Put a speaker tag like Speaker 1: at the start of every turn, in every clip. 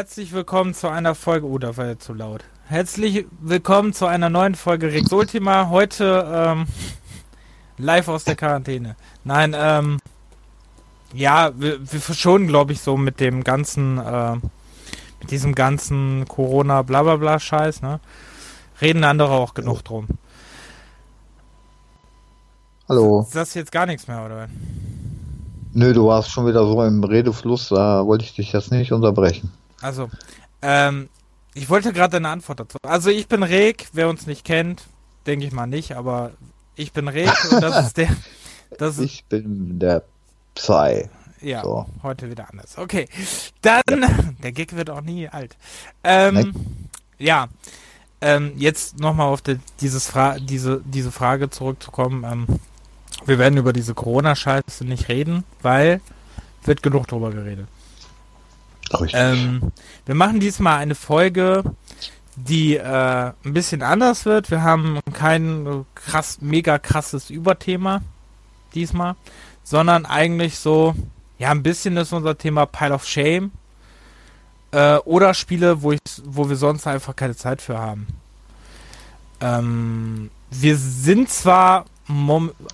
Speaker 1: Herzlich willkommen zu einer Folge. Oh, da war ja zu laut. Herzlich willkommen zu einer neuen Folge Rex Ultima. Heute ähm, live aus der Quarantäne. Nein, ähm, ja, wir, wir verschonen, glaube ich, so mit dem ganzen, äh, mit diesem ganzen Corona blablabla bla Scheiß, ne? Reden andere auch genug drum.
Speaker 2: Hallo.
Speaker 1: Ist das jetzt gar nichts mehr, oder?
Speaker 2: Nö, du warst schon wieder so im Redefluss, da wollte ich dich jetzt nicht unterbrechen.
Speaker 1: Also, ähm, ich wollte gerade eine Antwort dazu. Also ich bin Reg, wer uns nicht kennt, denke ich mal nicht, aber ich bin Reg und das ist der. Das
Speaker 2: ich bin der Psy.
Speaker 1: Ja, so. heute wieder anders. Okay, dann, ja. der Gag wird auch nie alt. Ähm, ja, ähm, jetzt nochmal auf die, dieses Fra diese, diese Frage zurückzukommen. Ähm, wir werden über diese Corona-Scheiße nicht reden, weil wird genug drüber geredet. Ähm, wir machen diesmal eine Folge, die äh, ein bisschen anders wird. Wir haben kein krass, mega krasses Überthema diesmal, sondern eigentlich so, ja, ein bisschen ist unser Thema Pile of Shame äh, oder Spiele, wo ich, wo wir sonst einfach keine Zeit für haben. Ähm, wir sind zwar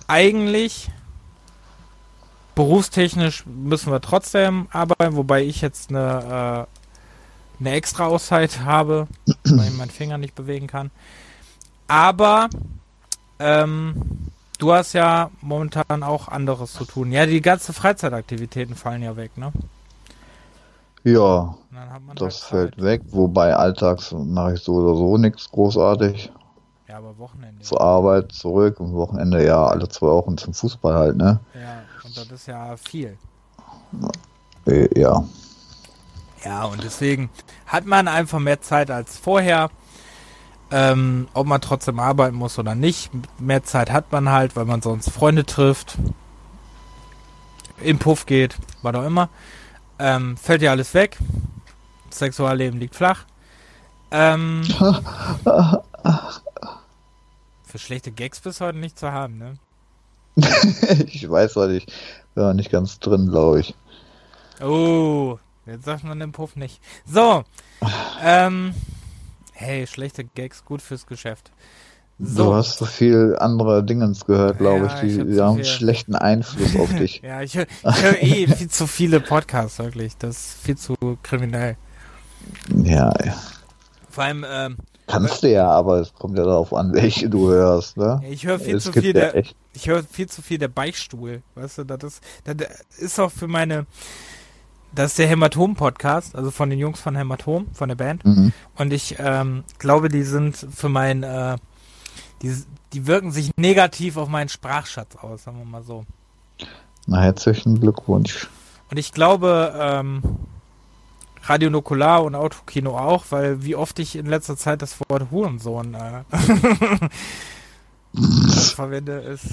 Speaker 1: eigentlich berufstechnisch müssen wir trotzdem arbeiten, wobei ich jetzt eine, äh, eine extra Auszeit habe, weil ich meinen Finger nicht bewegen kann. Aber ähm, du hast ja momentan auch anderes zu tun. Ja, die ganzen Freizeitaktivitäten fallen ja weg, ne?
Speaker 2: Ja, das halt fällt weg, wobei alltags mache ich so oder so nichts großartig.
Speaker 1: Ja, aber Wochenende.
Speaker 2: Zur Arbeit zurück und Wochenende ja alle zwei Wochen zum Fußball halt, ne?
Speaker 1: Ja, und das ist ja viel.
Speaker 2: Äh, ja.
Speaker 1: Ja, und deswegen hat man einfach mehr Zeit als vorher. Ähm, ob man trotzdem arbeiten muss oder nicht. Mehr Zeit hat man halt, weil man sonst Freunde trifft. In Puff geht, was auch immer. Ähm, fällt ja alles weg. Sexualleben liegt flach. Ähm, Für schlechte Gags bis heute nicht zu haben, ne?
Speaker 2: ich weiß weil ich war nicht ganz drin, glaube ich.
Speaker 1: Oh, jetzt sagt man den Puff nicht. So, ähm, hey, schlechte Gags, gut fürs Geschäft.
Speaker 2: So. Du hast so viel andere Dingens gehört, glaube ja, ich, die, ich die haben schlechten Einfluss auf dich.
Speaker 1: ja, ich höre hör eh viel zu viele Podcasts, wirklich. Das ist viel zu kriminell.
Speaker 2: Ja, ja.
Speaker 1: Vor allem, ähm,
Speaker 2: Kannst du ja, aber es kommt ja darauf an, welche du hörst, ne?
Speaker 1: Ich höre viel es zu viel ja der, ich höre viel zu viel der Beichtstuhl, weißt du, das ist, das ist auch für meine, das ist der Hämatom-Podcast, also von den Jungs von Hämatom, von der Band. Mhm. Und ich ähm, glaube, die sind für mein, äh, die, die wirken sich negativ auf meinen Sprachschatz aus, sagen wir mal so.
Speaker 2: Na, herzlichen Glückwunsch.
Speaker 1: Und ich glaube, ähm, Radio Nukular und Autokino auch, weil wie oft ich in letzter Zeit das Wort Hurensohn äh, verwende, ist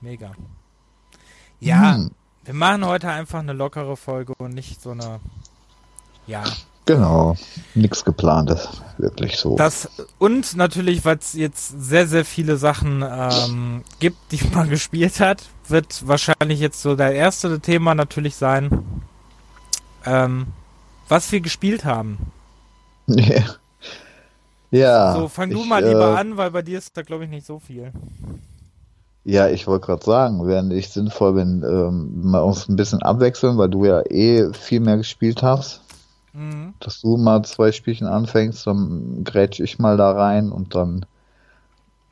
Speaker 1: mega. Ja, hm. wir machen heute einfach eine lockere Folge und nicht so eine, ja.
Speaker 2: Genau, nichts geplantes, wirklich so.
Speaker 1: Das und natürlich, weil es jetzt sehr, sehr viele Sachen ähm, gibt, die man gespielt hat, wird wahrscheinlich jetzt so der erste Thema natürlich sein. Ähm, was wir gespielt haben.
Speaker 2: Ja. ja
Speaker 1: so, fang du mal lieber äh, an, weil bei dir ist da, glaube ich, nicht so viel.
Speaker 2: Ja, ich wollte gerade sagen, während ich sinnvoll bin, ähm, mal uns ein bisschen abwechseln, weil du ja eh viel mehr gespielt hast. Mhm. Dass du mal zwei Spielchen anfängst, dann grätsch ich mal da rein und dann,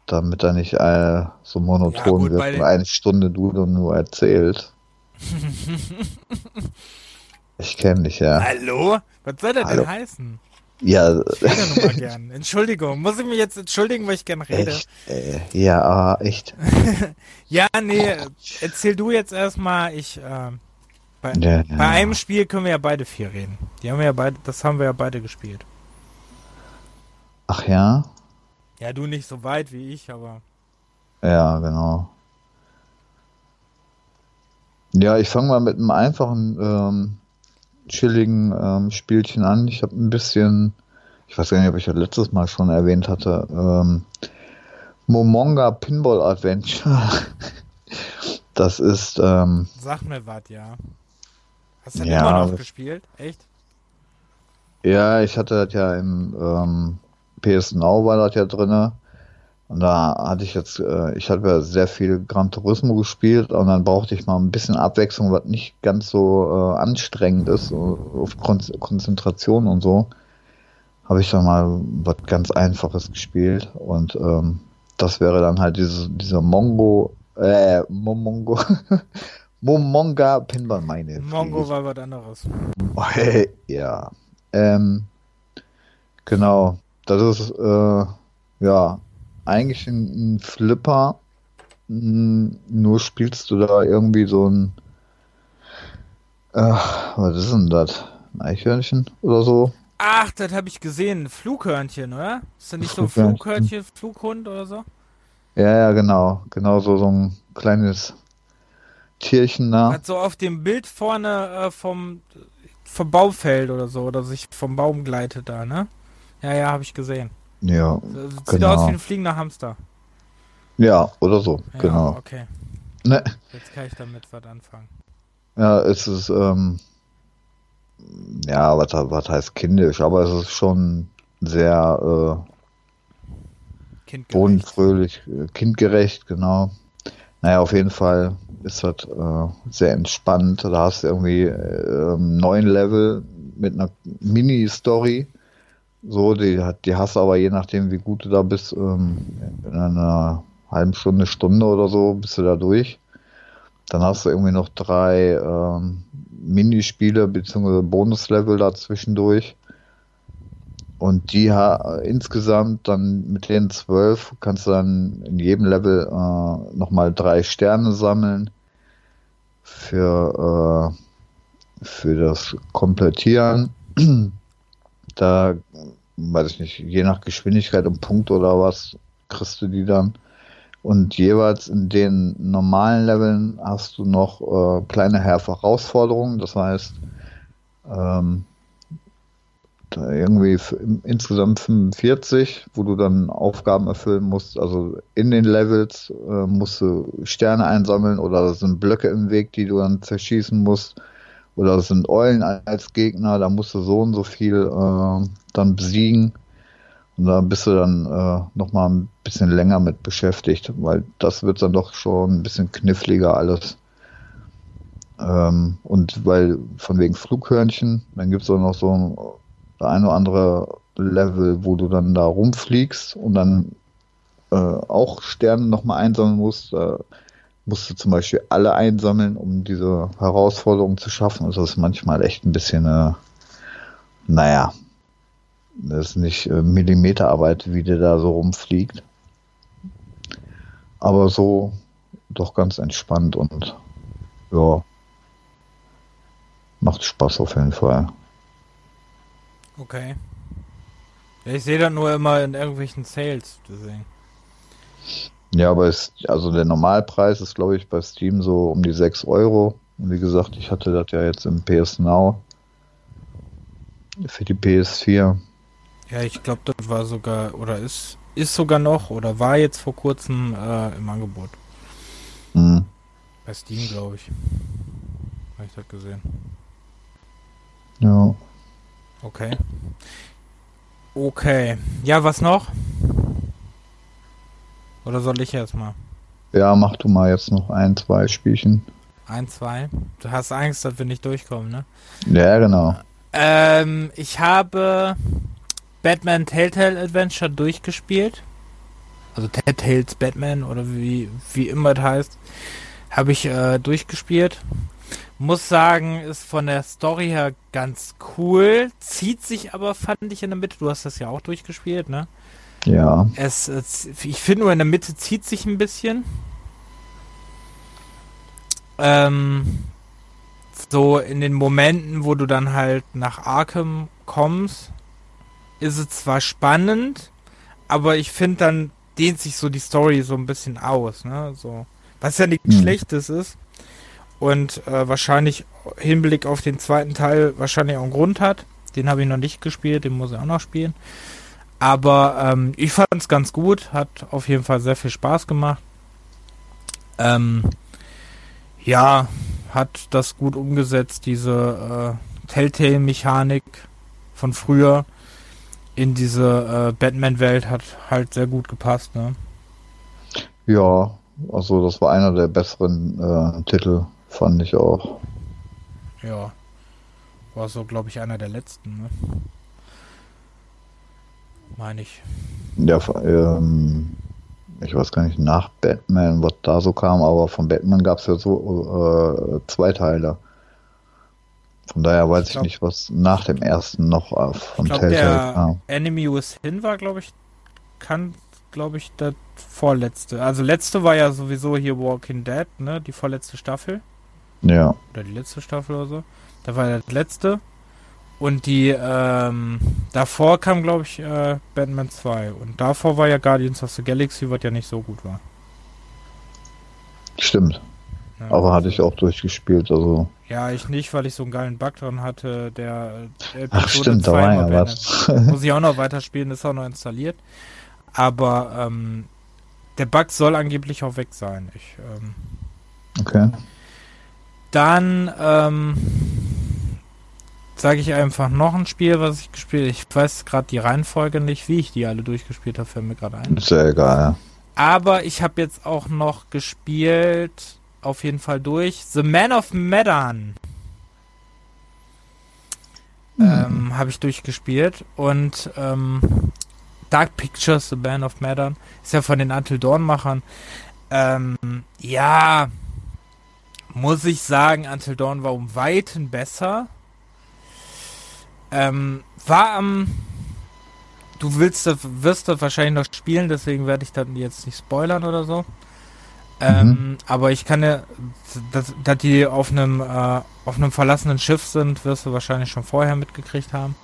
Speaker 2: damit er nicht äh, so monoton ja, gut, wird, eine Stunde du nur erzählt. Ich kenne dich, ja.
Speaker 1: Hallo? Was soll das denn heißen?
Speaker 2: Ja.
Speaker 1: Ich rede mal gern. Entschuldigung. Muss ich mich jetzt entschuldigen, weil ich gern rede?
Speaker 2: Echt? Äh, ja, echt.
Speaker 1: ja, nee, erzähl du jetzt erstmal. Ich, äh, bei, ja, ja. bei einem Spiel können wir ja beide vier reden. Die haben wir ja beide, das haben wir ja beide gespielt.
Speaker 2: Ach ja?
Speaker 1: Ja, du nicht so weit wie ich, aber.
Speaker 2: Ja, genau. Ja, ich fange mal mit einem einfachen ähm, chilligen ähm, Spielchen an. Ich habe ein bisschen, ich weiß gar nicht, ob ich das letztes Mal schon erwähnt hatte, ähm, Momonga Pinball Adventure. das ist. Ähm,
Speaker 1: Sag mir was, ja. Hast du ja, immer noch gespielt? Echt?
Speaker 2: Ja, ich hatte das ja im ähm, PS Now war das ja drinne. Und da hatte ich jetzt, äh, ich hatte ja sehr viel Gran Turismo gespielt und dann brauchte ich mal ein bisschen Abwechslung, was nicht ganz so äh, anstrengend ist, auf Kon Konzentration und so. Habe ich dann mal was ganz Einfaches gespielt und ähm, das wäre dann halt diese, dieser Mongo, äh, Momongo, Momonga Pinball meine.
Speaker 1: Mongo war was anderes.
Speaker 2: ja. Ähm, genau. Das ist, äh, ja, eigentlich ein, ein Flipper. Nur spielst du da irgendwie so ein, äh, was ist denn das? Ein Eichhörnchen oder so?
Speaker 1: Ach, das habe ich gesehen. Flughörnchen, oder? Ist das nicht so ein Flughörnchen, Flughund oder so?
Speaker 2: Ja, ja, genau. Genau so, so ein kleines Tierchen da.
Speaker 1: Hat so auf dem Bild vorne äh, vom, vom Baumfeld oder so, oder sich vom Baum gleitet da, ne? Ja, ja, habe ich gesehen.
Speaker 2: Ja.
Speaker 1: Sieht genau. aus wie ein fliegender Hamster.
Speaker 2: Ja, oder so, ja, genau.
Speaker 1: Okay.
Speaker 2: Ne.
Speaker 1: Jetzt kann ich damit was anfangen.
Speaker 2: Ja, es ist, ähm, ja, was, was heißt kindisch, aber es ist schon sehr äh, bodenfröhlich, äh, kindgerecht, genau. Naja, auf jeden Fall ist das äh, sehr entspannt. Da hast du irgendwie äh, neun Level mit einer Mini-Story. So, die, die hast du aber je nachdem, wie gut du da bist, ähm, in einer halben Stunde, Stunde oder so, bist du da durch. Dann hast du irgendwie noch drei ähm, Minispiele bzw. Bonuslevel dazwischendurch. Und die insgesamt dann mit den zwölf kannst du dann in jedem Level äh, nochmal drei Sterne sammeln für, äh, für das Komplettieren. da weiß ich nicht, je nach Geschwindigkeit und Punkt oder was, kriegst du die dann. Und jeweils in den normalen Leveln hast du noch äh, kleine Herausforderungen. Das heißt, ähm, irgendwie insgesamt 45, wo du dann Aufgaben erfüllen musst. Also in den Levels äh, musst du Sterne einsammeln oder sind Blöcke im Weg, die du dann zerschießen musst. Oder es sind Eulen als Gegner, da musst du so und so viel äh, dann besiegen. Und da bist du dann äh, nochmal ein bisschen länger mit beschäftigt, weil das wird dann doch schon ein bisschen kniffliger alles. Ähm, und weil von wegen Flughörnchen, dann gibt es auch noch so ein, ein oder andere Level, wo du dann da rumfliegst und dann äh, auch Sterne nochmal einsammeln musst. Äh, musst du zum Beispiel alle einsammeln, um diese Herausforderung zu schaffen. Also das ist manchmal echt ein bisschen, äh, naja, das ist nicht äh, Millimeterarbeit, wie der da so rumfliegt. Aber so doch ganz entspannt und ja, macht Spaß auf jeden Fall.
Speaker 1: Okay. Ja, ich sehe das nur immer in irgendwelchen Sales, deswegen.
Speaker 2: Ja, aber es, also der Normalpreis ist, glaube ich, bei Steam so um die 6 Euro. Und wie gesagt, ich hatte das ja jetzt im PS Now für die PS4.
Speaker 1: Ja, ich glaube, das war sogar, oder ist, ist sogar noch, oder war jetzt vor kurzem äh, im Angebot.
Speaker 2: Mhm.
Speaker 1: Bei Steam, glaube ich. Habe ich das gesehen.
Speaker 2: Ja.
Speaker 1: Okay. Okay. Ja, was noch? Oder soll ich erstmal?
Speaker 2: Ja, mach du mal jetzt noch ein, zwei Spielchen.
Speaker 1: Ein, zwei? Du hast Angst, dass wir nicht durchkommen, ne?
Speaker 2: Ja, genau.
Speaker 1: Ähm, ich habe Batman Telltale Adventure durchgespielt. Also Telltales Batman oder wie, wie immer das heißt. Habe ich äh, durchgespielt. Muss sagen, ist von der Story her ganz cool. Zieht sich aber, fand ich in der Mitte. Du hast das ja auch durchgespielt, ne?
Speaker 2: Ja.
Speaker 1: Es, es ich finde nur in der Mitte zieht sich ein bisschen. Ähm, so in den Momenten, wo du dann halt nach Arkham kommst, ist es zwar spannend, aber ich finde dann dehnt sich so die Story so ein bisschen aus, ne? So, was ja nichts hm. Schlechtes ist und äh, wahrscheinlich Hinblick auf den zweiten Teil wahrscheinlich auch einen Grund hat. Den habe ich noch nicht gespielt, den muss ich auch noch spielen. Aber ähm, ich fand es ganz gut, hat auf jeden Fall sehr viel Spaß gemacht. Ähm, ja, hat das gut umgesetzt, diese äh, Telltale-Mechanik von früher in diese äh, Batman-Welt hat halt sehr gut gepasst, ne?
Speaker 2: Ja, also das war einer der besseren äh, Titel, fand ich auch.
Speaker 1: Ja. War so, glaube ich, einer der letzten, ne? Meine ich.
Speaker 2: Ja, ähm, ich weiß gar nicht, nach Batman, was da so kam, aber von Batman gab es ja so äh, zwei Teile. Von daher weiß ich, glaub, ich, nicht, was nach dem ersten noch äh, von
Speaker 1: glaub, Telltale kam. Enemy Within war, glaube ich, kann, glaube ich, das vorletzte. Also letzte war ja sowieso hier Walking Dead, ne? Die vorletzte Staffel.
Speaker 2: Ja.
Speaker 1: Oder die letzte Staffel oder so. Da war das letzte. Und die, ähm, davor kam, glaube ich, äh, Batman 2. Und davor war ja Guardians of the Galaxy, was ja nicht so gut war.
Speaker 2: Stimmt. Ja, Aber hatte ich auch durchgespielt, also.
Speaker 1: Ja, ich nicht, weil ich so einen geilen Bug dran hatte, der,
Speaker 2: der Ach stimmt, da war ja was.
Speaker 1: Muss ich auch noch weiterspielen, ist auch noch installiert. Aber ähm, der Bug soll angeblich auch weg sein. Ich, ähm,
Speaker 2: okay.
Speaker 1: Dann ähm, sage ich einfach noch ein Spiel, was ich gespielt habe. Ich weiß gerade die Reihenfolge nicht, wie ich die alle durchgespielt habe, fällt mir gerade ein.
Speaker 2: Ist ja egal, ja.
Speaker 1: Aber ich habe jetzt auch noch gespielt, auf jeden Fall durch, The Man of Medan. Mhm. Ähm, habe ich durchgespielt und ähm, Dark Pictures, The Man of Medan, ist ja von den Until Dawn Machern. Ähm, ja, muss ich sagen, Until Dawn war um Weiten besser. Ähm, war am. Du willst, wirst das wahrscheinlich noch spielen, deswegen werde ich dann jetzt nicht spoilern oder so. Ähm, mhm. Aber ich kann ja, dass, dass die auf einem äh, auf einem verlassenen Schiff sind, wirst du wahrscheinlich schon vorher mitgekriegt haben.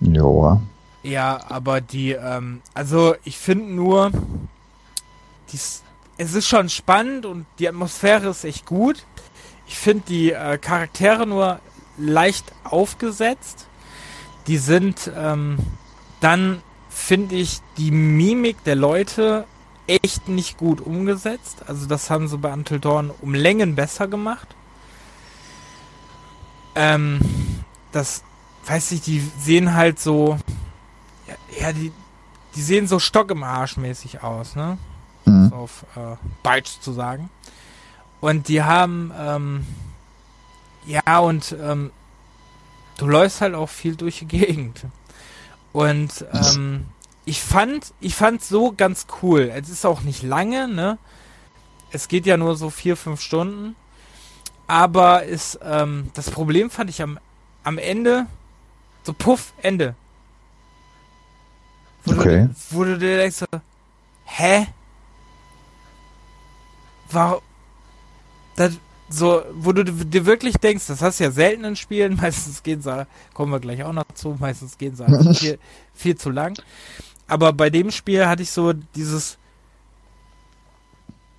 Speaker 2: Joa.
Speaker 1: Ja, aber die, ähm, also ich finde nur, die, es ist schon spannend und die Atmosphäre ist echt gut. Ich finde die äh, Charaktere nur leicht aufgesetzt. Die sind ähm, dann, finde ich, die Mimik der Leute echt nicht gut umgesetzt. Also das haben sie bei Until Dawn um Längen besser gemacht. Ähm, das, weiß ich, die sehen halt so, ja, ja die, die sehen so Stock im Arsch mäßig aus, ne? Mhm. Auf äh, Deutsch zu sagen. Und die haben, ähm, ja, und ähm, du läufst halt auch viel durch die Gegend. Und ähm, ich fand, ich fand so ganz cool. Es ist auch nicht lange, ne? Es geht ja nur so vier, fünf Stunden. Aber ist, ähm, das Problem fand ich am, am Ende, so puff, Ende. Wo
Speaker 2: okay.
Speaker 1: Du, wo du dir denkst, so, hä? Warum? Das, so, wo du dir wirklich denkst, das hast du ja selten in Spielen, meistens gehen sie, kommen wir gleich auch noch zu, meistens gehen sie viel, viel zu lang. Aber bei dem Spiel hatte ich so dieses,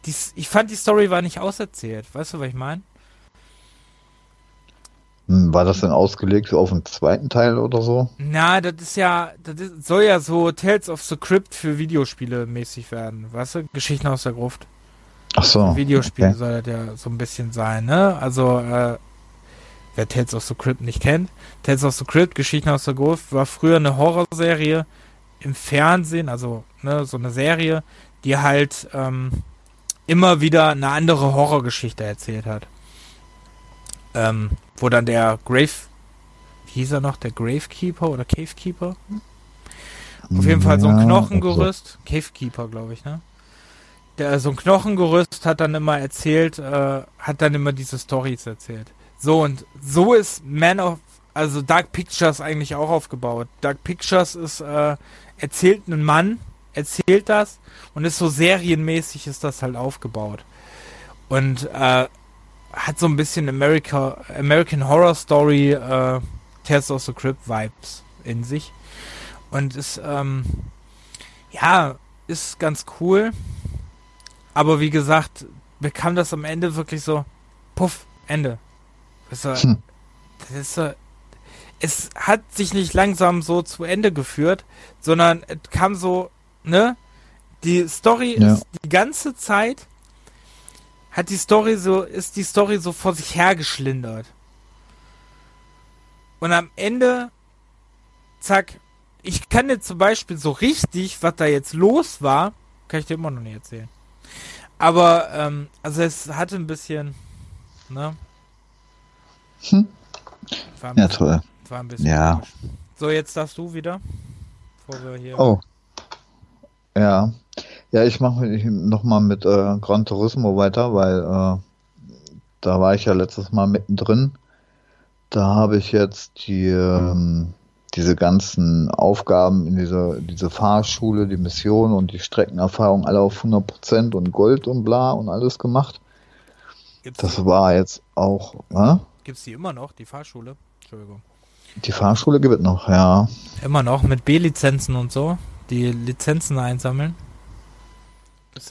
Speaker 1: dies, ich fand die Story war nicht auserzählt, weißt du, was ich meine?
Speaker 2: Hm, war das denn ausgelegt auf einen zweiten Teil oder so?
Speaker 1: Na, das ist ja, das ist, soll ja so Tales of the Crypt für Videospiele mäßig werden, weißt du? Geschichten aus der Gruft.
Speaker 2: Ach so.
Speaker 1: Videospiel okay. soll das ja so ein bisschen sein, ne? Also, äh, wer Tales of the Crypt nicht kennt, Tales of the Crypt, Geschichten aus der Gruft, war früher eine Horrorserie im Fernsehen, also ne, so eine Serie, die halt ähm, immer wieder eine andere Horrorgeschichte erzählt hat. Ähm, wo dann der Grave, wie hieß er noch, der Gravekeeper oder Cavekeeper? Auf jeden Fall so ein Knochengerüst. Cavekeeper, glaube ich, ne? Der, so ein Knochengerüst hat dann immer erzählt, äh, hat dann immer diese Stories erzählt. So und so ist Man of, also Dark Pictures eigentlich auch aufgebaut. Dark Pictures ist, äh, erzählt einen Mann, erzählt das und ist so serienmäßig ist das halt aufgebaut. Und äh, hat so ein bisschen America, American Horror Story, äh, Tales of the Crypt Vibes in sich. Und ist, ähm, ja, ist ganz cool. Aber wie gesagt, bekam das am Ende wirklich so, puff, Ende. Das, war, hm. das ist es hat sich nicht langsam so zu Ende geführt, sondern es kam so, ne? Die Story ja. ist die ganze Zeit hat die Story so, ist die Story so vor sich hergeschlindert. Und am Ende zack. Ich kann dir zum Beispiel so richtig, was da jetzt los war, kann ich dir immer noch nicht erzählen. Aber, ähm, also es hatte ein bisschen, ne?
Speaker 2: Hm. ja, toll.
Speaker 1: War ein bisschen
Speaker 2: ja. Komisch.
Speaker 1: So, jetzt darfst du wieder. Bevor wir hier
Speaker 2: oh. Ja. Ja, ich mache nochmal mit äh, Gran Turismo weiter, weil äh, da war ich ja letztes Mal mittendrin. Da habe ich jetzt die, ähm, diese ganzen Aufgaben in dieser diese Fahrschule, die Mission und die Streckenerfahrung alle auf 100% und Gold und bla und alles gemacht. Gibt's das war jetzt auch. Äh?
Speaker 1: Gibt es die immer noch, die Fahrschule? Entschuldigung.
Speaker 2: Die Fahrschule gibt es noch, ja.
Speaker 1: Immer noch mit B-Lizenzen und so? Die Lizenzen einsammeln?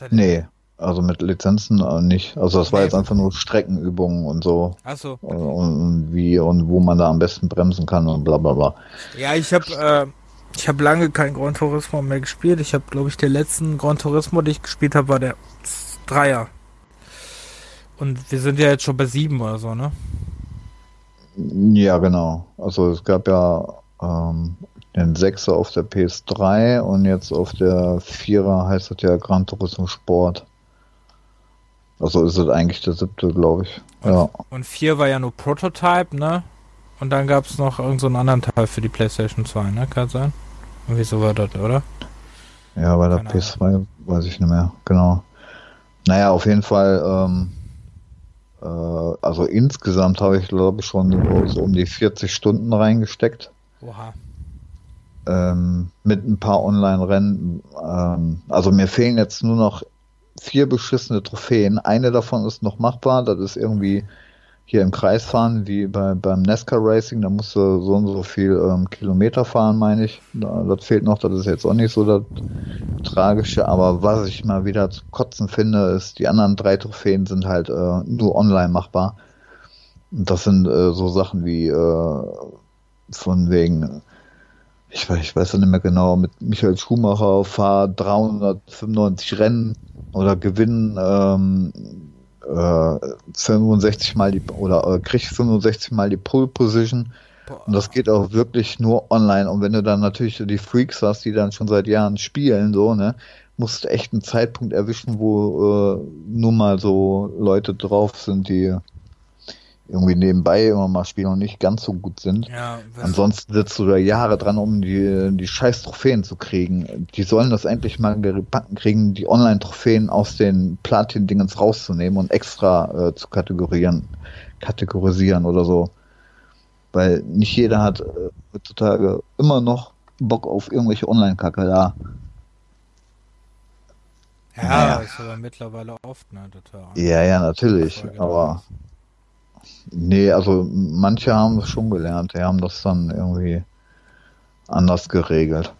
Speaker 2: Halt nee, also mit Lizenzen äh, nicht. Also das war nee. jetzt einfach nur Streckenübungen und so.
Speaker 1: Ach so.
Speaker 2: Und, und, wie und wo man da am besten bremsen kann und bla bla bla.
Speaker 1: Ja, ich habe äh, ich habe lange kein Gran Turismo mehr gespielt. Ich habe, glaube ich, der letzten Gran Turismo, den ich gespielt habe, war der Dreier. Und wir sind ja jetzt schon bei sieben oder so, ne?
Speaker 2: Ja, genau. Also es gab ja ähm, den 6er auf der PS3 und jetzt auf der 4er heißt es ja Gran Turismo Sport. Also ist es eigentlich der siebte, glaube ich.
Speaker 1: Und,
Speaker 2: ja.
Speaker 1: Und 4 war ja nur Prototype, ne? Und dann gab es noch irgendeinen so anderen Teil für die PlayStation 2, ne? Kann sein? Irgendwie so war das, oder?
Speaker 2: Ja, bei der Keine PS2 Ahnung. weiß ich nicht mehr, genau. Naja, auf jeden Fall ähm, äh, also insgesamt habe ich glaube ich schon so um die 40 Stunden reingesteckt.
Speaker 1: Oha.
Speaker 2: Ähm, mit ein paar Online-Rennen. Ähm, also mir fehlen jetzt nur noch vier beschissene Trophäen. Eine davon ist noch machbar. Das ist irgendwie hier im Kreis fahren, wie bei, beim NASCAR Racing. Da musst du so und so viel ähm, Kilometer fahren, meine ich. Das fehlt noch. Das ist jetzt auch nicht so das Tragische. Aber was ich mal wieder zu kotzen finde, ist, die anderen drei Trophäen sind halt äh, nur online machbar. Und das sind äh, so Sachen wie äh, von wegen ich weiß, ich weiß nicht mehr genau, mit Michael Schumacher fahr 395 Rennen oder gewinnen ähm, äh, 65 mal die oder äh, krieg 65 mal die Pole Position. Boah. Und das geht auch wirklich nur online. Und wenn du dann natürlich die Freaks hast, die dann schon seit Jahren spielen, so, ne, musst du echt einen Zeitpunkt erwischen, wo äh, nur mal so Leute drauf sind, die irgendwie nebenbei immer mal spielen und nicht ganz so gut sind.
Speaker 1: Ja,
Speaker 2: Ansonsten sitzt du da Jahre dran, um die, die scheiß Trophäen zu kriegen. Die sollen das endlich mal gebacken kriegen, die Online-Trophäen aus den Platin-Dingens rauszunehmen und extra äh, zu kategorieren, kategorisieren oder so. Weil nicht jeder hat äh, heutzutage immer noch Bock auf irgendwelche Online-Kacke da.
Speaker 1: Ja, naja. ist aber mittlerweile oft, ne?
Speaker 2: ja, ja, natürlich. Aber Nee, also manche haben es schon gelernt, die haben das dann irgendwie anders geregelt.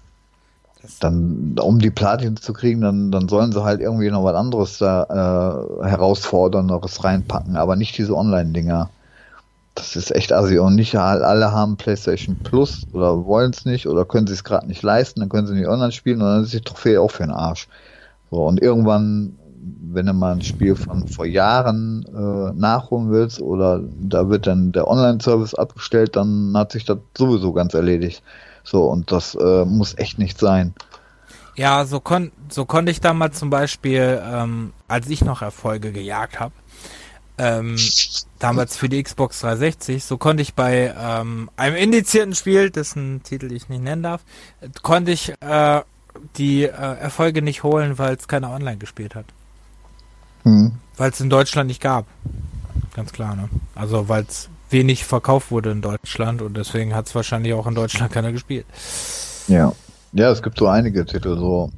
Speaker 2: Dann, um die Platin zu kriegen, dann, dann sollen sie halt irgendwie noch was anderes da äh, herausfordernderes reinpacken, aber nicht diese Online-Dinger. Das ist echt assi und nicht alle haben PlayStation Plus oder wollen es nicht oder können sie es gerade nicht leisten, dann können sie nicht online spielen und dann ist die Trophäe auch für den Arsch. So, und irgendwann wenn du mal ein Spiel von vor Jahren äh, nachholen willst oder da wird dann der Online-Service abgestellt, dann hat sich das sowieso ganz erledigt. So, und das äh, muss echt nicht sein.
Speaker 1: Ja, so, kon so konnte ich damals zum Beispiel, ähm, als ich noch Erfolge gejagt habe, ähm, damals für die Xbox 360, so konnte ich bei ähm, einem indizierten Spiel, dessen Titel ich nicht nennen darf, konnte ich äh, die äh, Erfolge nicht holen, weil es keiner online gespielt hat. Mhm. Weil es in Deutschland nicht gab. Ganz klar, ne? Also weil es wenig verkauft wurde in Deutschland und deswegen hat es wahrscheinlich auch in Deutschland keiner gespielt.
Speaker 2: Ja. Ja, es gibt so einige Titel so.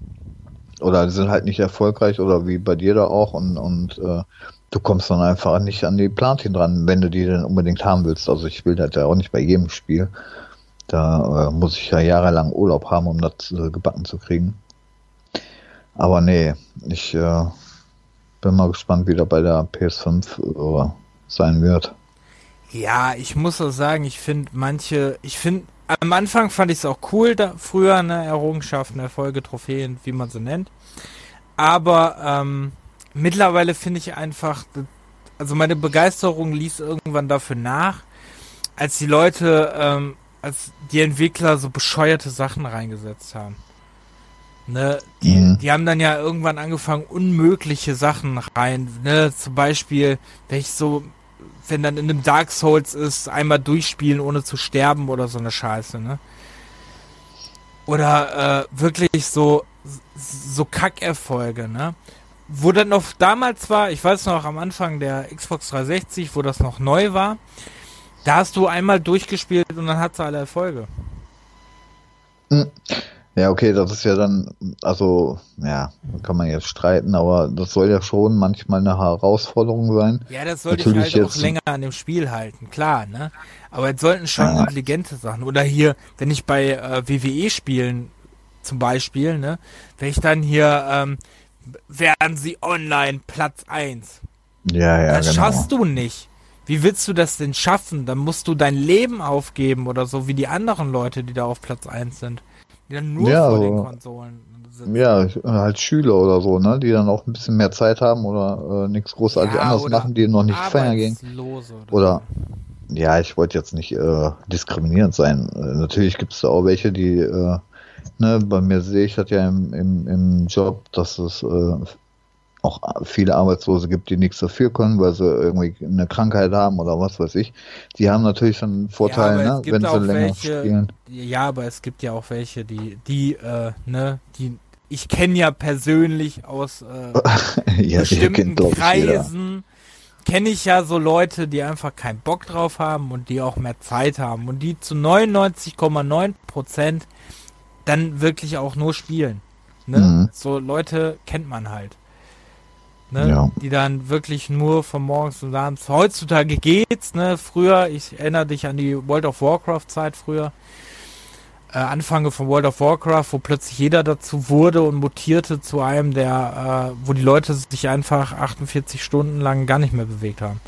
Speaker 2: Oder die sind halt nicht erfolgreich oder wie bei dir da auch und, und äh, du kommst dann einfach nicht an die Platin dran, wenn du die denn unbedingt haben willst. Also ich will das ja auch nicht bei jedem Spiel. Da äh, muss ich ja jahrelang Urlaub haben, um das äh, gebacken zu kriegen. Aber nee, ich äh, bin mal gespannt, wie der bei der PS5 äh, sein wird.
Speaker 1: Ja, ich muss auch sagen, ich finde manche, ich finde, am Anfang fand ich es auch cool, da früher, ne, Errungenschaften, Erfolge, Trophäen, wie man sie nennt. Aber ähm, mittlerweile finde ich einfach, also meine Begeisterung ließ irgendwann dafür nach, als die Leute ähm, als die Entwickler so bescheuerte Sachen reingesetzt haben. Ne, die, mhm. die haben dann ja irgendwann angefangen, unmögliche Sachen rein, ne, zum Beispiel, wenn ich so, wenn dann in einem Dark Souls ist, einmal durchspielen, ohne zu sterben oder so eine Scheiße, ne. Oder äh, wirklich so, so Kackerfolge, ne. Wo dann noch damals war, ich weiß noch am Anfang der Xbox 360, wo das noch neu war, da hast du einmal durchgespielt und dann hat sie alle Erfolge.
Speaker 2: Mhm. Ja, okay, das ist ja dann, also, ja, kann man jetzt streiten, aber das soll ja schon manchmal eine Herausforderung sein.
Speaker 1: Ja, das sollte ich halt jetzt, auch länger an dem Spiel halten, klar, ne? Aber es sollten schon ja. intelligente Sachen. Oder hier, wenn ich bei äh, WWE spielen, zum Beispiel, ne, wenn ich dann hier, ähm, werden sie online Platz 1.
Speaker 2: Ja, ja,
Speaker 1: Das genau. schaffst du nicht. Wie willst du das denn schaffen? Dann musst du dein Leben aufgeben oder so, wie die anderen Leute, die da auf Platz 1 sind. Die dann nur
Speaker 2: ja,
Speaker 1: vor
Speaker 2: den Konsolen sitzen. Ja, halt Schüler oder so, ne? Die dann auch ein bisschen mehr Zeit haben oder äh, nichts großartig ja, anderes machen, die noch nicht feiern gehen. Oder, oder ja, ich wollte jetzt nicht äh, diskriminierend sein. Äh, natürlich gibt es da auch welche, die äh, ne, bei mir sehe ich das ja im, im, im Job, dass es äh, auch viele Arbeitslose gibt, die nichts dafür können, weil sie irgendwie eine Krankheit haben oder was weiß ich. Die haben natürlich schon einen Vorteil, ja, ne, wenn sie länger welche, spielen.
Speaker 1: Ja, aber es gibt ja auch welche, die, die, äh, ne, die ich kenne ja persönlich aus äh, ja, bestimmten kennt, Kreisen, kenne ich ja so Leute, die einfach keinen Bock drauf haben und die auch mehr Zeit haben und die zu 99,9 Prozent dann wirklich auch nur spielen. Ne? Mhm. So Leute kennt man halt ne? Ja. Die dann wirklich nur von morgens und abends. Heutzutage geht's, ne? Früher, ich erinnere dich an die World of Warcraft Zeit früher. Äh, Anfange von World of Warcraft, wo plötzlich jeder dazu wurde und mutierte zu einem, der, äh, wo die Leute sich einfach 48 Stunden lang gar nicht mehr bewegt haben.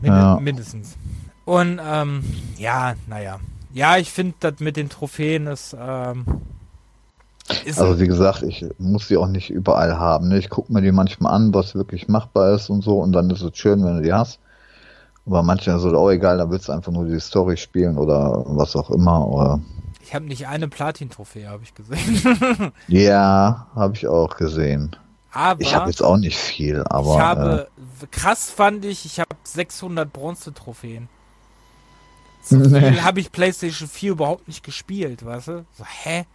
Speaker 1: Mind ja. Mindestens. Und ähm, ja, naja. Ja, ich finde, das mit den Trophäen ist ähm,
Speaker 2: ist also wie gesagt, ich muss sie auch nicht überall haben. Ne? Ich gucke mir die manchmal an, was wirklich machbar ist und so, und dann ist es schön, wenn du die hast. Aber manchmal ist es auch egal, da willst du einfach nur die Story spielen oder was auch immer. Oder
Speaker 1: ich habe nicht eine Platin-Trophäe, habe ich gesehen.
Speaker 2: ja, habe ich auch gesehen. Aber ich habe jetzt auch nicht viel, aber.
Speaker 1: Ich habe, äh, krass fand ich, ich habe 600 Bronze-Trophäen. So nee. habe ich PlayStation 4 überhaupt nicht gespielt, weißt du? So, hä?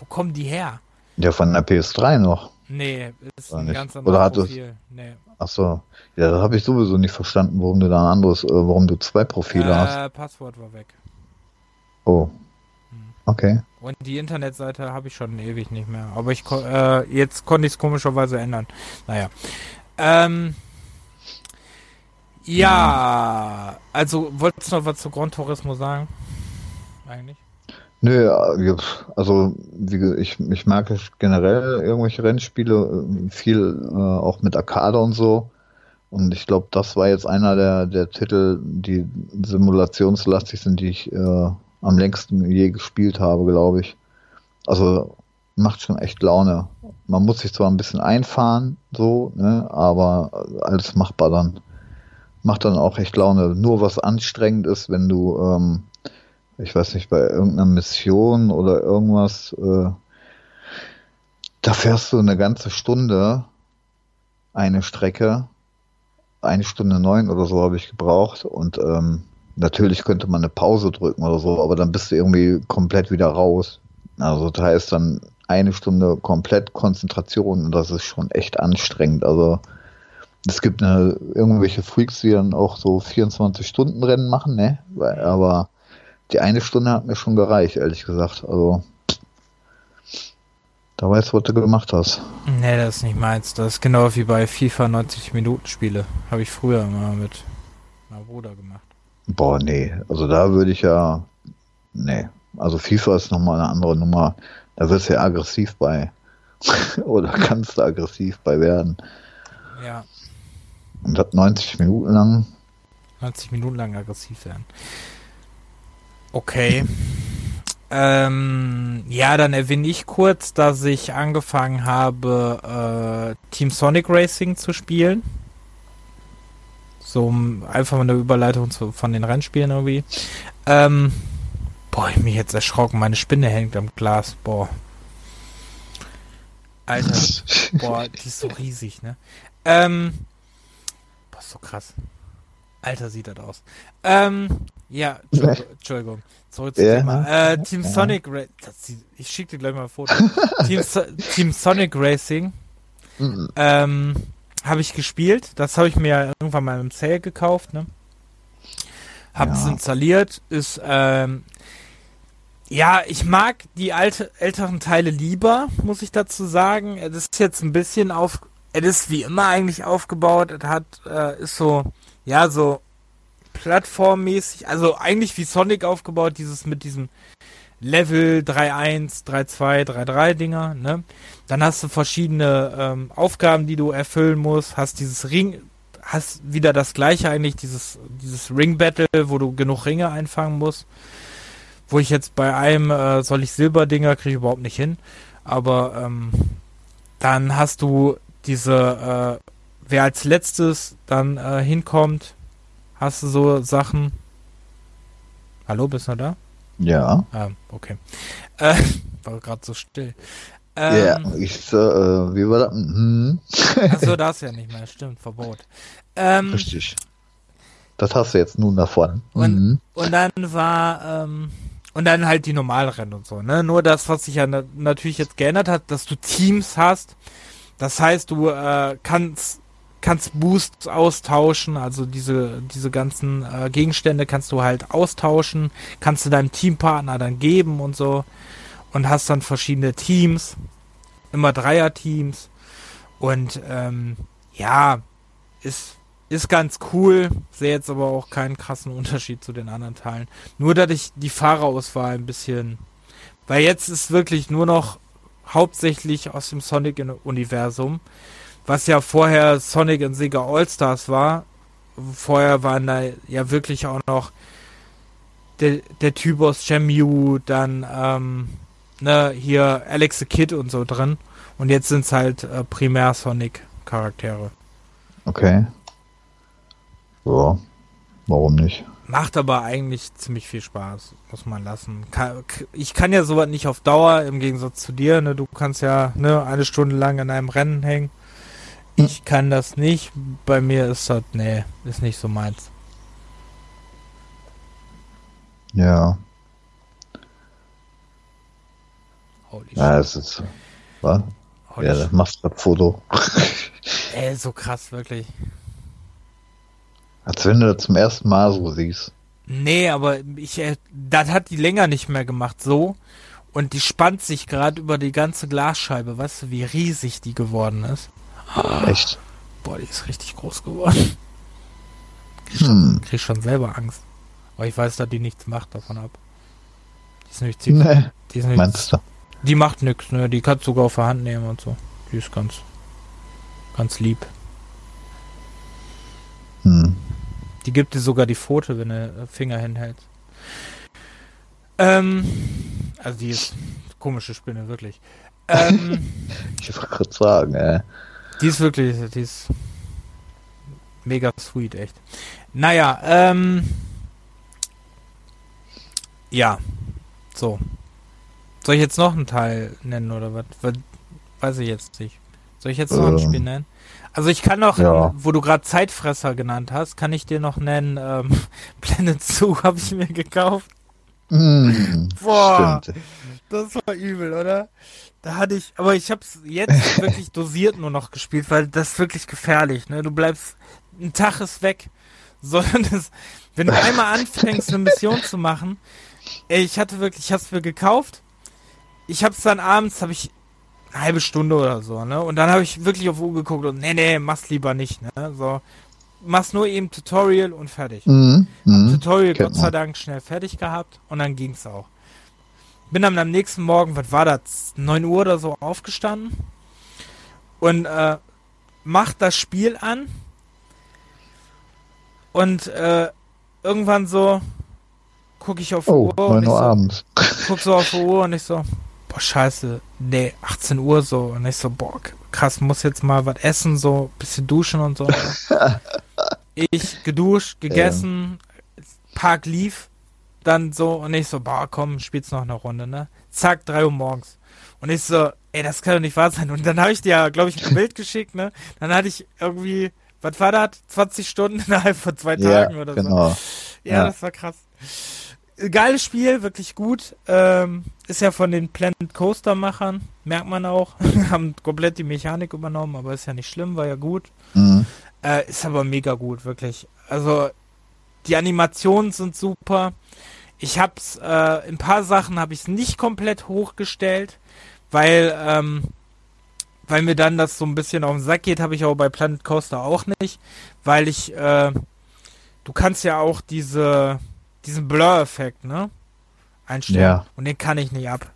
Speaker 1: Wo kommen die her?
Speaker 2: Ja, von der PS3 noch.
Speaker 1: Nee, ist Oder ein
Speaker 2: nicht.
Speaker 1: ganz
Speaker 2: anderes Oder hat Profil. Nee. Ach so. Ja, da habe ich sowieso nicht verstanden, warum du da ein anderes, äh, warum du zwei Profile äh, hast.
Speaker 1: Passwort war weg.
Speaker 2: Oh. Hm. Okay.
Speaker 1: Und die Internetseite habe ich schon ewig nicht mehr. Aber ich äh, jetzt konnte ich es komischerweise ändern. Naja. Ähm, ja, also wolltest du noch was zu Grand Turismo sagen?
Speaker 2: Eigentlich? Nö, also wie, ich, ich mag generell irgendwelche Rennspiele, äh, viel äh, auch mit Arcade und so. Und ich glaube, das war jetzt einer der, der Titel, die simulationslastig sind, die ich äh, am längsten je gespielt habe, glaube ich. Also macht schon echt Laune. Man muss sich zwar ein bisschen einfahren, so, ne, aber alles machbar dann. Macht dann auch echt Laune. Nur was anstrengend ist, wenn du ähm, ich weiß nicht, bei irgendeiner Mission oder irgendwas, äh, da fährst du eine ganze Stunde eine Strecke, eine Stunde neun oder so habe ich gebraucht und ähm, natürlich könnte man eine Pause drücken oder so, aber dann bist du irgendwie komplett wieder raus. Also das heißt dann eine Stunde komplett Konzentration und das ist schon echt anstrengend. Also es gibt eine, irgendwelche Freaks, die dann auch so 24 Stunden Rennen machen, ne? Aber die eine Stunde hat mir schon gereicht, ehrlich gesagt. Also, da weißt du, was du gemacht hast.
Speaker 1: Nee, das ist nicht meins. Das ist genau wie bei FIFA 90 Minuten Spiele. Habe ich früher mal mit meinem Bruder gemacht.
Speaker 2: Boah, nee. Also da würde ich ja. Nee. Also FIFA ist nochmal eine andere Nummer. Da wirst du ja aggressiv bei. Oder kannst du aggressiv bei werden.
Speaker 1: Ja.
Speaker 2: Und das 90 Minuten lang.
Speaker 1: 90 Minuten lang aggressiv werden. Okay. Ähm, ja, dann erwähne ich kurz, dass ich angefangen habe, äh, Team Sonic Racing zu spielen. So einfach mal eine Überleitung zu, von den Rennspielen irgendwie. Ähm, boah, ich mich jetzt erschrocken. Meine Spinne hängt am Glas. Boah. Alter. boah, die ist so riesig, ne? Ähm, boah, so krass. Alter, sieht das aus. Ähm, ja, Entschuldigung. Zurück zum ja. Thema. Äh, Team ja. Sonic Ra Ich schicke dir gleich mal ein Foto. Team, so Team Sonic Racing. Mhm. Ähm, habe ich gespielt. Das habe ich mir irgendwann mal im Sale gekauft, ne? Hab's ja. installiert. Ist, ähm, ja, ich mag die alte, älteren Teile lieber, muss ich dazu sagen. Es ist jetzt ein bisschen auf, es ist wie immer eigentlich aufgebaut. Es hat, äh, ist so, ja, so plattformmäßig, also eigentlich wie Sonic aufgebaut, dieses mit diesem Level 3.1, 3.2, 3.3 Dinger, ne? Dann hast du verschiedene ähm, Aufgaben, die du erfüllen musst, hast dieses Ring, hast wieder das gleiche eigentlich, dieses, dieses Ring Battle, wo du genug Ringe einfangen musst. Wo ich jetzt bei einem äh, soll ich Silberdinger, kriege ich überhaupt nicht hin. Aber ähm, dann hast du diese, äh, wer als letztes dann äh, hinkommt, hast du so Sachen. Hallo, bist du da?
Speaker 2: Ja.
Speaker 1: Ah, okay. Äh, war gerade so still.
Speaker 2: Ähm, ja, ich, äh, wie war das? Hm.
Speaker 1: Achso, das ja nicht mehr, stimmt, Verbot. Ähm,
Speaker 2: Richtig. Das hast du jetzt nun davon.
Speaker 1: Und, mhm. und dann war, ähm, und dann halt die Normalrennen und so, ne? Nur das, was sich ja na natürlich jetzt geändert hat, dass du Teams hast. Das heißt, du äh, kannst kannst Boosts austauschen, also diese diese ganzen äh, Gegenstände kannst du halt austauschen, kannst du deinem Teampartner dann geben und so. Und hast dann verschiedene Teams, immer Dreier-Teams. Und ähm, ja, ist ist ganz cool, sehe jetzt aber auch keinen krassen Unterschied zu den anderen Teilen. Nur, dass ich die Fahrerauswahl ein bisschen, weil jetzt ist wirklich nur noch hauptsächlich aus dem Sonic-Universum, was ja vorher Sonic und Sega All-Stars war. Vorher waren da ja wirklich auch noch der, der Typ aus Shenmue, dann ähm, ne, hier Alex the Kid und so drin. Und jetzt sind es halt äh, primär Sonic-Charaktere.
Speaker 2: Okay. Ja, warum nicht?
Speaker 1: Macht aber eigentlich ziemlich viel Spaß, muss man lassen. Ich kann ja sowas nicht auf Dauer, im Gegensatz zu dir. Ne? Du kannst ja ne, eine Stunde lang in einem Rennen hängen. Ich kann das nicht. Bei mir ist das, nee, ist nicht so meins.
Speaker 2: Ja. Holy ja, es ist. Was? Holy ja, das machst gerade Foto.
Speaker 1: Ey, so krass, wirklich.
Speaker 2: Als wenn du das zum ersten Mal so siehst.
Speaker 1: Nee, aber ich, äh, das hat die länger nicht mehr gemacht, so. Und die spannt sich gerade über die ganze Glasscheibe. Weißt du, wie riesig die geworden ist?
Speaker 2: Echt?
Speaker 1: Boah, die ist richtig groß geworden. Krieg schon, hm. krieg schon selber Angst. Aber ich weiß, dass die nichts macht davon ab. Die ist nämlich ziemlich. Nee. Die ist nämlich, Meinst du? Die macht nichts, ne? Die kannst du sogar auf der Hand nehmen und so. Die ist ganz, ganz lieb. Hm. Die gibt dir sogar die Pfote, wenn du Finger hinhältst. Ähm, also die ist komische Spinne, wirklich. Ähm,
Speaker 2: ich wollte gerade sagen, äh.
Speaker 1: Die ist wirklich, die ist mega sweet, echt. Naja, ähm, ja, so. Soll ich jetzt noch einen Teil nennen oder was? Weiß ich jetzt nicht. Soll ich jetzt noch ähm, ein Spiel nennen? Also ich kann noch, ja. wo du gerade Zeitfresser genannt hast, kann ich dir noch nennen, ähm, Planet Zoo habe ich mir gekauft.
Speaker 2: Mm,
Speaker 1: Boah, stimmt. das war übel, oder? Da hatte ich, aber ich habe es jetzt wirklich dosiert nur noch gespielt, weil das ist wirklich gefährlich, ne? Du bleibst, ein Tag ist weg. Sondern das, wenn du einmal anfängst, eine Mission zu machen, ey, ich hatte wirklich, ich hab's mir gekauft. Ich hab's dann abends, habe ich eine halbe Stunde oder so, ne? Und dann habe ich wirklich auf Uhr geguckt und nee, nee, mach's lieber nicht, ne? So, mach's nur eben Tutorial und fertig.
Speaker 2: Mhm. Mhm.
Speaker 1: Tutorial Gott sei Dank schnell fertig gehabt und dann ging's auch. Bin dann am nächsten Morgen, was war das, 9 Uhr oder so aufgestanden und äh, mach das Spiel an und äh, irgendwann so gucke ich auf
Speaker 2: oh,
Speaker 1: Uhr und
Speaker 2: ich so, abends.
Speaker 1: guck so auf Uhr und ich so, boah, scheiße, nee, 18 Uhr so. Und ich so, boah, krass, muss jetzt mal was essen, so bisschen duschen und so. Ich geduscht, gegessen, ähm. Park lief, dann so und ich so, boah, komm, spielst noch eine Runde, ne? Zack, drei Uhr morgens. Und ich so, ey, das kann doch nicht wahr sein. Und dann habe ich dir ja, glaube ich, ein Bild geschickt, ne? Dann hatte ich irgendwie, was war das? 20 Stunden innerhalb von zwei Tagen ja, oder genau. so. Ja, ja, das war krass. Geiles Spiel, wirklich gut. Ähm, ist ja von den Planet Coaster Machern, merkt man auch. Haben komplett die Mechanik übernommen, aber ist ja nicht schlimm, war ja gut. Mhm. Äh, ist aber mega gut, wirklich. Also die Animationen sind super. Ich hab's, äh, ein paar Sachen habe ich es nicht komplett hochgestellt, weil, ähm, weil mir dann das so ein bisschen auf den Sack geht, habe ich auch bei Planet Coaster auch nicht, weil ich, äh, du kannst ja auch diese, diesen Blur-Effekt, ne? Einstellen. Ja. Und den kann ich nicht ab.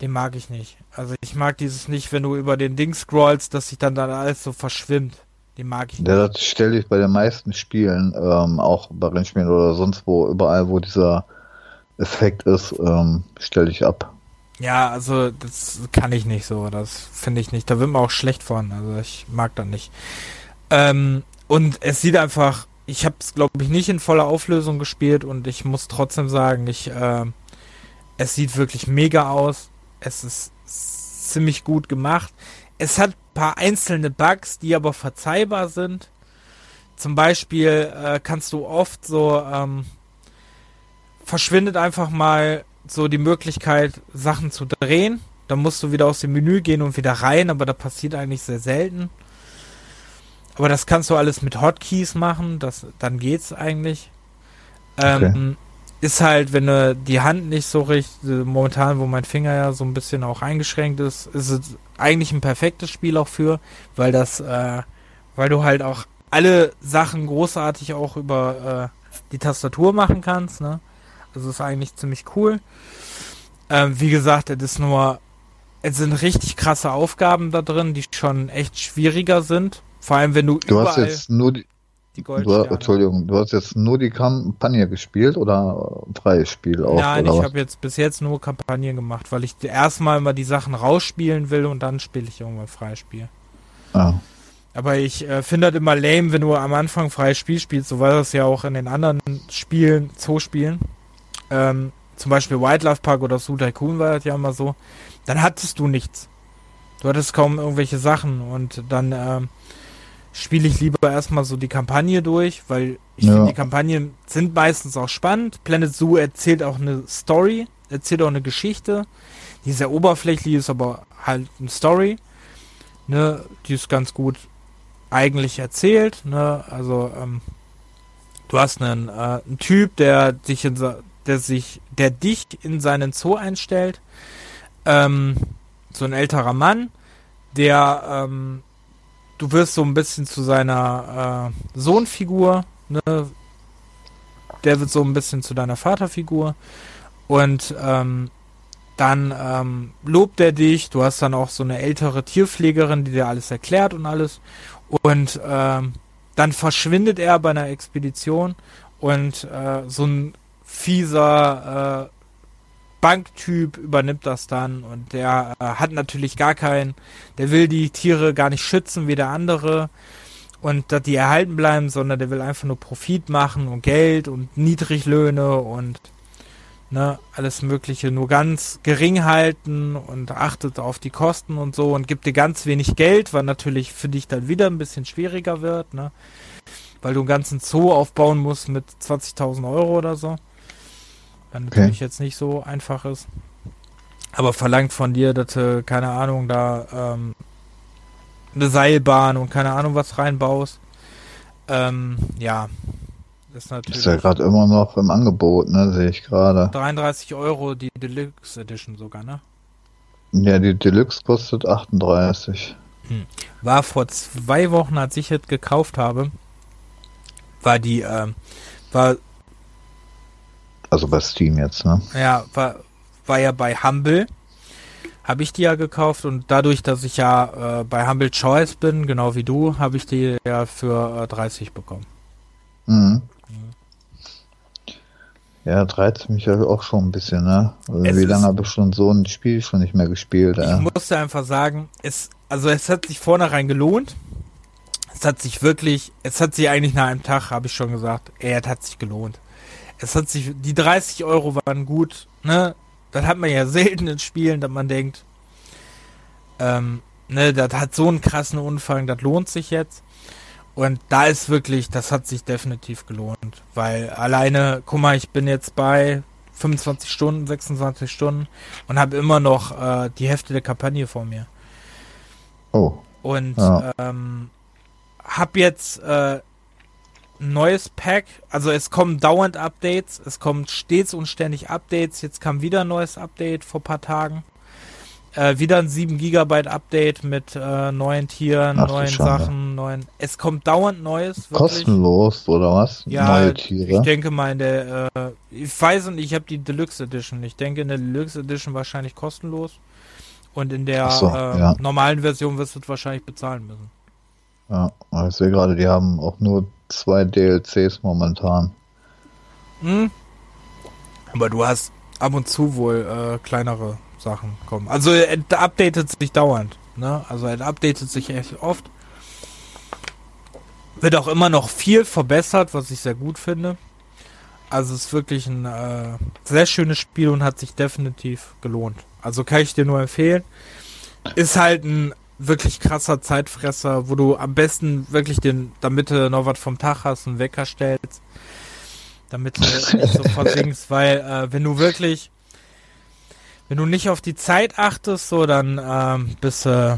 Speaker 1: Den mag ich nicht. Also ich mag dieses nicht, wenn du über den Ding scrollst, dass sich dann da alles so verschwimmt. Den mag ich
Speaker 2: nicht. Ja, das stelle ich bei den meisten Spielen, ähm, auch bei Rennspielen oder sonst wo, überall, wo dieser Effekt ist, ähm, stelle ich ab.
Speaker 1: Ja, also das kann ich nicht so. Das finde ich nicht. Da wird man auch schlecht von. Also ich mag das nicht. Ähm, und es sieht einfach, ich habe es glaube ich nicht in voller Auflösung gespielt und ich muss trotzdem sagen, ich, äh, es sieht wirklich mega aus. Es ist ziemlich gut gemacht. Es hat paar einzelne Bugs, die aber verzeihbar sind. Zum Beispiel äh, kannst du oft so, ähm, verschwindet einfach mal so die Möglichkeit, Sachen zu drehen. Dann musst du wieder aus dem Menü gehen und wieder rein, aber da passiert eigentlich sehr selten. Aber das kannst du alles mit Hotkeys machen, das, dann geht's eigentlich. Ähm, okay ist halt, wenn du die Hand nicht so richtig, momentan, wo mein Finger ja so ein bisschen auch eingeschränkt ist, ist es eigentlich ein perfektes Spiel auch für, weil das, äh, weil du halt auch alle Sachen großartig auch über äh, die Tastatur machen kannst, ne? Also ist eigentlich ziemlich cool. Ähm, wie gesagt, es ist nur, es sind richtig krasse Aufgaben da drin, die schon echt schwieriger sind. Vor allem, wenn du,
Speaker 2: du hast jetzt nur die, die Goldsterne. Du, Entschuldigung, du hast jetzt nur die Kampagne gespielt oder freies Spiel auch?
Speaker 1: Nein, ich habe jetzt bis jetzt nur Kampagnen gemacht, weil ich erstmal mal die Sachen rausspielen will und dann spiele ich irgendwann freies Spiel. Ah. Aber ich äh, finde das immer lame, wenn du am Anfang freies Spiel spielst, so war das ja auch in den anderen Spielen, Zoospielen. Ähm, zum Beispiel Wildlife Park oder Zoo Tycoon war das ja immer so. Dann hattest du nichts. Du hattest kaum irgendwelche Sachen und dann ähm, spiele ich lieber erstmal so die Kampagne durch, weil ich ja. finde, die Kampagnen sind meistens auch spannend. Planet Zoo erzählt auch eine Story, erzählt auch eine Geschichte. Die ist sehr oberflächlich, ist aber halt eine Story. Ne, die ist ganz gut eigentlich erzählt. Ne, also ähm, du hast einen, äh, einen Typ, der dich in, der sich, der dich in seinen Zoo einstellt. Ähm, so ein älterer Mann, der ähm, du wirst so ein bisschen zu seiner äh, Sohnfigur, ne? Der wird so ein bisschen zu deiner Vaterfigur. Und ähm, dann ähm, lobt er dich. Du hast dann auch so eine ältere Tierpflegerin, die dir alles erklärt und alles. Und ähm, dann verschwindet er bei einer Expedition und äh, so ein fieser äh, Banktyp übernimmt das dann und der äh, hat natürlich gar keinen, der will die Tiere gar nicht schützen wie der andere und dass die erhalten bleiben, sondern der will einfach nur Profit machen und Geld und Niedriglöhne und ne, alles Mögliche. Nur ganz gering halten und achtet auf die Kosten und so und gibt dir ganz wenig Geld, was natürlich für dich dann wieder ein bisschen schwieriger wird, ne, weil du einen ganzen Zoo aufbauen musst mit 20.000 Euro oder so. Dann natürlich okay. jetzt nicht so einfach ist. Aber verlangt von dir, dass du, keine Ahnung, da ähm, eine Seilbahn und keine Ahnung was reinbaust. Ähm, ja.
Speaker 2: Das ist natürlich. Ist ja gerade immer noch im Angebot, ne, sehe ich gerade.
Speaker 1: 33 Euro die Deluxe Edition sogar, ne?
Speaker 2: Ja, die Deluxe kostet 38.
Speaker 1: Hm. War vor zwei Wochen, als ich es gekauft habe, war die, ähm, war
Speaker 2: also bei Steam jetzt, ne?
Speaker 1: Ja, war, war ja bei Humble. Habe ich die ja gekauft und dadurch, dass ich ja äh, bei Humble Choice bin, genau wie du, habe ich die ja für äh, 30 bekommen. Mhm.
Speaker 2: Ja, reizt mich ja auch schon ein bisschen, ne? Also wie lange habe ich schon so ein Spiel schon nicht mehr gespielt?
Speaker 1: Ich ja. musste einfach sagen, es, also es hat sich vornherein gelohnt. es hat sich wirklich, es hat sich eigentlich nach einem Tag, habe ich schon gesagt, ey, es hat sich gelohnt. Es hat sich, die 30 Euro waren gut, ne? Das hat man ja selten in Spielen, dass man denkt, ähm, ne, das hat so einen krassen Umfang, das lohnt sich jetzt. Und da ist wirklich, das hat sich definitiv gelohnt, weil alleine, guck mal, ich bin jetzt bei 25 Stunden, 26 Stunden und habe immer noch äh, die Hälfte der Kampagne vor mir.
Speaker 2: Oh.
Speaker 1: Und ja. ähm, hab jetzt äh, neues Pack, also es kommen dauernd Updates, es kommen stets und ständig Updates. Jetzt kam wieder ein neues Update vor paar Tagen. Äh, wieder ein 7 GB Update mit äh, neuen Tieren, Ach, neuen Sachen, neuen. Es kommt dauernd Neues.
Speaker 2: Wirklich. Kostenlos oder was?
Speaker 1: Ja, Neue Tiere. Ich denke mal in der. Äh, ich weiß und ich habe die Deluxe Edition. Ich denke in der Deluxe Edition wahrscheinlich kostenlos. Und in der so, äh, ja. normalen Version wirst du es wahrscheinlich bezahlen müssen.
Speaker 2: Ja, ich sehe gerade, die haben auch nur zwei DLCs momentan.
Speaker 1: Hm. Aber du hast ab und zu wohl äh, kleinere Sachen kommen. Also er updatet sich dauernd. Ne? Also er updatet sich echt oft. Wird auch immer noch viel verbessert, was ich sehr gut finde. Also es ist wirklich ein äh, sehr schönes Spiel und hat sich definitiv gelohnt. Also kann ich dir nur empfehlen. Ist halt ein wirklich krasser Zeitfresser, wo du am besten wirklich den, damit du noch was vom Tag hast, einen Wecker stellst. Damit du nicht so versinkst, weil äh, wenn du wirklich wenn du nicht auf die Zeit achtest, so dann ähm, bist äh,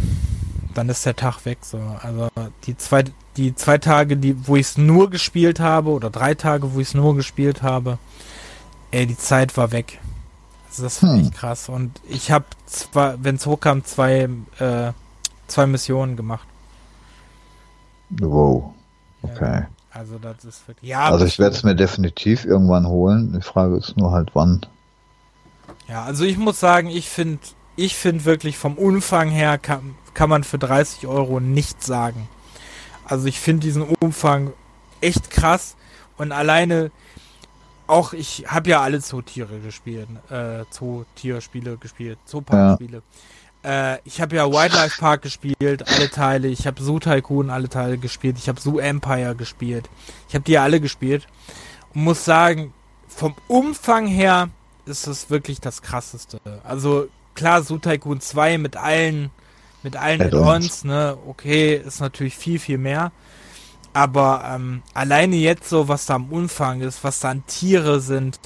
Speaker 1: dann ist der Tag weg. So, also die zwei die zwei Tage, die wo ich es nur gespielt habe oder drei Tage, wo ich es nur gespielt habe, ey, die Zeit war weg. Also das finde hm. ich krass. Und ich habe zwar, wenn es hochkam, zwei äh, zwei Missionen gemacht.
Speaker 2: Wow. Okay.
Speaker 1: Also das ist wirklich.
Speaker 2: Ja. Also ich werde es mir definitiv irgendwann holen. Die Frage ist nur halt wann.
Speaker 1: Ja, also ich muss sagen, ich finde, ich finde wirklich vom Umfang her kann, kann man für 30 Euro nichts sagen. Also ich finde diesen Umfang echt krass und alleine auch, ich habe ja alle Zootiere gespielt, äh, Zootierspiele gespielt, Zooparkspiele. Ja. Äh, ich habe ja Wildlife Park gespielt, alle Teile. Ich habe Zoo Tycoon alle Teile gespielt. Ich habe Zoo Empire gespielt. Ich habe die ja alle gespielt und muss sagen, vom Umfang her ist es wirklich das krasseste. Also klar, Su Tycoon 2 mit allen mit allen Add-ons, ne, okay, ist natürlich viel, viel mehr. Aber ähm, alleine jetzt so, was da am Umfang ist, was da an Tiere sind,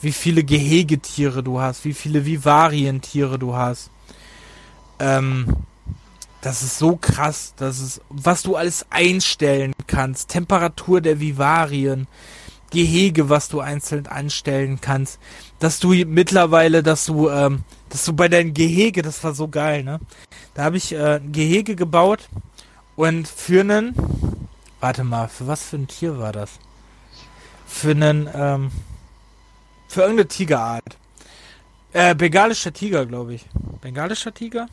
Speaker 1: wie viele Gehegetiere du hast, wie viele Vivarientiere du hast, ähm, das ist so krass, das ist, was du alles einstellen kannst, Temperatur der Vivarien, Gehege, was du einzeln anstellen kannst, dass du mittlerweile, dass du, ähm, dass du bei deinem Gehege, das war so geil, ne? Da habe ich äh, ein Gehege gebaut und für einen, warte mal, für was für ein Tier war das? Für einen, ähm, für irgendeine Tigerart. Äh, bengalischer Tiger, glaube ich. Bengalischer Tiger?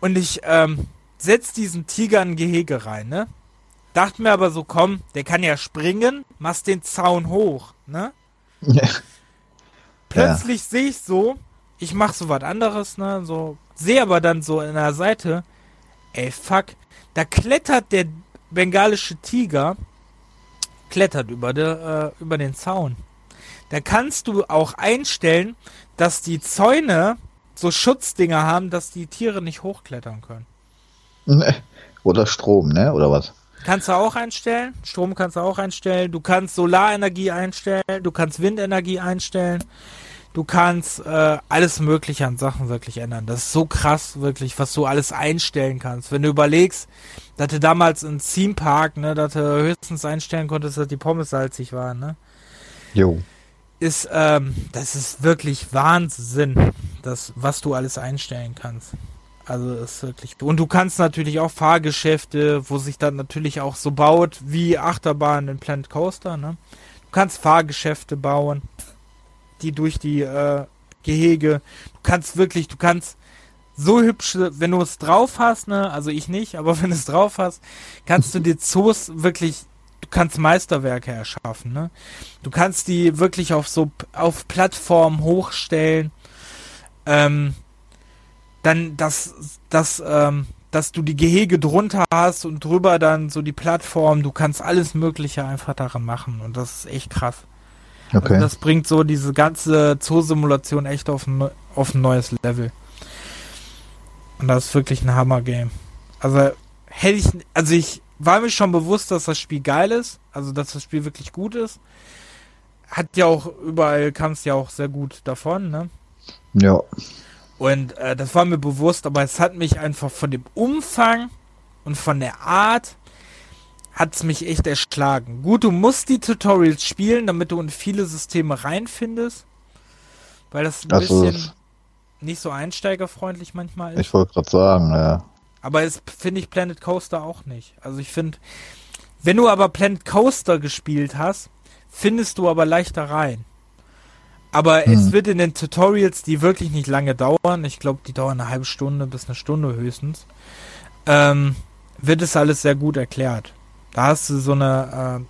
Speaker 1: Und ich, ähm, setz diesen Tiger in ein Gehege rein, ne? Dachte mir aber so, komm, der kann ja springen, machst den Zaun hoch, ne? Ja. Plötzlich ja. sehe ich so, ich mach so was anderes, ne? So, sehe aber dann so in der Seite, ey, fuck, da klettert der bengalische Tiger, klettert über, de, äh, über den Zaun. Da kannst du auch einstellen, dass die Zäune so Schutzdinger haben, dass die Tiere nicht hochklettern können.
Speaker 2: Oder Strom, ne? Oder was?
Speaker 1: Kannst du auch einstellen. Strom kannst du auch einstellen. Du kannst Solarenergie einstellen. Du kannst Windenergie einstellen. Du kannst äh, alles Mögliche an Sachen wirklich ändern. Das ist so krass, wirklich, was du alles einstellen kannst. Wenn du überlegst, dass du damals im Theme Park, ne, dass du höchstens einstellen konntest, dass die Pommes salzig waren, ne?
Speaker 2: Jo.
Speaker 1: Ist, ähm, das ist wirklich Wahnsinn, das, was du alles einstellen kannst. Also ist wirklich. Und du kannst natürlich auch Fahrgeschäfte, wo sich dann natürlich auch so baut wie Achterbahn in Planet Coaster, ne? Du kannst Fahrgeschäfte bauen, die durch die äh, Gehege. Du kannst wirklich, du kannst so hübsche, wenn du es drauf hast, ne, also ich nicht, aber wenn du es drauf hast, kannst du dir Zoos wirklich, du kannst Meisterwerke erschaffen, ne? Du kannst die wirklich auf so auf Plattformen hochstellen. Ähm, dann das, das, ähm, dass du die Gehege drunter hast und drüber dann so die Plattform. Du kannst alles Mögliche einfach daran machen und das ist echt krass. Also okay. Also das bringt so diese ganze Zoo-Simulation echt auf ein, auf ein neues Level. Und das ist wirklich ein Hammer-Game. Also hätte ich, also ich war mir schon bewusst, dass das Spiel geil ist, also dass das Spiel wirklich gut ist. Hat ja auch überall kam es ja auch sehr gut davon, ne?
Speaker 2: Ja.
Speaker 1: Und äh, das war mir bewusst, aber es hat mich einfach von dem Umfang und von der Art hat es mich echt erschlagen. Gut, du musst die Tutorials spielen, damit du in viele Systeme reinfindest, weil das ein also bisschen nicht so einsteigerfreundlich manchmal
Speaker 2: ist. Ich wollte gerade sagen, ja.
Speaker 1: Aber es finde ich Planet Coaster auch nicht. Also ich finde, wenn du aber Planet Coaster gespielt hast, findest du aber leichter rein. Aber hm. es wird in den Tutorials, die wirklich nicht lange dauern, ich glaube, die dauern eine halbe Stunde bis eine Stunde höchstens, ähm, wird es alles sehr gut erklärt. Da hast du so eine,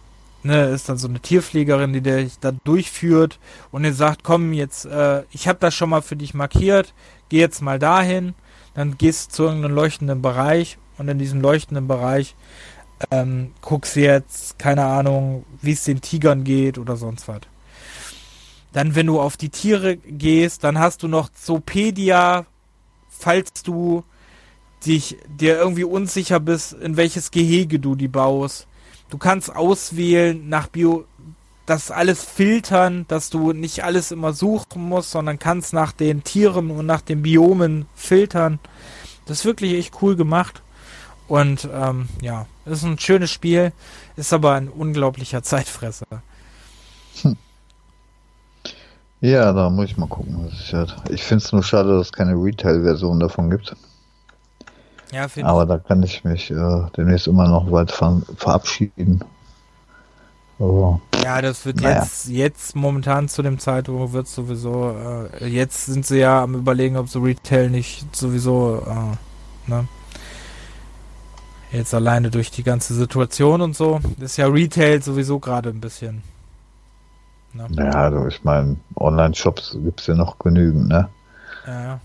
Speaker 1: äh, ne, ist dann so eine Tierpflegerin, die dich da durchführt und dir sagt, komm jetzt, äh, ich habe das schon mal für dich markiert, geh jetzt mal dahin, dann gehst du zu irgendeinem leuchtenden Bereich und in diesem leuchtenden Bereich ähm, guckst du jetzt, keine Ahnung, wie es den Tigern geht oder sonst was. Dann, wenn du auf die Tiere gehst, dann hast du noch Zoopedia, falls du dich dir irgendwie unsicher bist, in welches Gehege du die baust. Du kannst auswählen nach Bio, das alles filtern, dass du nicht alles immer suchen musst, sondern kannst nach den Tieren und nach den Biomen filtern. Das ist wirklich echt cool gemacht. Und ähm, ja, ist ein schönes Spiel, ist aber ein unglaublicher Zeitfresser. Hm.
Speaker 2: Ja, da muss ich mal gucken, was ich halt. Ich finde es nur schade, dass es keine Retail-Version davon gibt. Ja, Aber da kann ich mich äh, demnächst immer noch weit ver verabschieden.
Speaker 1: Aber, ja, das wird naja. jetzt, jetzt momentan zu dem Zeitpunkt wird sowieso, äh, jetzt sind sie ja am überlegen, ob so Retail nicht sowieso, äh, ne? Jetzt alleine durch die ganze Situation und so, ist ja Retail sowieso gerade ein bisschen
Speaker 2: Ne? Naja, also ich meine, Online-Shops gibt es ja noch genügend, ne?
Speaker 1: Ja.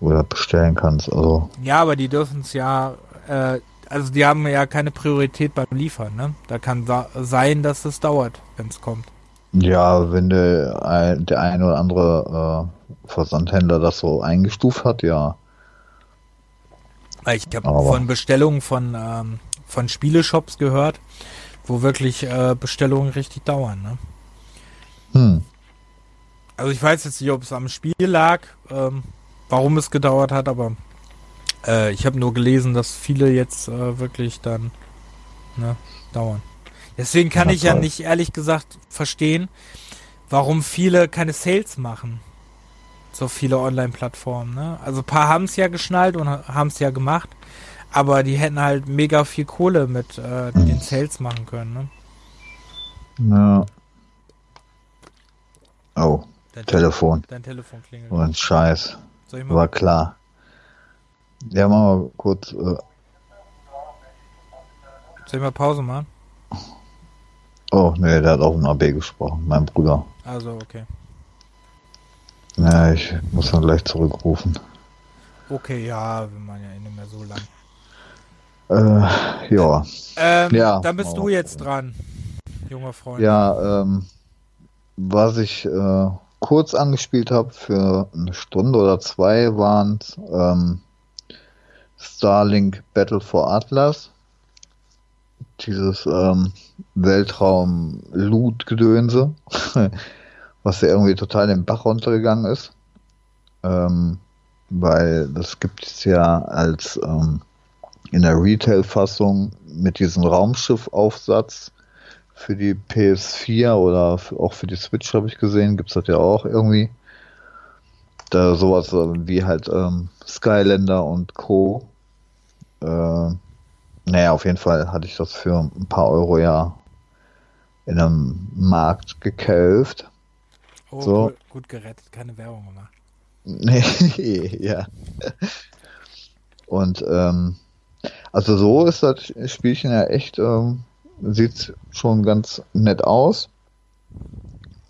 Speaker 2: Wo du bestellen kannst, also.
Speaker 1: Ja, aber die dürfen es ja, äh, also die haben ja keine Priorität beim Liefern, ne? Da kann sein, dass es dauert, wenn es kommt.
Speaker 2: Ja, wenn der, der ein oder andere äh, Versandhändler das so eingestuft hat, ja.
Speaker 1: Ich habe von Bestellungen von, ähm, von Spieleshops gehört, wo wirklich äh, Bestellungen richtig dauern, ne? Hm. Also ich weiß jetzt nicht, ob es am Spiel lag, ähm, warum es gedauert hat, aber äh, ich habe nur gelesen, dass viele jetzt äh, wirklich dann ne, dauern. Deswegen kann ja, ich toll. ja nicht ehrlich gesagt verstehen, warum viele keine Sales machen. So viele Online-Plattformen. Ne? Also ein paar haben es ja geschnallt und haben es ja gemacht, aber die hätten halt mega viel Kohle mit äh, den Sales machen können.
Speaker 2: Ne? Ja. Oh, dein Telefon.
Speaker 1: Dein Telefon klingelt.
Speaker 2: Oh, ein Scheiß. War klar. Ja, machen wir kurz. Äh
Speaker 1: Soll ich mal Pause machen?
Speaker 2: Oh, nee, der hat auf dem AB gesprochen, mein Bruder.
Speaker 1: Also, okay.
Speaker 2: Ja, ich muss dann gleich zurückrufen.
Speaker 1: Okay, ja, wir machen ja eh nicht mehr so lang.
Speaker 2: Äh, ja.
Speaker 1: Ähm, ja. Dann bist du jetzt dran, junger Freund.
Speaker 2: Ja, ähm, was ich äh, kurz angespielt habe für eine Stunde oder zwei waren ähm, Starlink Battle for Atlas. Dieses ähm, Weltraum-Loot-Gedönse, was ja irgendwie total den Bach runtergegangen ist. Ähm, weil das gibt es ja als ähm, in der Retail-Fassung mit diesem Raumschiff-Aufsatz für die PS4 oder auch für die Switch habe ich gesehen, gibt es das ja auch irgendwie. Da sowas äh, wie halt ähm, Skylander und Co. Äh, naja, auf jeden Fall hatte ich das für ein paar Euro ja in einem Markt gekauft.
Speaker 1: Oh, so. gut, gut gerettet, keine Werbung gemacht.
Speaker 2: Nee, ja. Und ähm, also so ist das Spielchen ja echt ähm, sieht schon ganz nett aus.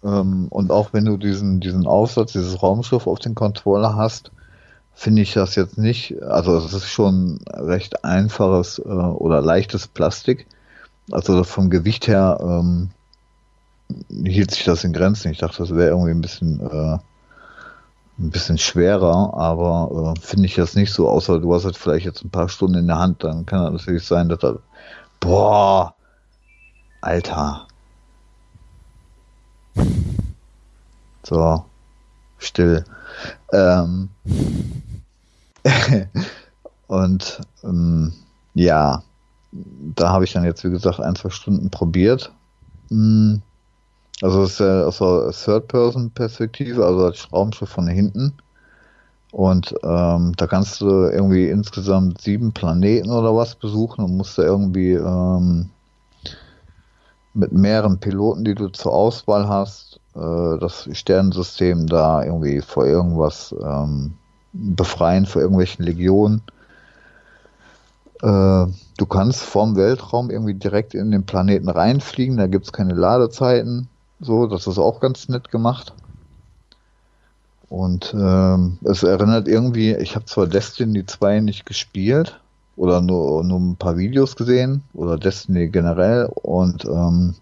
Speaker 2: Ähm, und auch wenn du diesen, diesen Aufsatz, dieses Raumschiff auf den Controller hast, finde ich das jetzt nicht, also es ist schon recht einfaches äh, oder leichtes Plastik. Also vom Gewicht her ähm, hielt sich das in Grenzen. Ich dachte, das wäre irgendwie ein bisschen äh, ein bisschen schwerer, aber äh, finde ich das nicht so, außer du hast halt vielleicht jetzt ein paar Stunden in der Hand, dann kann das natürlich sein, dass er, boah, Alter. So, still. Ähm, und ähm, ja, da habe ich dann jetzt, wie gesagt, ein, zwei Stunden probiert. Hm, also es ist ja aus der Third-Person-Perspektive, also als Raumschiff von hinten. Und ähm, da kannst du irgendwie insgesamt sieben Planeten oder was besuchen und musst da irgendwie ähm, mit mehreren Piloten, die du zur Auswahl hast, äh, das Sternensystem da irgendwie vor irgendwas ähm, befreien, vor irgendwelchen Legionen. Äh, du kannst vom Weltraum irgendwie direkt in den Planeten reinfliegen, da gibt es keine Ladezeiten. So, das ist auch ganz nett gemacht. Und ähm, es erinnert irgendwie, ich habe zwar Destiny 2 nicht gespielt oder nur, nur ein paar Videos gesehen oder Destiny generell und ähm,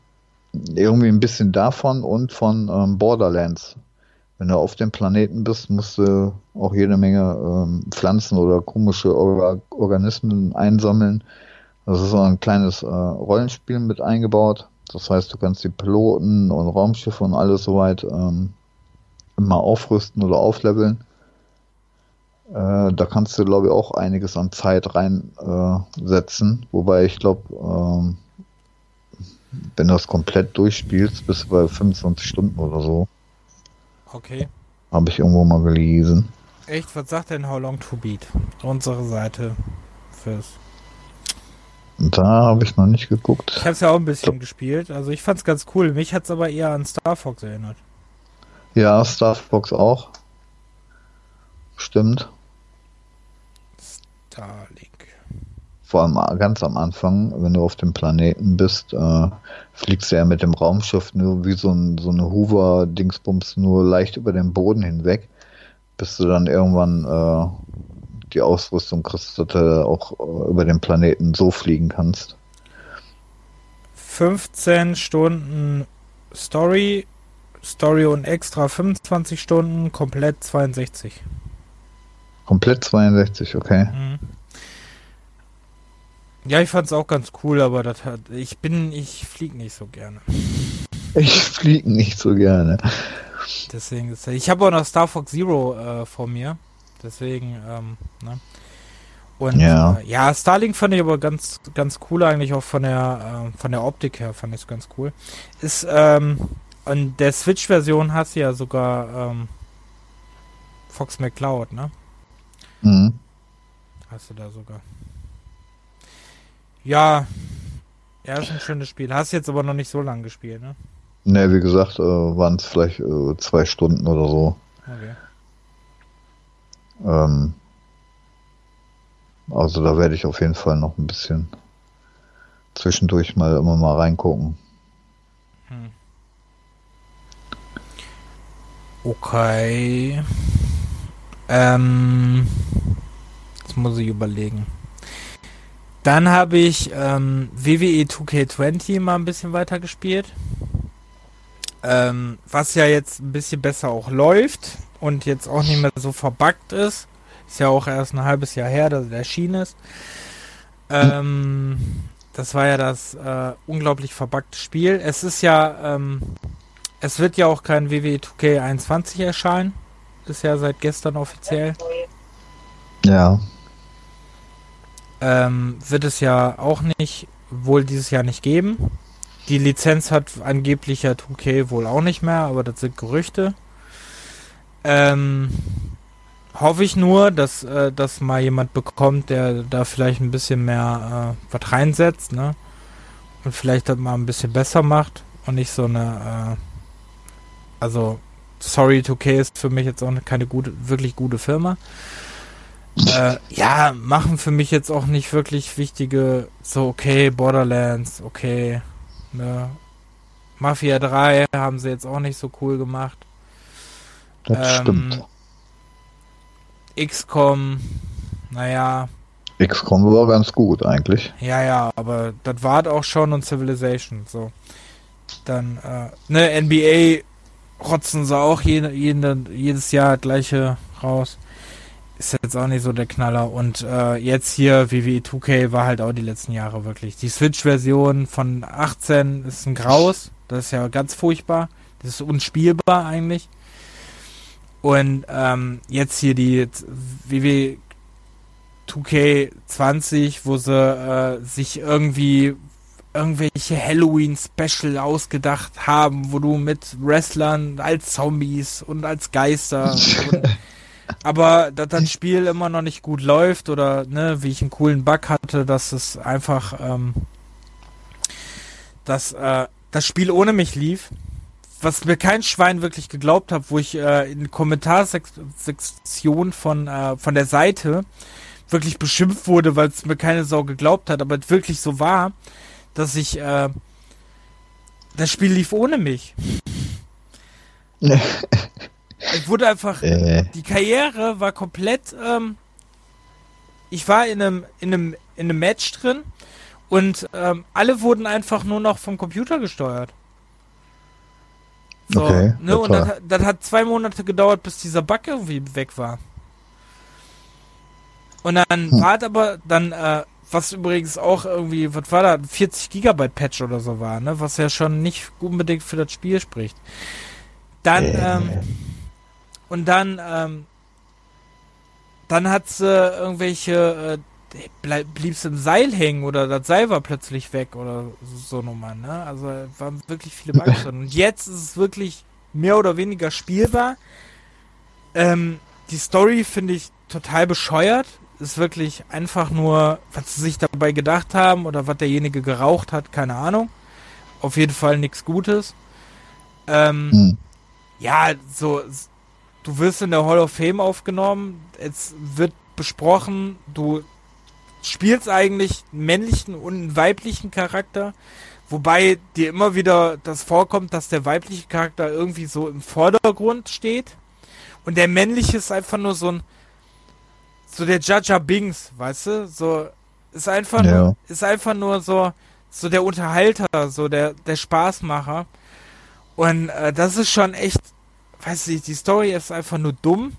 Speaker 2: irgendwie ein bisschen davon und von ähm, Borderlands. Wenn du auf dem Planeten bist, musst du auch jede Menge ähm, Pflanzen oder komische Or Organismen einsammeln. Das ist so ein kleines äh, Rollenspiel mit eingebaut. Das heißt, du kannst die Piloten und Raumschiffe und alles soweit ähm, immer aufrüsten oder aufleveln. Äh, da kannst du, glaube ich, auch einiges an Zeit reinsetzen. Äh, Wobei ich glaube, ähm, wenn du das komplett durchspielst, bist du bei 25 Stunden oder so.
Speaker 1: Okay.
Speaker 2: Habe ich irgendwo mal gelesen.
Speaker 1: Echt? Was sagt denn How Long to Beat? Unsere Seite fürs
Speaker 2: da habe ich noch nicht geguckt.
Speaker 1: Ich habe es ja auch ein bisschen so. gespielt. Also ich fand es ganz cool. Mich hat es aber eher an Star Fox erinnert.
Speaker 2: Ja, Star Fox auch. Stimmt. Starlink. Vor allem ganz am Anfang, wenn du auf dem Planeten bist, äh, fliegst du ja mit dem Raumschiff nur wie so, ein, so eine Hoover-Dingsbums nur leicht über den Boden hinweg, bis du dann irgendwann äh, die Ausrüstung kriegst, dass du auch äh, über den Planeten so fliegen kannst.
Speaker 1: 15 Stunden Story, Story und extra 25 Stunden, komplett 62.
Speaker 2: Komplett 62, okay. Mhm.
Speaker 1: Ja, ich fand's auch ganz cool, aber das hat, ich bin, ich flieg nicht so gerne.
Speaker 2: Ich flieg nicht so gerne.
Speaker 1: Deswegen ist, ich habe auch noch Star Fox Zero äh, vor mir. Deswegen, ähm, ne? Und ja. Äh, ja, Starlink fand ich aber ganz, ganz cool eigentlich auch von der, äh, von der Optik her fand ich es ganz cool. Ist, ähm, an der Switch-Version hast du ja sogar ähm, Fox McCloud, ne? Mhm. Hast du da sogar. Ja, ja, ist ein schönes Spiel. Hast jetzt aber noch nicht so lange gespielt, ne?
Speaker 2: Ne, wie gesagt, äh, waren es vielleicht äh, zwei Stunden oder so. Okay. Ähm, also da werde ich auf jeden Fall noch ein bisschen zwischendurch mal immer mal reingucken. Hm.
Speaker 1: Okay. Ähm, jetzt muss ich überlegen. Dann habe ich ähm, WWE 2K20 mal ein bisschen weiter gespielt. Ähm, was ja jetzt ein bisschen besser auch läuft und jetzt auch nicht mehr so verbuggt ist. Ist ja auch erst ein halbes Jahr her, dass er erschienen ist. Ähm, das war ja das äh, unglaublich verbuggte Spiel. Es ist ja, ähm, es wird ja auch kein WWE 2K21 erscheinen. Ist ja seit gestern offiziell.
Speaker 2: Ja.
Speaker 1: Ähm, wird es ja auch nicht, wohl dieses Jahr nicht geben. Die Lizenz hat angeblich ja 2K wohl auch nicht mehr, aber das sind Gerüchte. Ähm, hoffe ich nur, dass äh, das mal jemand bekommt, der da vielleicht ein bisschen mehr äh, was reinsetzt, ne? Und vielleicht das mal ein bisschen besser macht und nicht so eine, äh, also sorry, 2K ist für mich jetzt auch keine gute, wirklich gute Firma. Äh, ja, machen für mich jetzt auch nicht wirklich wichtige, so okay, Borderlands, okay, ne? Mafia 3 haben sie jetzt auch nicht so cool gemacht.
Speaker 2: Das ähm, stimmt.
Speaker 1: XCOM, naja.
Speaker 2: XCOM war ganz gut eigentlich.
Speaker 1: Ja, ja, aber das war auch schon und Civilization, so. Dann, äh, ne, NBA rotzen sie auch jede, jede, jedes Jahr gleiche raus. Ist jetzt auch nicht so der Knaller. Und äh, jetzt hier WWE 2K war halt auch die letzten Jahre wirklich. Die Switch-Version von 18 ist ein Graus. Das ist ja ganz furchtbar. Das ist unspielbar eigentlich. Und ähm, jetzt hier die WWE 2K20, wo sie äh, sich irgendwie irgendwelche Halloween-Special ausgedacht haben, wo du mit Wrestlern als Zombies und als Geister und, aber dass das Spiel immer noch nicht gut läuft oder ne, wie ich einen coolen Bug hatte, dass es einfach ähm, dass äh, das Spiel ohne mich lief, was mir kein Schwein wirklich geglaubt hat, wo ich äh, in Kommentarsektion von äh, von der Seite wirklich beschimpft wurde, weil es mir keine Sau geglaubt hat, aber es wirklich so war dass ich, äh, das Spiel lief ohne mich. ich wurde einfach, äh. die Karriere war komplett, ähm, ich war in einem, in einem, in einem Match drin und ähm, alle wurden einfach nur noch vom Computer gesteuert. So, okay, ne, und das, das, hat zwei Monate gedauert, bis dieser Bug irgendwie weg war. Und dann hm. war aber dann äh, was übrigens auch irgendwie, was war da, 40 Gigabyte Patch oder so war, ne? Was ja schon nicht unbedingt für das Spiel spricht. Dann, äh. ähm, und dann, ähm, dann hat sie irgendwelche, äh, bleib, blieb's im Seil hängen oder das Seil war plötzlich weg oder so nochmal, ne? Also waren wirklich viele Bugs drin. Und jetzt ist es wirklich mehr oder weniger spielbar. Ähm, die Story finde ich total bescheuert ist wirklich einfach nur, was sie sich dabei gedacht haben oder was derjenige geraucht hat, keine Ahnung. Auf jeden Fall nichts Gutes. Ähm, hm. Ja, so, du wirst in der Hall of Fame aufgenommen, es wird besprochen, du spielst eigentlich einen männlichen und einen weiblichen Charakter, wobei dir immer wieder das vorkommt, dass der weibliche Charakter irgendwie so im Vordergrund steht und der männliche ist einfach nur so ein so der Jaja Bings, weißt du? So ist einfach ja. nur, ist einfach nur so so der Unterhalter, so der der Spaßmacher. Und äh, das ist schon echt, weiß ich, die Story ist einfach nur dumm.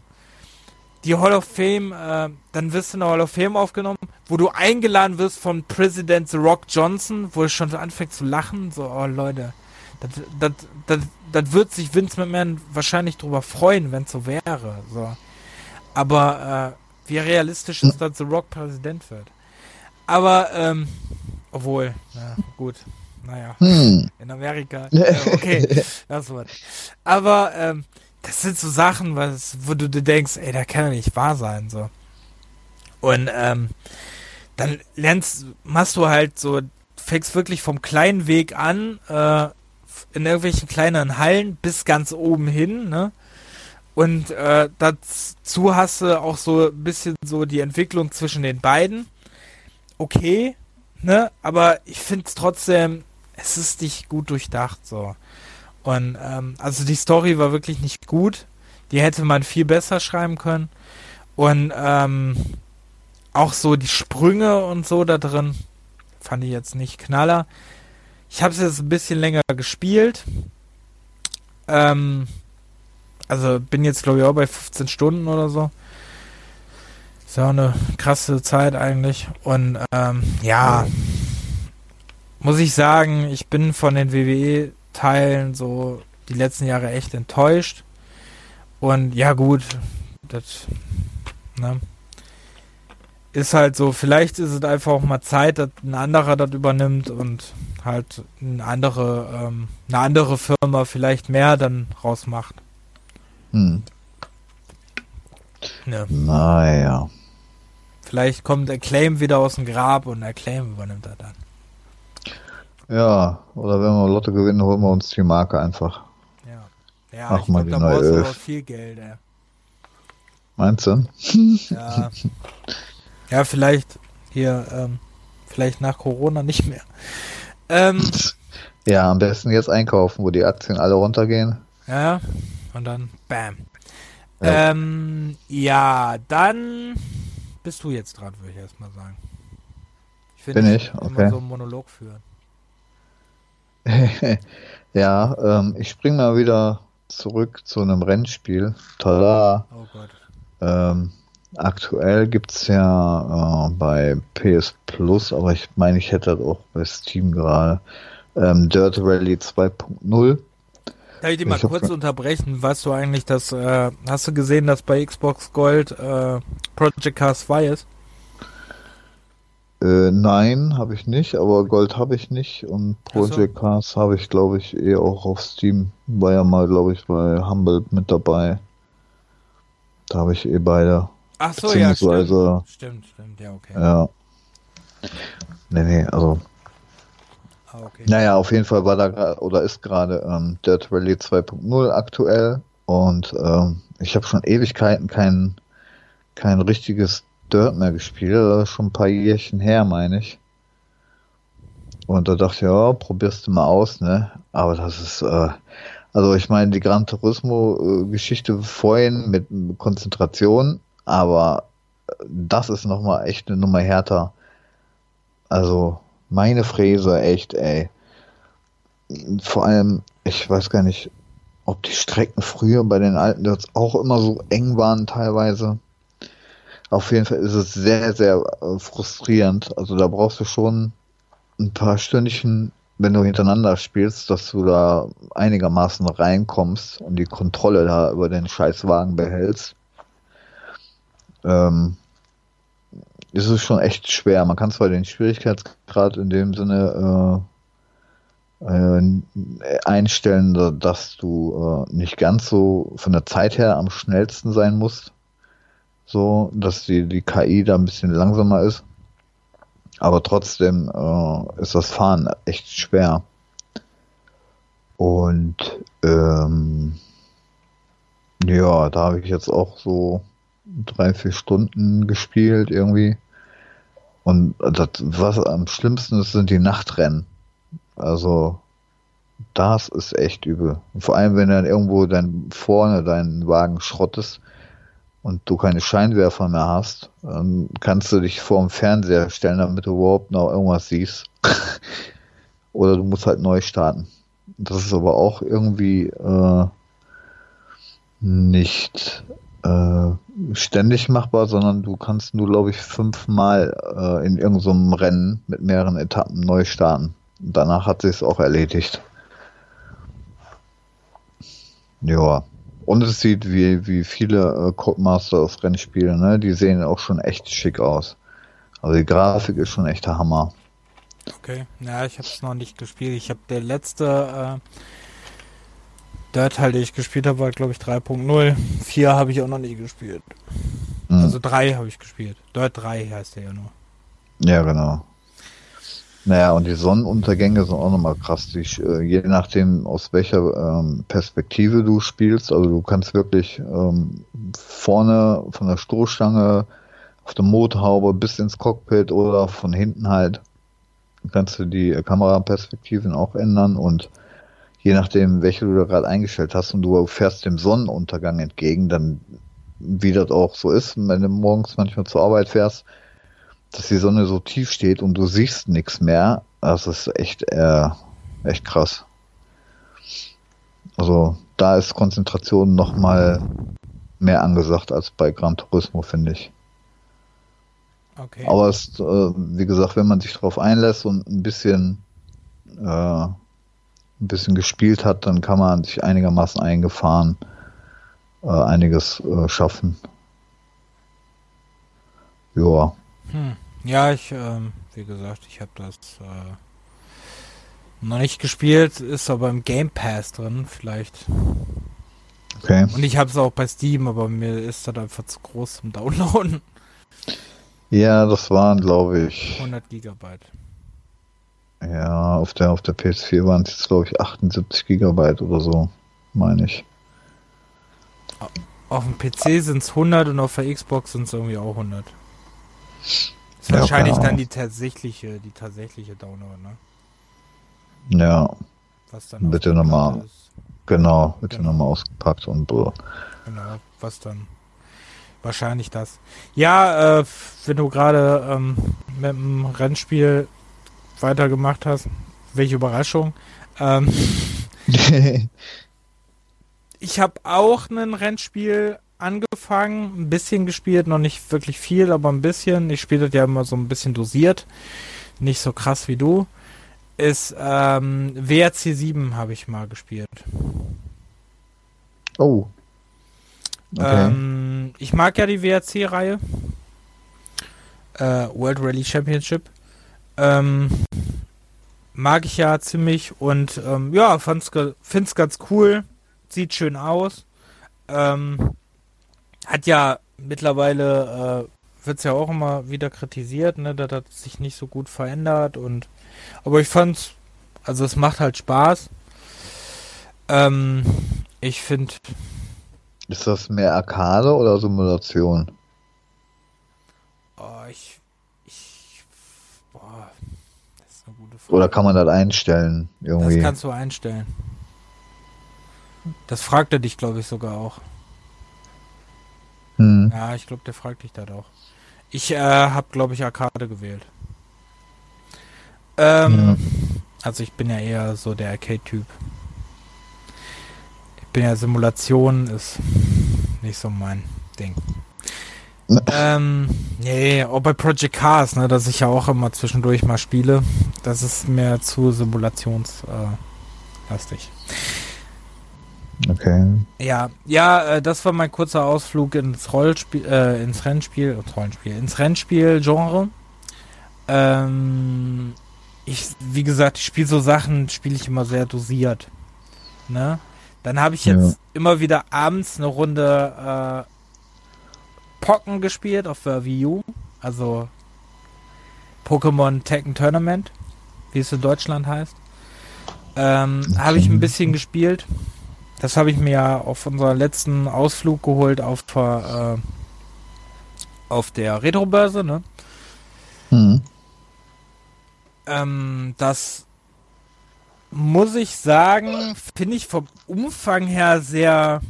Speaker 1: Die Hall of Fame, äh, dann wirst du in der Hall of Fame aufgenommen, wo du eingeladen wirst von Präsident The Rock Johnson, wo es schon anfängt zu lachen. So, oh Leute, das, wird sich Vince McMahon wahrscheinlich drüber freuen, wenn es so wäre. So. Aber äh, wie realistisch ist, dass The Rock Präsident wird. Aber, ähm, obwohl, na gut, naja, hm. in Amerika, äh, okay, das wird. Aber, ähm, das sind so Sachen, was, wo du dir denkst, ey, da kann ja nicht wahr sein, so. Und, ähm, dann lernst, machst du halt so, fängst wirklich vom kleinen Weg an, äh, in irgendwelchen kleineren Hallen bis ganz oben hin, ne? Und äh, dazu hast du auch so ein bisschen so die Entwicklung zwischen den beiden. Okay, ne? Aber ich finde es trotzdem, es ist nicht gut durchdacht so. Und ähm, also die Story war wirklich nicht gut. Die hätte man viel besser schreiben können. Und ähm, auch so die Sprünge und so da drin fand ich jetzt nicht knaller. Ich habe es jetzt ein bisschen länger gespielt. Ähm, also bin jetzt glaube ich auch bei 15 Stunden oder so. Ist ja auch eine krasse Zeit eigentlich. Und ähm, ja, muss ich sagen, ich bin von den WWE-Teilen so die letzten Jahre echt enttäuscht. Und ja gut, das ne, ist halt so, vielleicht ist es einfach auch mal Zeit, dass ein anderer das übernimmt und halt eine andere, ähm, eine andere Firma vielleicht mehr dann rausmacht. Hm. Ja. Naja. Vielleicht kommt der Claim wieder aus dem Grab und der Claim übernimmt er dann.
Speaker 2: Ja, oder wenn wir Lotto gewinnen, holen wir uns die Marke einfach.
Speaker 1: Ja, ja Ach, ich glaube, da brauchst du aber viel Geld, ey.
Speaker 2: Meinst du?
Speaker 1: Ja. Ja, vielleicht hier, ähm, vielleicht nach Corona nicht mehr. Ähm,
Speaker 2: ja, am besten jetzt einkaufen, wo die Aktien alle runtergehen.
Speaker 1: Ja, und dann bam. Ja. Ähm, ja, dann bist du jetzt dran, würde ich erstmal sagen.
Speaker 2: Ich Bin ich? Okay. Immer
Speaker 1: so einen Monolog führen.
Speaker 2: ja, ähm, ich spring mal wieder zurück zu einem Rennspiel. Tada! Oh Gott. Ähm, aktuell gibt es ja äh, bei PS Plus, aber ich meine, ich hätte das auch bei Steam gerade, ähm, Dirt Rally 2.0.
Speaker 1: Kann ich dich mal ich kurz unterbrechen? Weißt du eigentlich, dass, äh, hast du gesehen, dass bei Xbox Gold äh, Project Cars 2 ist?
Speaker 2: Äh, nein, habe ich nicht, aber Gold habe ich nicht und Project so. Cars habe ich, glaube ich, eh auch auf Steam. War ja mal, glaube ich, bei Humble mit dabei. Da habe ich eh beide.
Speaker 1: Ach so, ja, stimmt. Stimmt, stimmt, ja, okay.
Speaker 2: Ja. Nee, nee, also. Ah, okay. Naja, auf jeden Fall war da oder ist gerade ähm, Dirt Rally 2.0 aktuell und ähm, ich habe schon Ewigkeiten kein, kein richtiges Dirt mehr gespielt, das ist schon ein paar Jährchen her, meine ich. Und da dachte ich, ja, probierst du mal aus, ne? Aber das ist, äh, also ich meine, die Gran Turismo-Geschichte vorhin mit Konzentration, aber das ist nochmal echt eine Nummer härter. Also, meine Fräse, echt, ey. Vor allem, ich weiß gar nicht, ob die Strecken früher bei den alten jetzt auch immer so eng waren teilweise. Auf jeden Fall ist es sehr, sehr äh, frustrierend. Also da brauchst du schon ein paar Stündchen, wenn du hintereinander spielst, dass du da einigermaßen reinkommst und die Kontrolle da über den Scheißwagen behältst. Ähm, ist es schon echt schwer. Man kann zwar den Schwierigkeitsgrad in dem Sinne äh, äh, einstellen, dass du äh, nicht ganz so von der Zeit her am schnellsten sein musst so, dass die, die KI da ein bisschen langsamer ist. Aber trotzdem äh, ist das Fahren echt schwer. Und ähm, ja, da habe ich jetzt auch so drei, vier Stunden gespielt irgendwie. Und das, was am schlimmsten ist, sind die Nachtrennen. Also das ist echt übel. Vor allem, wenn dann irgendwo dann vorne deinen Wagen schrottest, und du keine Scheinwerfer mehr hast, dann kannst du dich vor dem Fernseher stellen, damit du überhaupt noch irgendwas siehst. Oder du musst halt neu starten. Das ist aber auch irgendwie äh, nicht äh, ständig machbar, sondern du kannst nur, glaube ich, fünfmal äh, in irgendeinem Rennen mit mehreren Etappen neu starten. Danach hat sich es auch erledigt. Ja. Und es sieht wie, wie viele äh, Codemasters Rennspiele, ne? Die sehen auch schon echt schick aus. Also die Grafik ist schon echt der Hammer.
Speaker 1: Okay, ja, ich habe es noch nicht gespielt. Ich habe der letzte äh, Dirt Teil, den ich gespielt habe, war glaube ich 3.0. 4 habe ich auch noch nie gespielt. Mhm. Also 3 habe ich gespielt. Dirt 3 heißt der ja nur.
Speaker 2: Ja, genau. Naja, und die Sonnenuntergänge sind auch nochmal krass. Die, äh, je nachdem, aus welcher ähm, Perspektive du spielst, also du kannst wirklich ähm, vorne von der Stoßstange auf der Motorhaube bis ins Cockpit oder von hinten halt, kannst du die Kameraperspektiven auch ändern und je nachdem, welche du da gerade eingestellt hast und du fährst dem Sonnenuntergang entgegen, dann wie das auch so ist, wenn du morgens manchmal zur Arbeit fährst, dass die Sonne so tief steht und du siehst nichts mehr, das ist echt, äh, echt krass. Also da ist Konzentration noch mal mehr angesagt als bei Gran Turismo, finde ich. Okay. Aber es, äh, wie gesagt, wenn man sich darauf einlässt und ein bisschen, äh, ein bisschen gespielt hat, dann kann man sich einigermaßen eingefahren äh, einiges äh, schaffen. Ja.
Speaker 1: Hm. Ja, ich, ähm, wie gesagt, ich habe das äh, noch nicht gespielt, ist aber im Game Pass drin, vielleicht. Okay. Und ich habe es auch bei Steam, aber mir ist das einfach zu groß zum Downloaden.
Speaker 2: Ja, das waren, glaube ich.
Speaker 1: 100 Gigabyte.
Speaker 2: Ja, auf der, auf der PS4 waren es jetzt, glaube ich, 78 Gigabyte oder so, meine ich.
Speaker 1: Auf dem PC sind es 100 und auf der Xbox sind es irgendwie auch 100. Ist ja, wahrscheinlich dann die tatsächliche, die tatsächliche Download, ne?
Speaker 2: Ja. Was dann Bitte nochmal Genau, wird genau. nochmal ausgepackt und so.
Speaker 1: Genau, was dann wahrscheinlich das. Ja, äh, wenn du gerade ähm, mit dem Rennspiel weitergemacht hast, welche Überraschung. Ähm, ich habe auch ein Rennspiel angefangen, ein bisschen gespielt, noch nicht wirklich viel, aber ein bisschen. Ich spiele das ja immer so ein bisschen dosiert, nicht so krass wie du. Ist ähm, WRC 7 habe ich mal gespielt.
Speaker 2: Oh.
Speaker 1: Okay. Ähm, ich mag ja die WRC-Reihe. Äh, World Rally Championship. Ähm, mag ich ja ziemlich und ähm, ja, fand's, find's ganz cool. Sieht schön aus. Ähm, hat ja mittlerweile, äh, wird's ja auch immer wieder kritisiert, ne, dass das sich nicht so gut verändert und aber ich fand's, also es macht halt Spaß. Ähm, ich finde.
Speaker 2: Ist das mehr Arcade oder Simulation?
Speaker 1: Oh, ich. Ich. Boah.
Speaker 2: Das ist eine gute Frage. Oder kann man das einstellen? Irgendwie?
Speaker 1: Das kannst du einstellen. Das fragt er dich, glaube ich, sogar auch. Hm. Ja, ich glaube, der fragt dich das auch. Ich äh, habe, glaube ich, Arcade gewählt. Ähm, ja. Also ich bin ja eher so der Arcade-Typ. Ich bin ja Simulation, ist nicht so mein Ding. ähm, nee, auch bei Project Cars, ne, dass ich ja auch immer zwischendurch mal spiele, das ist mir zu simulationslastig.
Speaker 2: Äh, okay.
Speaker 1: Ja, ja, äh, das war mein kurzer Ausflug ins Rollspiel, äh, ins Rennspiel, ins Rollenspiel, ins Rennspiel-Genre. Ähm, ich, wie gesagt, ich spiele so Sachen, spiele ich immer sehr dosiert. Ne? Dann habe ich jetzt ja. immer wieder abends eine Runde äh, Pocken gespielt auf der Wii U. Also Pokémon Tekken Tournament, wie es in Deutschland heißt. Ähm, okay. Habe ich ein bisschen gespielt. Das habe ich mir ja auf unserer letzten Ausflug geholt auf, äh, auf der Retro-Börse, ne? Mhm. Ähm, das muss ich sagen, finde ich vom Umfang her sehr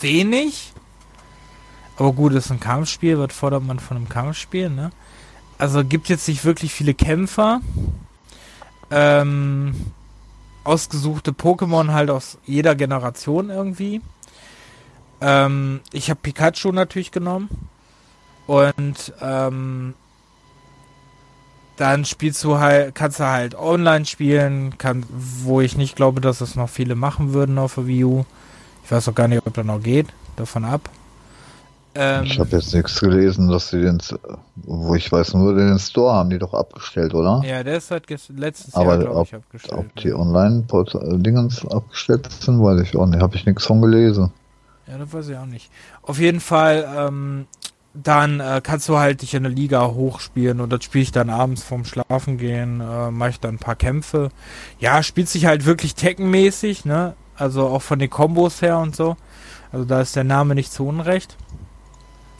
Speaker 1: wenig. Aber gut, es ist ein Kampfspiel, was fordert man von einem Kampfspiel, ne? Also gibt jetzt nicht wirklich viele Kämpfer. Ähm, ausgesuchte Pokémon halt aus jeder Generation irgendwie. Ähm, ich habe Pikachu natürlich genommen. Und ähm, dann spielst du halt, kannst du halt online spielen, kann, wo ich nicht glaube, dass es noch viele machen würden auf der Wii U. Ich weiß auch gar nicht, ob das noch geht, davon ab.
Speaker 2: Ähm, ich habe jetzt nichts gelesen, dass sie den, wo ich weiß nur, den Store haben die doch abgestellt, oder?
Speaker 1: Ja, der ist halt letztes
Speaker 2: Aber Jahr, glaube ich, abgestellt. Ob die Online-Dingens abgestellt sind, weiß ich auch nicht. Habe ich nichts von gelesen.
Speaker 1: Ja, das weiß ich auch nicht. Auf jeden Fall, ähm, dann äh, kannst du halt dich in der Liga hochspielen und das spiele ich dann abends vorm Schlafen gehen, äh, mache ich dann ein paar Kämpfe. Ja, spielt sich halt wirklich Tekken-mäßig, ne? Also auch von den Kombos her und so. Also da ist der Name nicht zu Unrecht.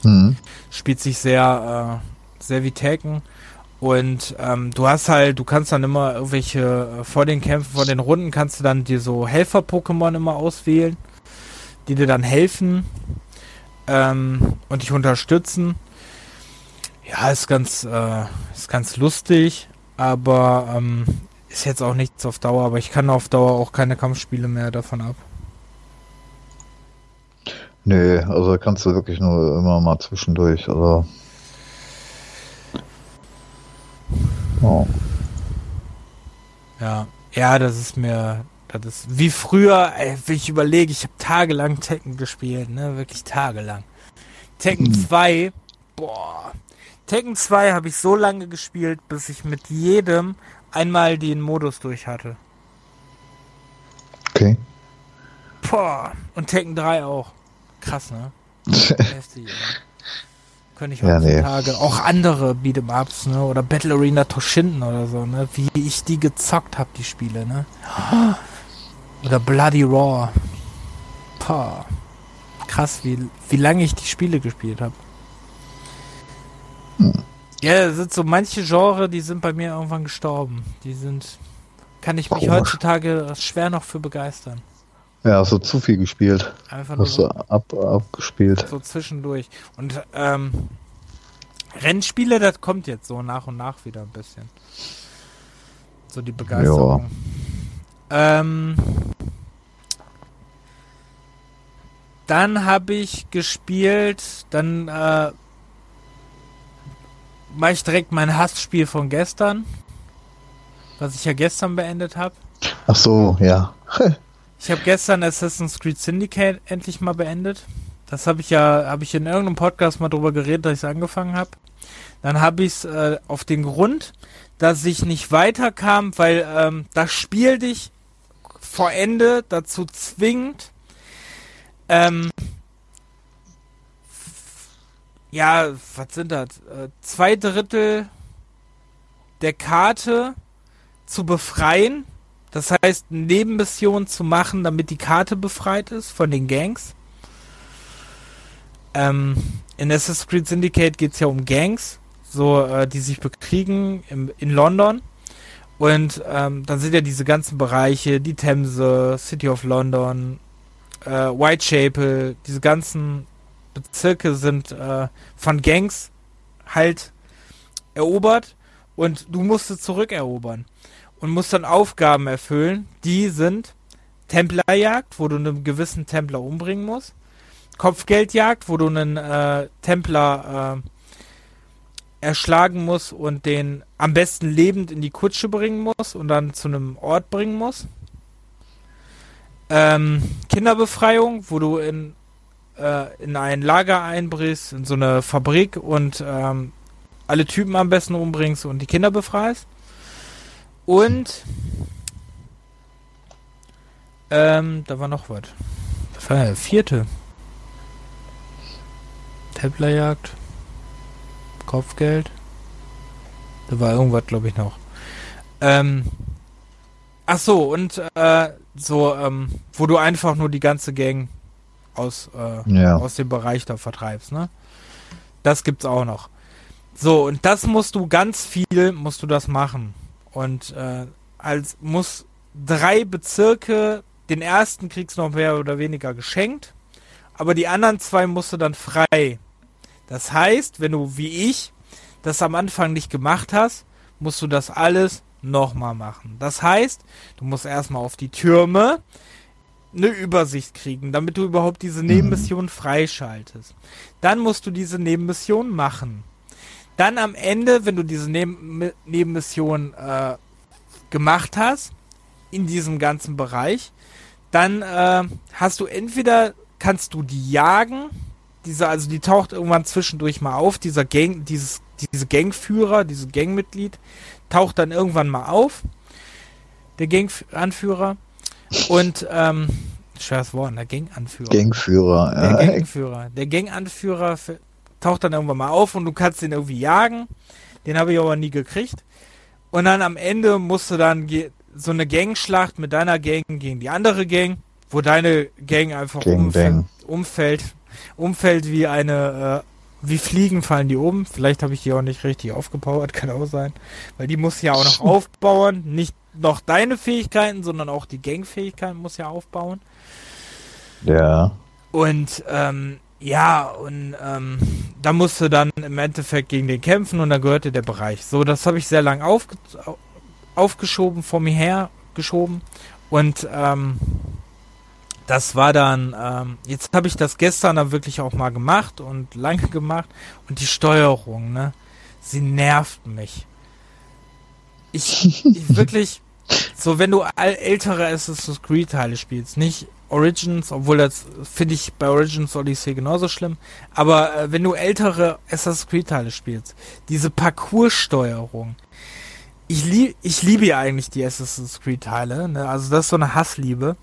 Speaker 1: Mhm. Spielt sich sehr, äh, sehr wie Tekken. Und ähm, du hast halt, du kannst dann immer irgendwelche, äh, vor den Kämpfen, vor den Runden kannst du dann dir so Helfer-Pokémon immer auswählen, die dir dann helfen ähm, und dich unterstützen. Ja, ist ganz, äh, ist ganz lustig, aber ähm, ist jetzt auch nichts auf Dauer, aber ich kann auf Dauer auch keine Kampfspiele mehr davon ab.
Speaker 2: Nö, also kannst du wirklich nur immer mal zwischendurch, also.
Speaker 1: Oh. Ja, ja, das ist mir, das ist wie früher, ey, wenn ich überlege, ich habe tagelang Tekken gespielt, ne, wirklich tagelang. Tekken mhm. 2, boah. Tekken 2 habe ich so lange gespielt, bis ich mit jedem einmal den Modus durch hatte.
Speaker 2: Okay.
Speaker 1: Boah. Und Tekken 3 auch. Krass, ne? Heftig, ja. Könnte ich heutzutage ja, nee. auch andere Beat'em-Ups, ne? Oder Battle Arena Toshinden oder so, ne? Wie ich die gezockt habe, die Spiele, ne? Oder Bloody Raw. Pah. Krass, wie, wie lange ich die Spiele gespielt habe. Hm. Ja, es sind so manche Genre, die sind bei mir irgendwann gestorben. Die sind kann ich mich Komisch. heutzutage schwer noch für begeistern.
Speaker 2: Ja, hast du zu viel gespielt. Einfach nur hast so du ab, abgespielt.
Speaker 1: So zwischendurch. Und ähm, Rennspiele, das kommt jetzt so nach und nach wieder ein bisschen. So die Begeisterung. Ähm, dann habe ich gespielt, dann äh, mache ich direkt mein Hassspiel von gestern, was ich ja gestern beendet habe.
Speaker 2: Ach so, ja.
Speaker 1: ich habe gestern Assassin's Creed Syndicate endlich mal beendet. Das habe ich ja, habe ich in irgendeinem Podcast mal drüber geredet, dass ich es angefangen habe. Dann habe ich es äh, auf den Grund, dass ich nicht weiterkam, weil ähm, das Spiel dich vor Ende dazu zwingt, ähm, ja, was sind das? Äh, zwei Drittel der Karte zu befreien. Das heißt, Nebenmissionen zu machen, damit die Karte befreit ist von den Gangs. Ähm, in Assassin's Creed Syndicate geht es ja um Gangs so, äh, die sich bekriegen im, in London. Und ähm, dann sind ja diese ganzen Bereiche, die Themse, City of London, äh, Whitechapel, diese ganzen Bezirke sind äh, von Gangs halt erobert und du musst es zurückerobern und musst dann Aufgaben erfüllen, die sind Templerjagd, wo du einen gewissen Templer umbringen musst, Kopfgeldjagd, wo du einen äh, Templer äh, erschlagen muss und den am besten lebend in die Kutsche bringen muss und dann zu einem Ort bringen muss. Ähm, Kinderbefreiung, wo du in, äh, in ein Lager einbrichst, in so eine Fabrik und ähm, alle Typen am besten umbringst und die Kinder befreist. Und ähm, da war noch was. Das war der vierte. Templerjagd. Kopfgeld. Da war irgendwas, glaube ich, noch. Ähm, ach so, und äh, so, ähm, wo du einfach nur die ganze Gang aus, äh, ja. aus dem Bereich da vertreibst, ne? Das gibt's auch noch. So, und das musst du ganz viel, musst du das machen. Und äh, als muss drei Bezirke, den ersten kriegst du noch mehr oder weniger geschenkt, aber die anderen zwei musst du dann frei das heißt, wenn du wie ich das am Anfang nicht gemacht hast, musst du das alles nochmal machen. Das heißt, du musst erstmal auf die Türme eine Übersicht kriegen, damit du überhaupt diese Nebenmission freischaltest. Dann musst du diese Nebenmission machen. Dann am Ende, wenn du diese Neben Nebenmission äh, gemacht hast, in diesem ganzen Bereich, dann äh, hast du entweder kannst du die jagen diese, also die taucht irgendwann zwischendurch mal auf, dieser Gang, dieses, diese Gangführer, dieses Gangmitglied, taucht dann irgendwann mal auf, der Ganganführer. Und, ähm, schweres Wort, der Ganganführer.
Speaker 2: Gangführer,
Speaker 1: ja. Der Ganganführer. Der Ganganführer taucht dann irgendwann mal auf und du kannst den irgendwie jagen. Den habe ich aber nie gekriegt. Und dann am Ende musst du dann so eine Gangschlacht mit deiner Gang gegen die andere Gang, wo deine Gang einfach umfällt, umfällt umfällt wie eine, äh, wie Fliegen fallen die um. Vielleicht habe ich die auch nicht richtig aufgepowert, kann auch sein. Weil die muss ja auch noch aufbauen. Nicht noch deine Fähigkeiten, sondern auch die Gangfähigkeiten muss ja aufbauen.
Speaker 2: Ja.
Speaker 1: Und ähm, ja, und ähm, da musste dann im Endeffekt gegen den kämpfen und dann gehörte der Bereich. So, das habe ich sehr lang aufge aufgeschoben, vor mir her geschoben. Und ähm, das war dann, ähm, jetzt habe ich das gestern dann wirklich auch mal gemacht und lange gemacht und die Steuerung, ne, sie nervt mich. Ich, ich wirklich, so wenn du ältere Assassin's Creed Teile spielst, nicht Origins, obwohl das finde ich bei Origins Odyssey genauso schlimm, aber äh, wenn du ältere Assassin's Creed Teile spielst, diese Parcourssteuerung, ich, lieb, ich liebe ja eigentlich die Assassin's Creed Teile, ne? also das ist so eine Hassliebe,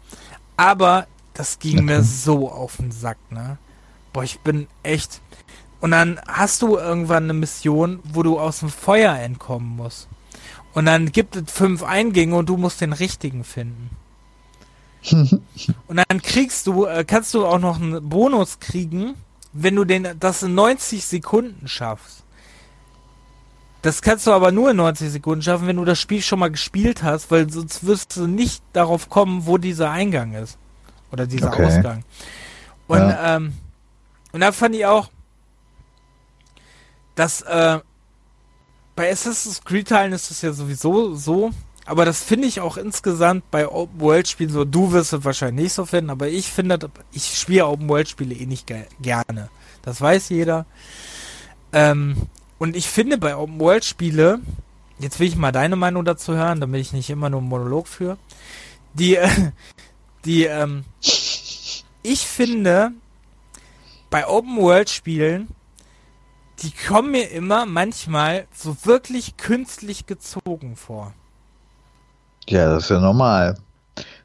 Speaker 1: aber das ging mir so auf den Sack, ne? Boah, ich bin echt. Und dann hast du irgendwann eine Mission, wo du aus dem Feuer entkommen musst. Und dann gibt es fünf Eingänge und du musst den richtigen finden. Und dann kriegst du, äh, kannst du auch noch einen Bonus kriegen, wenn du den, das in 90 Sekunden schaffst. Das kannst du aber nur in 90 Sekunden schaffen, wenn du das Spiel schon mal gespielt hast, weil sonst wirst du nicht darauf kommen, wo dieser Eingang ist. Oder dieser okay. Ausgang. Und, ja. ähm, und da fand ich auch, dass äh, bei Assassin's Creed-Teilen ist es ja sowieso so, aber das finde ich auch insgesamt bei Open-World-Spielen so. Du wirst es wahrscheinlich nicht so finden, aber ich finde, ich spiele Open-World-Spiele eh nicht ge gerne. Das weiß jeder. Ähm, und ich finde bei Open-World-Spiele, jetzt will ich mal deine Meinung dazu hören, damit ich nicht immer nur einen Monolog führe. Die, äh, die, ähm, ich finde, bei Open-World-Spielen, die kommen mir immer manchmal so wirklich künstlich gezogen vor.
Speaker 2: Ja, das ist ja normal.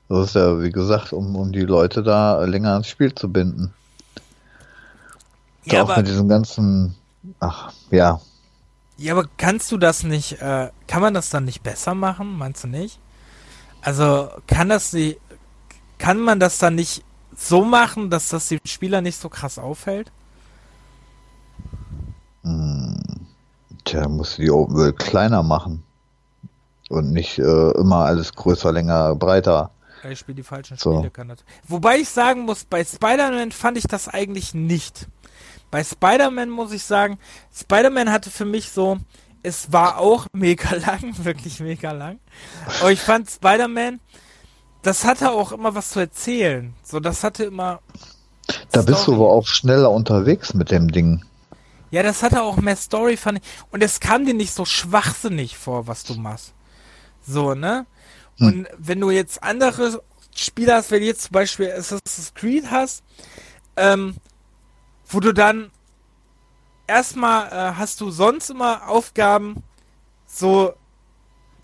Speaker 2: Das ist ja, wie gesagt, um, um die Leute da länger ans Spiel zu binden. Ja, auch aber, mit diesem ganzen, ach, ja.
Speaker 1: Ja, aber kannst du das nicht, äh, kann man das dann nicht besser machen, meinst du nicht? Also, kann das die, kann man das dann nicht so machen, dass das dem Spieler nicht so krass auffällt?
Speaker 2: Hm. Tja, musst du die Open World kleiner machen und nicht äh, immer alles größer, länger, breiter.
Speaker 1: Ich spiele die falschen so. Spiele. Kann das. Wobei ich sagen muss, bei Spider-Man fand ich das eigentlich nicht. Bei Spider-Man muss ich sagen, Spider-Man hatte für mich so, es war auch mega lang, wirklich mega lang. Aber ich fand Spider-Man, das hatte auch immer was zu erzählen. So, das hatte immer.
Speaker 2: Da Story. bist du aber auch schneller unterwegs mit dem Ding.
Speaker 1: Ja, das hatte auch mehr Story, fand ich. Und es kam dir nicht so schwachsinnig vor, was du machst. So, ne? Hm. Und wenn du jetzt andere Spiele hast, wenn du jetzt zum Beispiel Assassin's Creed hast, ähm, wo du dann erstmal äh, hast du sonst immer Aufgaben, so,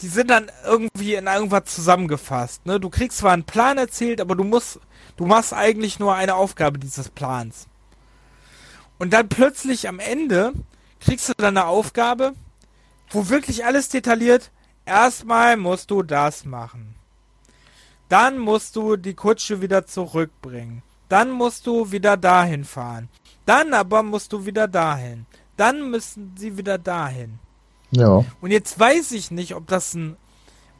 Speaker 1: die sind dann irgendwie in irgendwas zusammengefasst, ne? Du kriegst zwar einen Plan erzählt, aber du musst, du machst eigentlich nur eine Aufgabe dieses Plans. Und dann plötzlich am Ende kriegst du dann eine Aufgabe, wo wirklich alles detailliert, Erstmal musst du das machen. Dann musst du die Kutsche wieder zurückbringen. Dann musst du wieder dahin fahren. Dann aber musst du wieder dahin. Dann müssen sie wieder dahin.
Speaker 2: Ja.
Speaker 1: Und jetzt weiß ich nicht, ob das ein.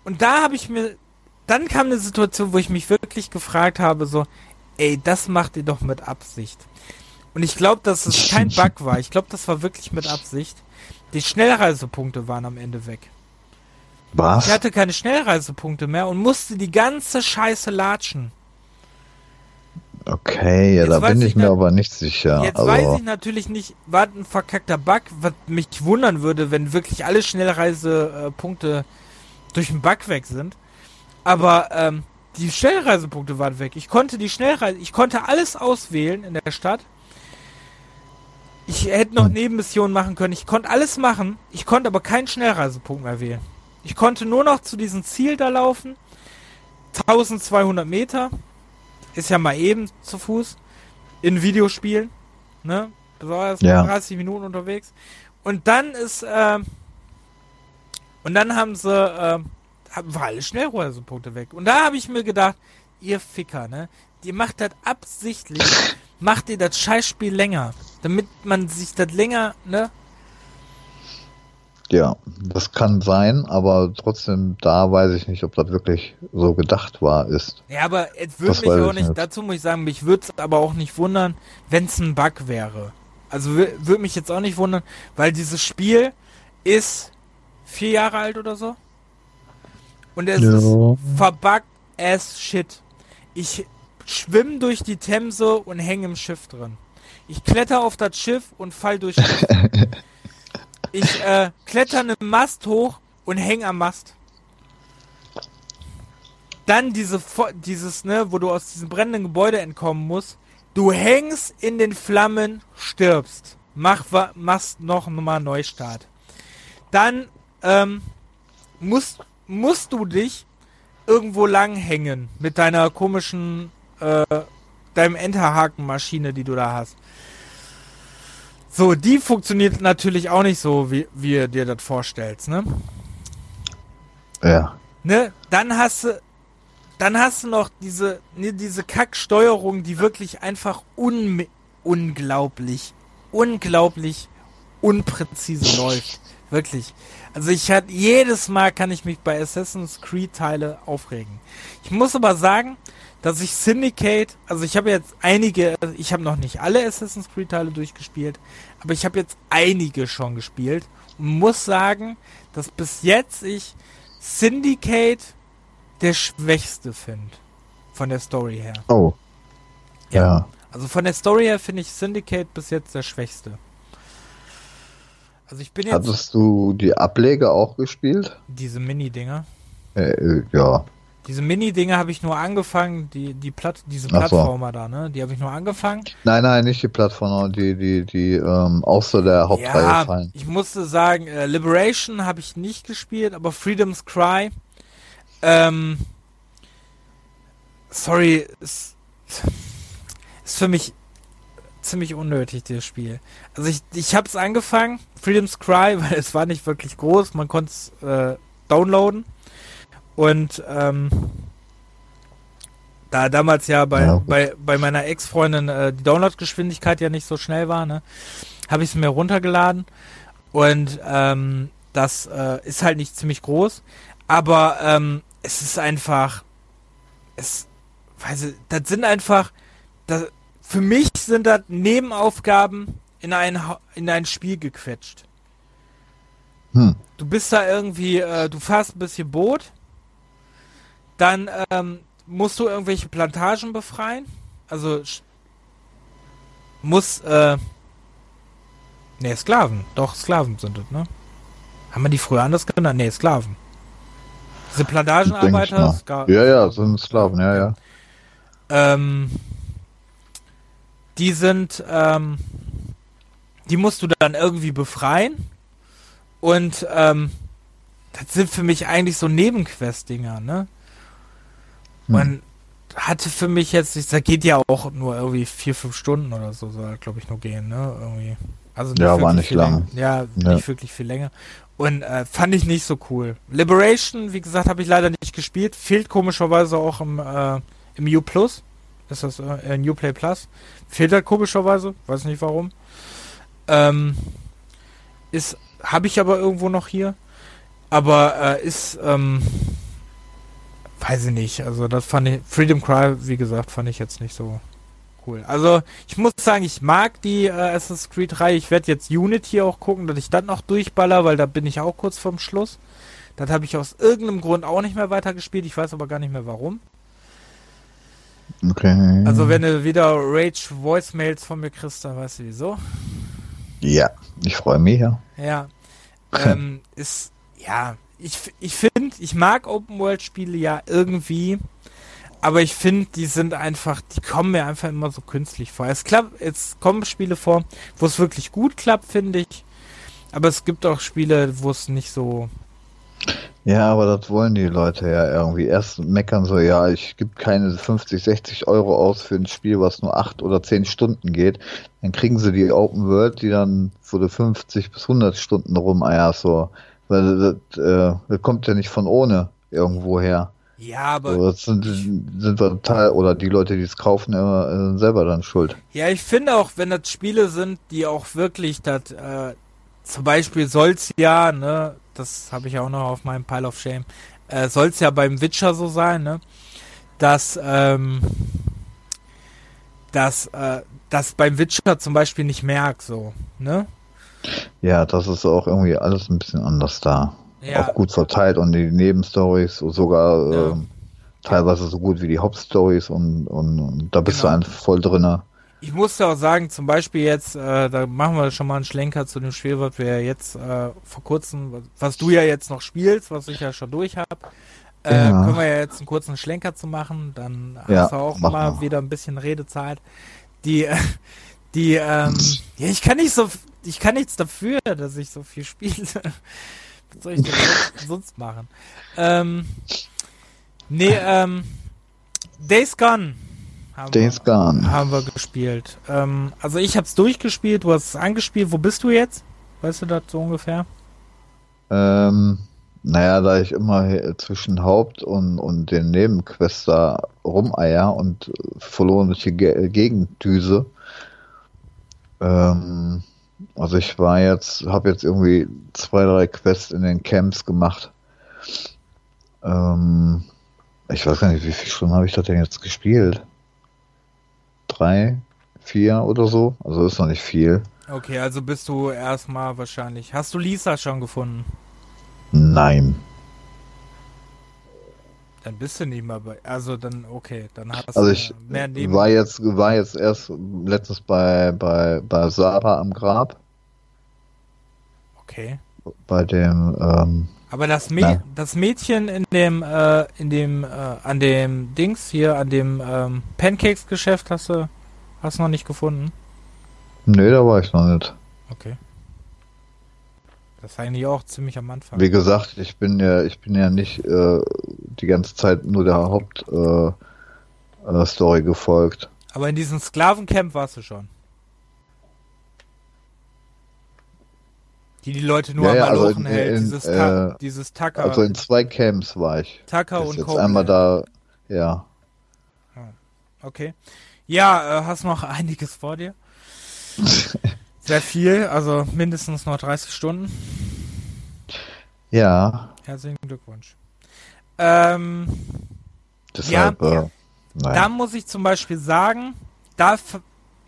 Speaker 1: Und da habe ich mir. Dann kam eine Situation, wo ich mich wirklich gefragt habe, so, ey, das macht ihr doch mit Absicht. Und ich glaube, dass es kein Bug war. Ich glaube, das war wirklich mit Absicht. Die Schnellreisepunkte waren am Ende weg.
Speaker 2: Was?
Speaker 1: Ich hatte keine Schnellreisepunkte mehr und musste die ganze Scheiße latschen.
Speaker 2: Okay, ja, da bin ich, mir aber nicht sicher.
Speaker 1: Jetzt also... weiß ich natürlich nicht, war ein verkackter Bug, was mich wundern würde, wenn wirklich alle Schnellreisepunkte durch einen Bug weg sind. Aber ähm, die Schnellreisepunkte waren weg. Ich konnte die Schnellreise, ich konnte alles auswählen in der Stadt. Ich hätte noch hm. Nebenmissionen machen können. Ich konnte alles machen. Ich konnte aber keinen Schnellreisepunkt mehr wählen. Ich konnte nur noch zu diesem Ziel da laufen. 1200 Meter. Ist ja mal eben zu Fuß. In Videospielen. Ne? Das war erst ja. 30 Minuten unterwegs. Und dann ist, äh, und dann haben sie, äh, war alle Schnellreisepunkte weg. Und da habe ich mir gedacht, ihr Ficker, ne? Die macht das absichtlich, macht ihr das Scheißspiel länger. Damit man sich das länger, ne?
Speaker 2: Ja, das kann sein, aber trotzdem, da weiß ich nicht, ob das wirklich so gedacht war ist.
Speaker 1: Ja, aber es würde mich auch nicht, nicht, dazu muss ich sagen, mich würde es aber auch nicht wundern, wenn es ein Bug wäre. Also würde mich jetzt auch nicht wundern, weil dieses Spiel ist vier Jahre alt oder so. Und es ja. ist verbuggt as shit. Ich schwimme durch die Themse und hänge im Schiff drin. Ich kletter auf das Schiff und fall durch. Ich äh, kletter einen Mast hoch und häng am Mast. Dann diese, dieses, ne, wo du aus diesem brennenden Gebäude entkommen musst. Du hängst in den Flammen, stirbst. Mach, machst noch mal Neustart. Dann ähm, musst, musst du dich irgendwo lang hängen mit deiner komischen, äh, deinem Enterhaken-Maschine, die du da hast. So, die funktioniert natürlich auch nicht so, wie, wie ihr dir das vorstellst, ne?
Speaker 2: Ja.
Speaker 1: Ne? Dann hast du, dann hast du noch diese, ne, diese Kacksteuerung, die wirklich einfach un unglaublich, unglaublich unpräzise läuft. Wirklich. Also ich hatte jedes Mal kann ich mich bei Assassin's Creed Teile aufregen. Ich muss aber sagen, dass ich Syndicate, also ich habe jetzt einige, ich habe noch nicht alle Assassin's Creed Teile durchgespielt, aber ich habe jetzt einige schon gespielt und muss sagen, dass bis jetzt ich Syndicate der schwächste finde. Von der Story her.
Speaker 2: Oh. Ja. ja.
Speaker 1: Also von der Story her finde ich Syndicate bis jetzt der schwächste.
Speaker 2: Also ich bin jetzt. Hattest du die Ableger auch gespielt?
Speaker 1: Diese Mini-Dinger?
Speaker 2: Äh, äh, ja.
Speaker 1: Diese Mini-Dinger habe ich nur angefangen, die, die Platt, diese Plattformer so. da, ne? Die habe ich nur angefangen.
Speaker 2: Nein, nein, nicht die Plattformer, die, die, die, ähm, auch so der Hauptreihe ja, fallen.
Speaker 1: Ich musste sagen, äh, Liberation habe ich nicht gespielt, aber Freedom's Cry, ähm, sorry, ist, ist für mich ziemlich unnötig, das Spiel. Also ich, ich habe es angefangen, Freedom's Cry, weil es war nicht wirklich groß, man konnte es äh, downloaden. Und ähm, da damals ja bei, ja. bei, bei meiner Ex-Freundin äh, die Downloadgeschwindigkeit ja nicht so schnell war, ne, habe ich es mir runtergeladen. Und ähm, das äh, ist halt nicht ziemlich groß. Aber ähm, es ist einfach. Es. Weiß ich, das sind einfach. Das, für mich sind das Nebenaufgaben in ein, in ein Spiel gequetscht. Hm. Du bist da irgendwie, äh, du fährst ein bisschen Boot dann ähm, musst du irgendwelche Plantagen befreien. Also muss, äh, ne, Sklaven. Doch, Sklaven sind es, ne? Haben wir die früher anders genannt? Ne, Sklaven. Diese Plantagenarbeiter?
Speaker 2: Ska ja, ja, sind Sklaven, ja, ja.
Speaker 1: Ähm, die sind, ähm, die musst du dann irgendwie befreien. Und, ähm, das sind für mich eigentlich so Nebenquest-Dinger, ne? Man hm. hatte für mich jetzt, das geht ja auch nur irgendwie vier, fünf Stunden oder so, soll glaube ich nur gehen, ne? Irgendwie.
Speaker 2: Also nicht ja, war nicht lang.
Speaker 1: Ja, ja, nicht wirklich viel länger. Und äh, fand ich nicht so cool. Liberation, wie gesagt, habe ich leider nicht gespielt. Fehlt komischerweise auch im, äh, im U Plus. Ist das äh, New Play Plus? Fehlt halt komischerweise. Weiß nicht warum. Ähm, ist, habe ich aber irgendwo noch hier. Aber äh, ist, ähm, weiß ich nicht. Also das fand ich, Freedom Cry, wie gesagt, fand ich jetzt nicht so cool. Also ich muss sagen, ich mag die äh, Assassin's Creed 3. Ich werde jetzt Unity auch gucken, dass ich das noch durchballer, weil da bin ich auch kurz vorm Schluss. Das habe ich aus irgendeinem Grund auch nicht mehr weitergespielt. Ich weiß aber gar nicht mehr warum.
Speaker 2: Okay.
Speaker 1: Also wenn du wieder Rage Voicemails von mir kriegst, dann weißt du wieso.
Speaker 2: Ja, ich freue mich
Speaker 1: ja. Ja. ähm, ist, ja, ich, ich finde, ich mag Open-World-Spiele ja irgendwie, aber ich finde, die sind einfach, die kommen mir einfach immer so künstlich vor. Es klappt, jetzt kommen Spiele vor, wo es wirklich gut klappt, finde ich. Aber es gibt auch Spiele, wo es nicht so.
Speaker 2: Ja, aber das wollen die Leute ja irgendwie. Erst meckern so, ja, ich gebe keine 50, 60 Euro aus für ein Spiel, was nur 8 oder 10 Stunden geht. Dann kriegen sie die Open World, die dann für 50 bis 100 Stunden rum, ja, so weil das, äh, das kommt ja nicht von ohne irgendwo her.
Speaker 1: Ja, aber.
Speaker 2: So, das sind, sind wir Teil, oder die Leute, die es kaufen, immer äh, selber dann schuld.
Speaker 1: Ja, ich finde auch, wenn das Spiele sind, die auch wirklich das, äh, zum Beispiel soll's ja, ne, das habe ich auch noch auf meinem Pile of Shame, äh, soll's ja beim Witcher so sein, ne, dass, ähm, dass, äh, dass beim Witcher zum Beispiel nicht merkt, so, ne?
Speaker 2: Ja, das ist auch irgendwie alles ein bisschen anders da. Ja. Auch gut verteilt und die Nebenstories sogar ja. äh, teilweise so gut wie die Hauptstories und, und, und da bist genau. du einfach voll drinne.
Speaker 1: Ich muss ja auch sagen, zum Beispiel jetzt, äh, da machen wir schon mal einen Schlenker zu dem Spiel, was wir ja jetzt äh, vor kurzem, was du ja jetzt noch spielst, was ich ja schon durch habe. Äh, ja. Können wir ja jetzt einen kurzen Schlenker zu machen, dann
Speaker 2: ja,
Speaker 1: hast du auch mal, mal wieder ein bisschen Redezeit. Die, die, ähm, ja, ich kann nicht so ich kann nichts dafür, dass ich so viel spiele. Was soll ich denn sonst machen? Ähm, nee, ähm, Days Gone.
Speaker 2: Haben Days wir, Gone.
Speaker 1: Haben wir gespielt. Ähm, also ich hab's durchgespielt, du hast es angespielt. Wo bist du jetzt? Weißt du das so ungefähr?
Speaker 2: Ähm, naja, da ich immer zwischen Haupt- und, und den Nebenquests da rumeier und verloren durch die Ge Gegendüse, ähm, Also ich war jetzt, habe jetzt irgendwie zwei, drei Quests in den Camps gemacht. Ähm, ich weiß gar nicht, wie viele Stunden habe ich das denn jetzt gespielt? Drei, vier oder so? Also ist noch nicht viel.
Speaker 1: Okay, also bist du erstmal wahrscheinlich. Hast du Lisa schon gefunden?
Speaker 2: Nein.
Speaker 1: Dann bist du nicht mal bei. Also dann, okay, dann hast
Speaker 2: also
Speaker 1: du
Speaker 2: ich
Speaker 1: mehr neben.
Speaker 2: war jetzt war jetzt erst letztens bei bei bei Sarah am Grab.
Speaker 1: Okay.
Speaker 2: Bei dem. Ähm,
Speaker 1: Aber das, Mä das Mädchen in dem äh, in dem äh, an dem Dings hier an dem ähm, Pancakes Geschäft hast du hast du noch nicht gefunden?
Speaker 2: Nö, da war ich noch nicht.
Speaker 1: Okay. Das ist eigentlich auch ziemlich am Anfang.
Speaker 2: Wie gesagt, ich bin ja, ich bin ja nicht äh, die ganze Zeit nur der Hauptstory äh, äh, gefolgt.
Speaker 1: Aber in diesem Sklavencamp warst du schon. Die die Leute nur
Speaker 2: ja, ja,
Speaker 1: am
Speaker 2: also
Speaker 1: Malochen
Speaker 2: in,
Speaker 1: hält.
Speaker 2: in,
Speaker 1: dieses, Ta
Speaker 2: äh,
Speaker 1: dieses Tucker.
Speaker 2: Also in zwei Camps war ich.
Speaker 1: Tucker und
Speaker 2: jetzt
Speaker 1: Copeland.
Speaker 2: einmal da, ja.
Speaker 1: Okay. Ja, äh, hast noch einiges vor dir. Sehr viel, also mindestens noch 30 Stunden.
Speaker 2: Ja.
Speaker 1: Herzlichen Glückwunsch. Ähm,
Speaker 2: Deshalb,
Speaker 1: ja,
Speaker 2: äh, nein.
Speaker 1: da muss ich zum Beispiel sagen, da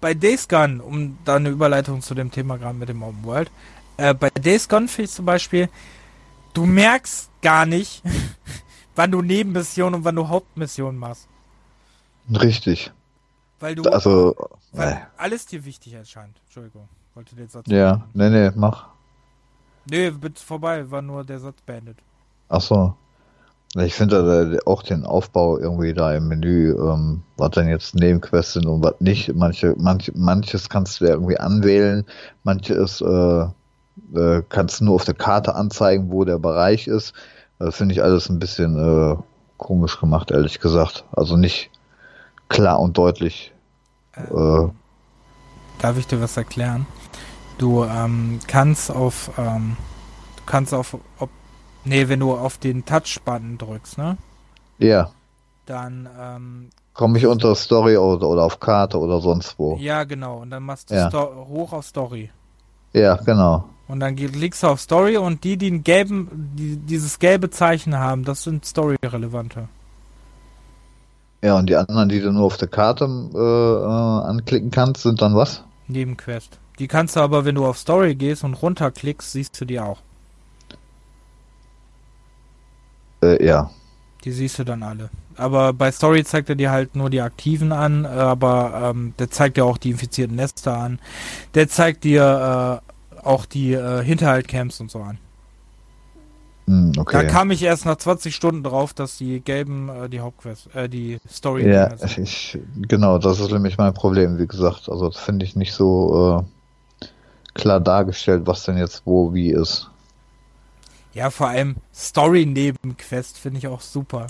Speaker 1: bei Days Gone, um da eine Überleitung zu dem Thema gerade mit dem Open World, äh, bei Days Gone finde ich zum Beispiel, du merkst gar nicht, wann du Nebenmissionen und wann du Hauptmissionen machst.
Speaker 2: Richtig.
Speaker 1: Weil du,
Speaker 2: Also,
Speaker 1: weil
Speaker 2: nee.
Speaker 1: alles dir wichtig erscheint. Entschuldigung, wollte den Satz.
Speaker 2: ja, nee, nee, mach.
Speaker 1: Nee, bitte vorbei, war nur der Satz beendet.
Speaker 2: Ach so. Ich finde da auch den Aufbau irgendwie da im Menü, ähm, was dann jetzt Nebenquests sind und was nicht. Manche, manch, manches kannst du ja irgendwie anwählen, manches äh, äh, kannst du nur auf der Karte anzeigen, wo der Bereich ist. Das finde ich alles ein bisschen äh, komisch gemacht, ehrlich gesagt. Also nicht klar und deutlich. Äh,
Speaker 1: Darf ich dir was erklären? Du ähm, kannst auf, ähm, du kannst auf, ob, nee, wenn du auf den Touch-Button drückst, ne?
Speaker 2: ja,
Speaker 1: Dann, ähm,
Speaker 2: komme ich unter Story oder, oder auf Karte oder sonst wo.
Speaker 1: ja, genau, und dann machst du
Speaker 2: Ja.
Speaker 1: Hoch auf Story.
Speaker 2: Ja, genau.
Speaker 1: Und dann klickst du auf Story und die, die einen gelben, die, dieses gelbe Zeichen haben, das sind Story-relevante.
Speaker 2: Ja, und die anderen, die du nur auf der Karte äh, äh, anklicken kannst, sind dann was?
Speaker 1: Nebenquest. Die kannst du aber, wenn du auf Story gehst und runterklickst, siehst du die auch.
Speaker 2: Äh, ja.
Speaker 1: Die siehst du dann alle. Aber bei Story zeigt er dir halt nur die Aktiven an, äh, aber ähm, der zeigt dir auch die infizierten Nester an. Der zeigt dir äh, auch die äh, Hinterhaltcamps und so an.
Speaker 2: Hm,
Speaker 1: Da
Speaker 2: okay.
Speaker 1: kam ich erst nach 20 Stunden drauf, dass die gelben äh, die Hauptquest, äh, die Story
Speaker 2: ja, ich, genau, das ist nämlich mein Problem, wie gesagt. Also das finde ich nicht so äh, klar dargestellt, was denn jetzt wo wie ist.
Speaker 1: Ja, vor allem Story-Nebenquest finde ich auch super.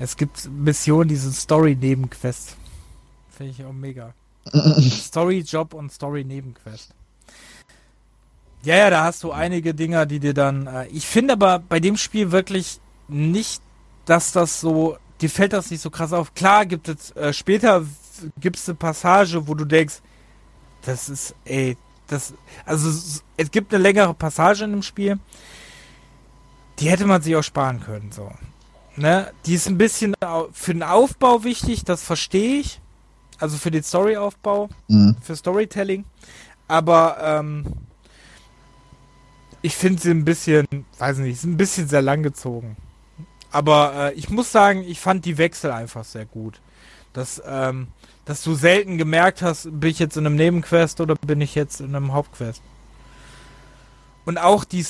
Speaker 1: Es gibt Missionen, die sind Story-Nebenquest. Finde ich auch mega. Story-Job und Story-Nebenquest. Ja, ja, da hast du einige Dinger, die dir dann. Äh, ich finde aber bei dem Spiel wirklich nicht, dass das so. Dir fällt das nicht so krass auf. Klar gibt es äh, später gibt es eine Passage, wo du denkst, das ist, ey, das. Also es, gibt eine längere Passage in dem Spiel. Die hätte man sich auch sparen können, so. Ne? Die ist ein bisschen für den Aufbau wichtig, das verstehe ich. Also für den Storyaufbau
Speaker 2: Hm.
Speaker 1: für Storytelling. Aber ähm, ich finde sie ein bisschen, weiß nicht, ist ein bisschen sehr lang gezogen. Aber äh, ich muss sagen, ich fand die Wechsel einfach sehr gut. Dass, ähm, dass du selten gemerkt hast, bin ich jetzt in einem Nebenquest oder bin ich jetzt in einem Hauptquest. Und auch die,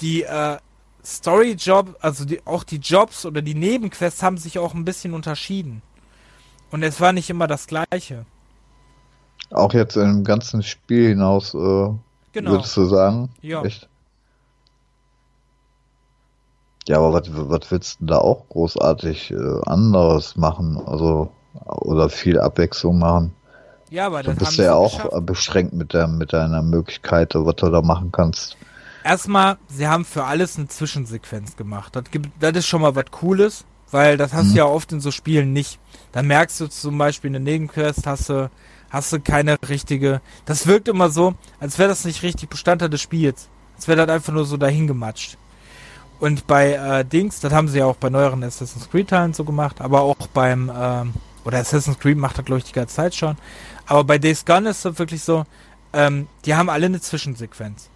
Speaker 1: die äh, Story-Job, also die, auch die Jobs oder die Nebenquests haben sich auch ein bisschen unterschieden. Und es war nicht immer das Gleiche.
Speaker 2: Auch jetzt im ganzen Spiel hinaus, äh,
Speaker 1: Genau.
Speaker 2: würdest du sagen?
Speaker 1: Ja.
Speaker 2: Echt? Ja, aber was, willst du da auch großartig äh, anderes machen? Also, oder viel Abwechslung machen?
Speaker 1: Ja, aber
Speaker 2: Du
Speaker 1: dann
Speaker 2: bist
Speaker 1: sie
Speaker 2: ja auch
Speaker 1: geschafft.
Speaker 2: beschränkt mit, der, mit deiner Möglichkeit, was du da machen kannst.
Speaker 1: Erstmal, sie haben für alles eine Zwischensequenz gemacht. Das, gibt, das ist schon mal was Cooles, weil das hast mhm. du ja oft in so Spielen nicht. Dann merkst du zum Beispiel in der Nebenquest hast du, hast du keine richtige. Das wirkt immer so, als wäre das nicht richtig Bestandteil des Spiels. Als wäre das einfach nur so dahin gematscht. Und bei äh, Dings, das haben sie ja auch bei neueren Assassin's Creed Teilen so gemacht, aber auch beim, ähm, oder Assassin's Creed macht das glaube ich die ganze Zeit schon. Aber bei Days Gone ist das wirklich so, ähm, die haben alle eine Zwischensequenz.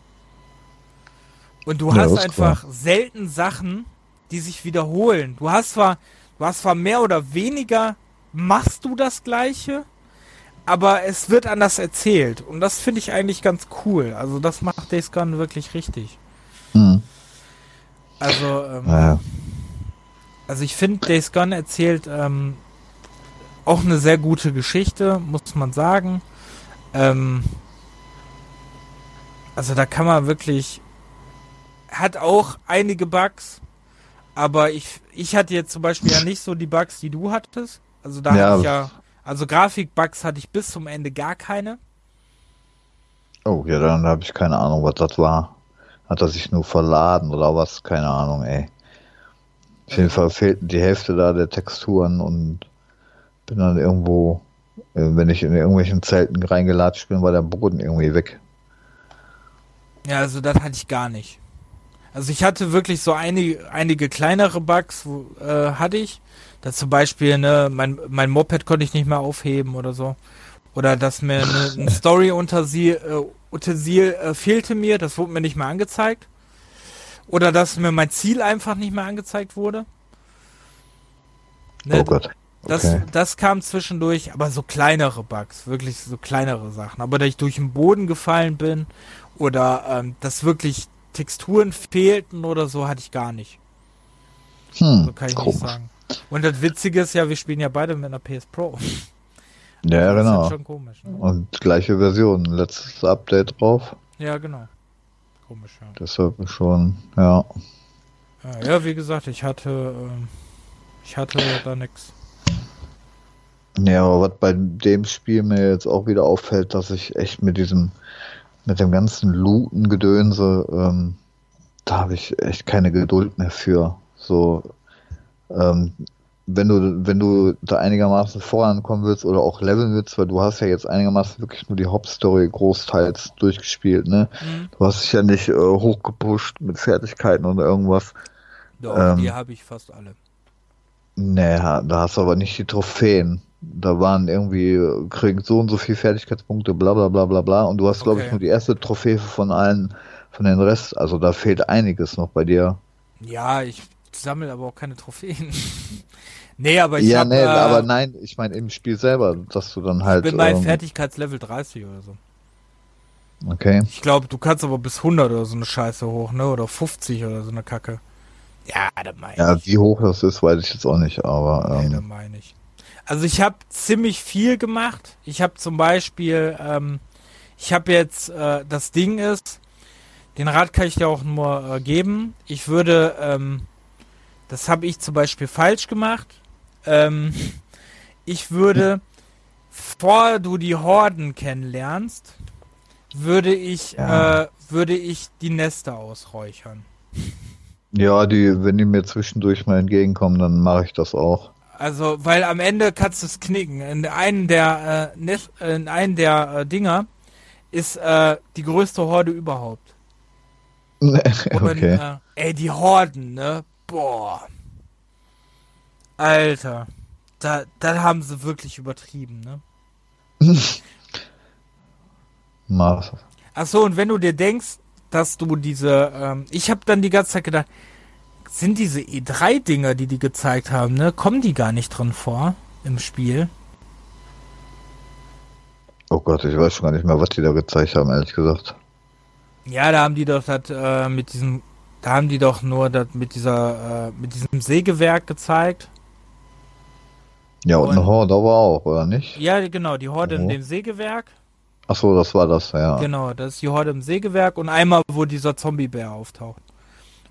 Speaker 1: Und du ja, hast einfach klar. selten Sachen, die sich wiederholen. Du hast zwar, du hast zwar mehr oder weniger, machst du das Gleiche, aber es wird anders erzählt. Und das finde ich eigentlich ganz cool. Also das macht Days Gone wirklich richtig. Mhm. Also, ähm, ja. also ich finde, Days Gone erzählt ähm, auch eine sehr gute Geschichte, muss man sagen. Ähm, also da kann man wirklich, hat auch einige Bugs, aber ich, ich hatte jetzt zum Beispiel ja nicht so die Bugs, die du hattest. Also da ja. hatte ich ja, also Grafikbugs hatte ich bis zum Ende gar keine.
Speaker 2: Oh, ja, dann habe ich keine Ahnung, was das war. Hat er sich nur verladen oder was? Keine Ahnung, ey. Auf jeden Fall fehlt die Hälfte da der Texturen und bin dann irgendwo, äh, wenn ich in irgendwelchen Zelten reingelatscht bin, war der Boden irgendwie weg.
Speaker 1: Ja, also das hatte ich gar nicht. Also ich hatte wirklich so einige, einige kleinere Bugs, äh, hatte ich. Da zum Beispiel, ne, mein, mein Moped konnte ich nicht mehr aufheben oder so. Oder dass mir eine, ein Story-Utensil äh, Utensil, äh, fehlte mir, das wurde mir nicht mehr angezeigt. Oder dass mir mein Ziel einfach nicht mehr angezeigt wurde. Ne, oh Gott. Okay. Das, das kam zwischendurch, aber so kleinere Bugs, wirklich so kleinere Sachen. Aber da ich durch den Boden gefallen bin oder ähm, dass wirklich Texturen fehlten oder so, hatte ich gar nicht. Hm, so kann ich komisch. nicht sagen. Und das Witzige ist ja, wir spielen ja beide mit einer PS Pro.
Speaker 2: Ja, das genau. Schon komisch. Ne? Und gleiche Version, letztes Update drauf.
Speaker 1: Ja, genau. Komisch, ja.
Speaker 2: Deshalb schon, ja.
Speaker 1: Ja, wie gesagt, ich hatte, äh, ich hatte da nichts.
Speaker 2: Ja, aber was bei dem Spiel mir jetzt auch wieder auffällt, dass ich echt mit diesem, mit dem ganzen Looten-Gedönse, ähm, da habe ich echt keine Geduld mehr für. So, ähm, wenn du, wenn du da einigermaßen vorankommen willst oder auch leveln willst, weil du hast ja jetzt einigermaßen wirklich nur die Hauptstory großteils durchgespielt, ne? Mhm. Du hast dich ja nicht äh, hochgepusht mit Fertigkeiten oder irgendwas.
Speaker 1: Doch, ähm, die habe ich fast alle.
Speaker 2: Naja, da hast du aber nicht die Trophäen. Da waren irgendwie, kriegt so und so viel Fertigkeitspunkte, bla bla bla bla bla. Und du hast, okay. glaube ich, nur die erste Trophäe von allen, von den Rest. Also da fehlt einiges noch bei dir.
Speaker 1: Ja, ich sammle aber auch keine Trophäen. Nee, aber ich
Speaker 2: Ja,
Speaker 1: hab,
Speaker 2: nee, äh, aber nein, ich meine im Spiel selber, dass du dann halt.
Speaker 1: Ich bin mein ähm, Fertigkeitslevel 30 oder so.
Speaker 2: Okay.
Speaker 1: Ich glaube, du kannst aber bis 100 oder so eine Scheiße hoch, ne? Oder 50 oder so eine Kacke. Ja, da meine ich.
Speaker 2: Ja, wie hoch das ist, weiß ich jetzt auch nicht, aber.
Speaker 1: Ähm, nee, da meine ich. Also ich habe ziemlich viel gemacht. Ich habe zum Beispiel, ähm, ich habe jetzt, äh, das Ding ist, den Rat kann ich dir auch nur äh, geben. Ich würde, ähm, das habe ich zum Beispiel falsch gemacht. Ähm, ich würde, bevor du die Horden kennenlernst, würde ich, ja. äh, würde ich die Nester ausräuchern.
Speaker 2: Ja, die, wenn die mir zwischendurch mal entgegenkommen, dann mache ich das auch.
Speaker 1: Also, weil am Ende kannst du es knicken. In einem der, äh, Nest, in einem der äh, Dinger ist äh, die größte Horde überhaupt. okay. äh, ey, die Horden, ne? Boah. Alter, da, da haben sie wirklich übertrieben, ne? Achso, und wenn du dir denkst, dass du diese, ähm, ich habe dann die ganze Zeit gedacht, sind diese E3-Dinger, die die gezeigt haben, ne, kommen die gar nicht drin vor im Spiel?
Speaker 2: Oh Gott, ich weiß schon gar nicht mehr, was die da gezeigt haben, ehrlich gesagt.
Speaker 1: Ja, da haben die doch das, äh, mit diesem, da haben die doch nur das mit dieser, äh, mit diesem Sägewerk gezeigt.
Speaker 2: Ja, und, und eine Horde war auch, oder nicht?
Speaker 1: Ja, genau, die Horde oh. in dem Sägewerk.
Speaker 2: Ach so, das war das, ja.
Speaker 1: Genau, das ist die Horde im Sägewerk und einmal, wo dieser Zombiebär auftaucht.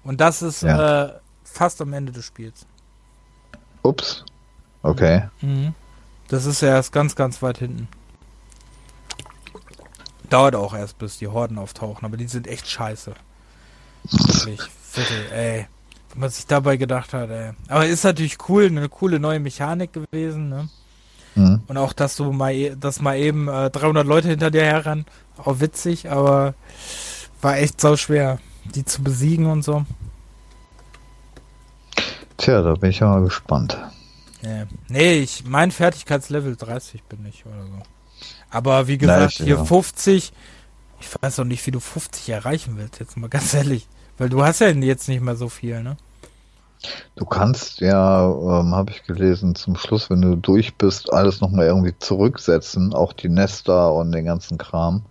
Speaker 1: Und das ist ja. äh, fast am Ende des Spiels.
Speaker 2: Ups. Okay.
Speaker 1: Mhm. Das ist ja erst ganz, ganz weit hinten. Dauert auch erst, bis die Horden auftauchen, aber die sind echt scheiße. Wirklich, Viertel, ey. Was ich dabei gedacht hat, ey. Aber ist natürlich cool, eine coole neue Mechanik gewesen, ne? Mhm. Und auch, dass du mal, e, dass mal eben äh, 300 Leute hinter dir herrennen, auch witzig, aber war echt so schwer, die zu besiegen und so.
Speaker 2: Tja, da bin ich ja mal gespannt.
Speaker 1: Nee, nee ich, mein Fertigkeitslevel 30 bin ich oder so. Aber wie gesagt, Gleich, hier ja. 50, ich weiß auch nicht, wie du 50 erreichen willst, jetzt mal ganz ehrlich. Weil du hast ja jetzt nicht mehr so viel, ne?
Speaker 2: Du kannst ja, ähm, habe ich gelesen, zum Schluss, wenn du durch bist, alles nochmal irgendwie zurücksetzen, auch die Nester und den ganzen Kram.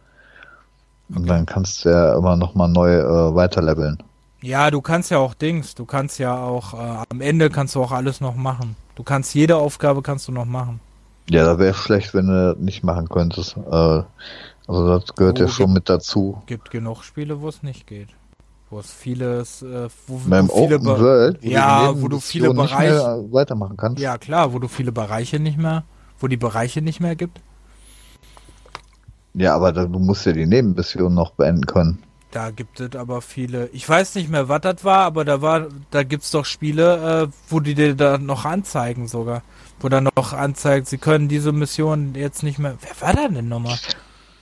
Speaker 2: Und okay. dann kannst du ja immer nochmal neu äh, weiterleveln.
Speaker 1: Ja, du kannst ja auch Dings, du kannst ja auch, äh, am Ende kannst du auch alles noch machen. Du kannst jede Aufgabe kannst du noch machen.
Speaker 2: Ja, da wäre schlecht, wenn du das nicht machen könntest. Äh, also das gehört oh, ja schon gibt, mit dazu.
Speaker 1: Gibt genug Spiele, wo es nicht geht. Wo es vieles, äh, wo,
Speaker 2: Beim
Speaker 1: wo viele
Speaker 2: Open World,
Speaker 1: wo ja, wo du viele Bereiche
Speaker 2: weitermachen kannst.
Speaker 1: Ja, klar, wo du viele Bereiche nicht mehr, wo die Bereiche nicht mehr gibt.
Speaker 2: Ja, aber da, du musst ja die Nebenmission noch beenden können.
Speaker 1: Da gibt es aber viele. Ich weiß nicht mehr, was das war, aber da war, da gibt's doch Spiele, äh, wo die dir da noch anzeigen sogar. Wo dann noch anzeigt, sie können diese Mission jetzt nicht mehr. Wer war da denn nochmal?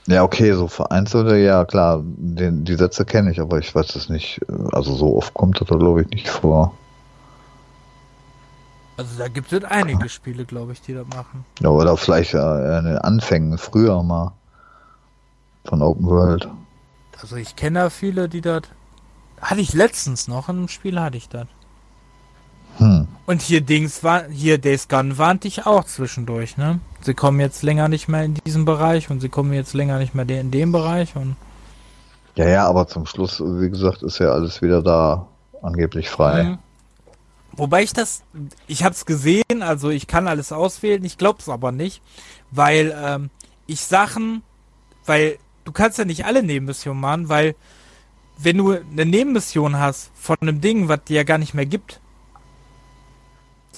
Speaker 2: Ja, okay, so vereinzelte, ja klar, den, die Sätze kenne ich, aber ich weiß es nicht. Also so oft kommt das da, glaube ich, nicht vor.
Speaker 1: Also da gibt es einige Spiele, glaube ich, die das machen.
Speaker 2: Ja, oder vielleicht äh, in den Anfängen, früher mal. Von Open World.
Speaker 1: Also ich kenne da viele, die das. Hatte ich letztens noch in einem Spiel, hatte ich das. Hm. Und hier Dings war, hier Days Gone warnte ich auch zwischendurch, ne? Sie kommen jetzt länger nicht mehr in diesem Bereich und sie kommen jetzt länger nicht mehr in dem Bereich und.
Speaker 2: Ja, ja, aber zum Schluss, wie gesagt, ist ja alles wieder da angeblich frei. Mhm.
Speaker 1: Wobei ich das, ich habe es gesehen, also ich kann alles auswählen, ich glaub's aber nicht, weil ähm, ich Sachen, weil du kannst ja nicht alle Nebenmissionen machen, weil wenn du eine Nebenmission hast von einem Ding, was dir ja gar nicht mehr gibt,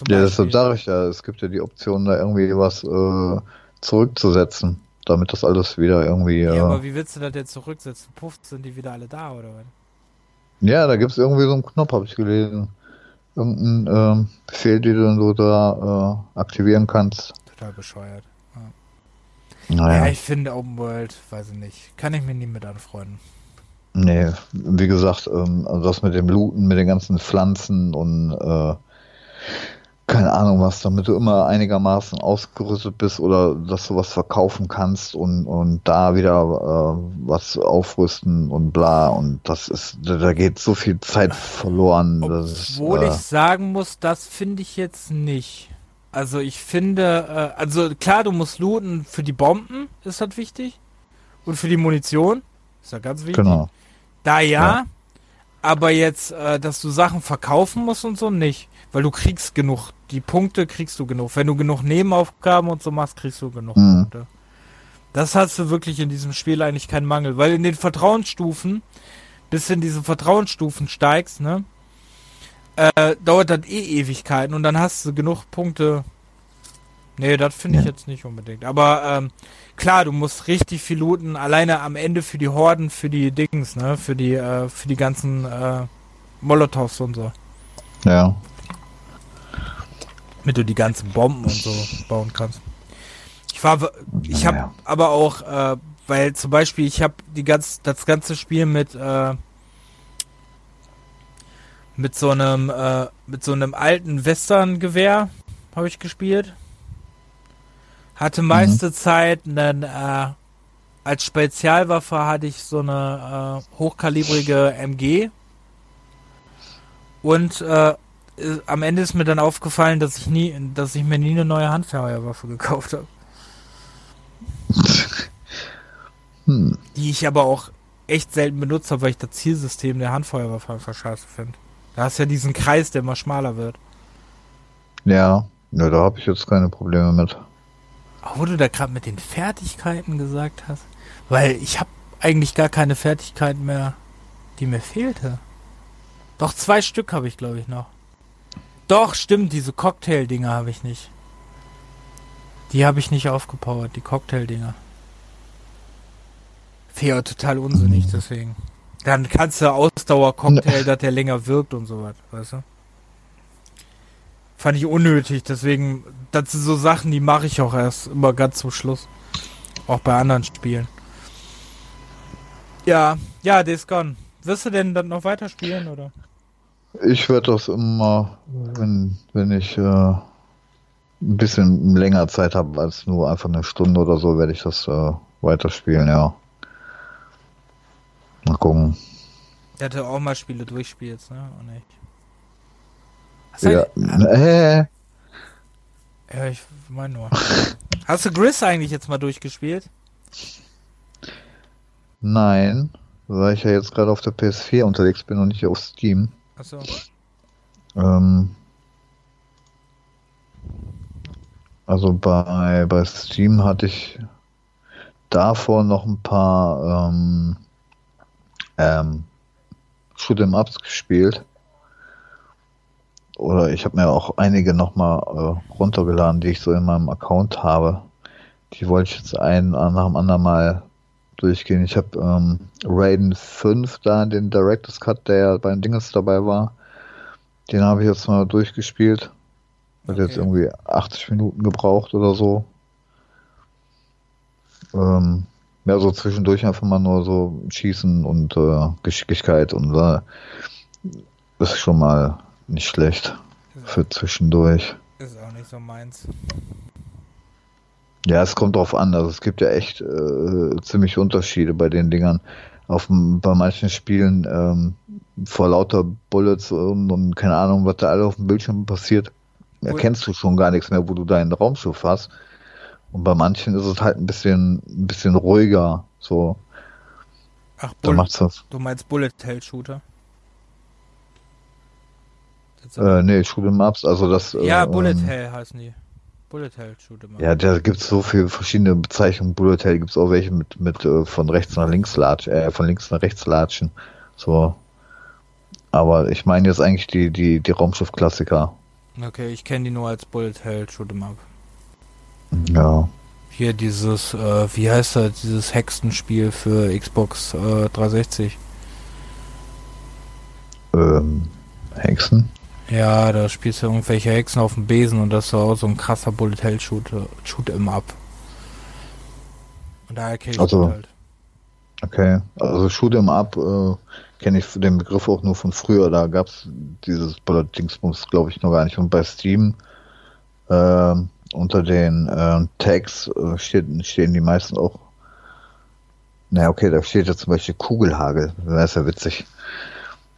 Speaker 2: ja, deshalb sage ich ja, es gibt ja die Option, da irgendwie was äh, zurückzusetzen, damit das alles wieder irgendwie. Ja,
Speaker 1: äh, aber wie willst du das jetzt zurücksetzen? Puff, sind die wieder alle da oder was?
Speaker 2: Ja, da gibt es irgendwie so einen Knopf, habe ich gelesen. Irgendein ähm, Befehl, den du so da äh, aktivieren kannst.
Speaker 1: Total bescheuert. Ja. Naja. ja, ich finde Open World, weiß ich nicht. Kann ich mir nie mit anfreunden.
Speaker 2: Nee, wie gesagt, ähm, also das mit dem Looten, mit den ganzen Pflanzen und äh, keine Ahnung was, damit du immer einigermaßen ausgerüstet bist oder dass du was verkaufen kannst und, und da wieder äh, was aufrüsten und bla und das ist, da geht so viel Zeit verloren.
Speaker 1: Obwohl ist, äh, ich sagen muss, das finde ich jetzt nicht. Also ich finde, äh, also klar, du musst looten für die Bomben, ist das wichtig. Und für die Munition, ist ja ganz wichtig. Genau. Da ja, ja. aber jetzt, äh, dass du Sachen verkaufen musst und so nicht. Weil du kriegst genug die Punkte kriegst du genug. Wenn du genug Nebenaufgaben und so machst, kriegst du genug mhm. Punkte. Das hast du wirklich in diesem Spiel eigentlich keinen Mangel, weil in den Vertrauensstufen, bis in diese Vertrauensstufen steigst, ne, äh, dauert das eh Ewigkeiten und dann hast du genug Punkte. Nee, das finde ich ja. jetzt nicht unbedingt. Aber ähm, klar, du musst richtig viel looten, alleine am Ende für die Horden, für die Dings, ne, für die, äh, für die ganzen äh, Molotovs und so.
Speaker 2: Ja
Speaker 1: damit du die ganzen Bomben und so bauen kannst. Ich war, ich habe ja. aber auch, äh, weil zum Beispiel ich habe die ganz, das ganze Spiel mit äh, mit so einem äh, mit so einem alten Western-Gewehr habe ich gespielt. Hatte mhm. meiste mhm. Zeit einen äh, als Spezialwaffe hatte ich so eine äh, hochkalibrige MG und äh, äh, am Ende ist mir dann aufgefallen, dass ich nie, dass ich mir nie eine neue Handfeuerwaffe gekauft habe. hm. Die ich aber auch echt selten benutzt habe, weil ich das Zielsystem der Handfeuerwaffe einfach scheiße finde. Da hast ja diesen Kreis, der immer schmaler wird.
Speaker 2: Ja, ja da habe ich jetzt keine Probleme mit.
Speaker 1: Wo du da gerade mit den Fertigkeiten gesagt hast. Weil ich habe eigentlich gar keine Fertigkeiten mehr, die mir fehlte. Doch zwei Stück habe ich, glaube ich, noch. Doch, stimmt, diese Cocktail-Dinger habe ich nicht. Die habe ich nicht aufgepowert, die Cocktail-Dinger. Wäre total unsinnig, deswegen. Dann kannst du Ausdauercocktail, dass der länger wirkt und so was, weißt du? Fand ich unnötig, deswegen, das sind so Sachen, die mache ich auch erst immer ganz zum Schluss. Auch bei anderen Spielen. Ja, ja, Days Gone. Wirst du denn dann noch weiterspielen, oder?
Speaker 2: Ich werde das immer, wenn, wenn ich äh, ein bisschen länger Zeit habe als nur einfach eine Stunde oder so, werde ich das äh, weiterspielen, ja. Mal gucken.
Speaker 1: Der hatte auch mal Spiele durchspielst, ne? Und nicht.
Speaker 2: Hast ja. Äh.
Speaker 1: Ja, ich meine nur. Hast du Gris eigentlich jetzt mal durchgespielt?
Speaker 2: Nein, weil ich ja jetzt gerade auf der PS4 unterwegs bin und nicht auf Steam.
Speaker 1: Achso.
Speaker 2: Ähm, also bei, bei Steam hatte ich davor noch ein paar ähm, ähm, Shoot'em Ups gespielt. Oder ich habe mir auch einige nochmal äh, runtergeladen, die ich so in meinem Account habe. Die wollte ich jetzt einen nach dem anderen mal durchgehen. Ich habe ähm, Raiden 5 da, den Director's Cut, der beim Dinges dabei war. Den habe ich jetzt mal durchgespielt. Hat okay. jetzt irgendwie 80 Minuten gebraucht oder so. Ähm, ja, so zwischendurch einfach mal nur so Schießen und äh, Geschicklichkeit und äh, ist schon mal nicht schlecht für zwischendurch.
Speaker 1: Ist auch nicht so meins.
Speaker 2: Ja, es kommt drauf an. Also es gibt ja echt äh, ziemlich Unterschiede bei den Dingern. Auf, bei manchen Spielen ähm, vor lauter Bullets und, und, keine Ahnung, was da alle auf dem Bildschirm passiert, erkennst du schon gar nichts mehr, wo du deinen Raumschiff hast. Und bei manchen ist es halt ein bisschen, ein bisschen ruhiger. So.
Speaker 1: Ach, Bull du meinst Bullet Hell Shooter?
Speaker 2: Äh, nee, Shoot'em Ups, also das.
Speaker 1: Ja, äh, Bullet ähm, Hell heißen die. Bullet Hell Shoot'em Ups.
Speaker 2: Ja, da gibt's so viele verschiedene Bezeichnungen. Bullet Hell gibt's auch welche mit, mit äh, von rechts nach links latschen, äh, von links nach rechts latschen. So. Aber ich meine jetzt eigentlich die, die, die Raumschiff-Klassiker.
Speaker 1: Okay, ich kenne die nur als Bullet Hell Shoot'em Up.
Speaker 2: Ja.
Speaker 1: Hier dieses, äh, wie heißt das, dieses Hexenspiel für Xbox äh, 360?
Speaker 2: Ähm, Hexen?
Speaker 1: Ja, da spielst du irgendwelche Hexen auf dem Besen und das ist auch so ein krasser Bullet Hell Shoot, Shoot im Up. Und daher kenne
Speaker 2: also, halt. Okay, also Shoot im Up äh, kenne ich den Begriff auch nur von früher. Da gab es dieses Bullet Dingsbums, glaube ich, noch gar nicht. Und bei Steam äh, unter den äh, Tags steht, stehen die meisten auch. Na okay, da steht ja zum Beispiel Kugelhagel. Das ist ja witzig.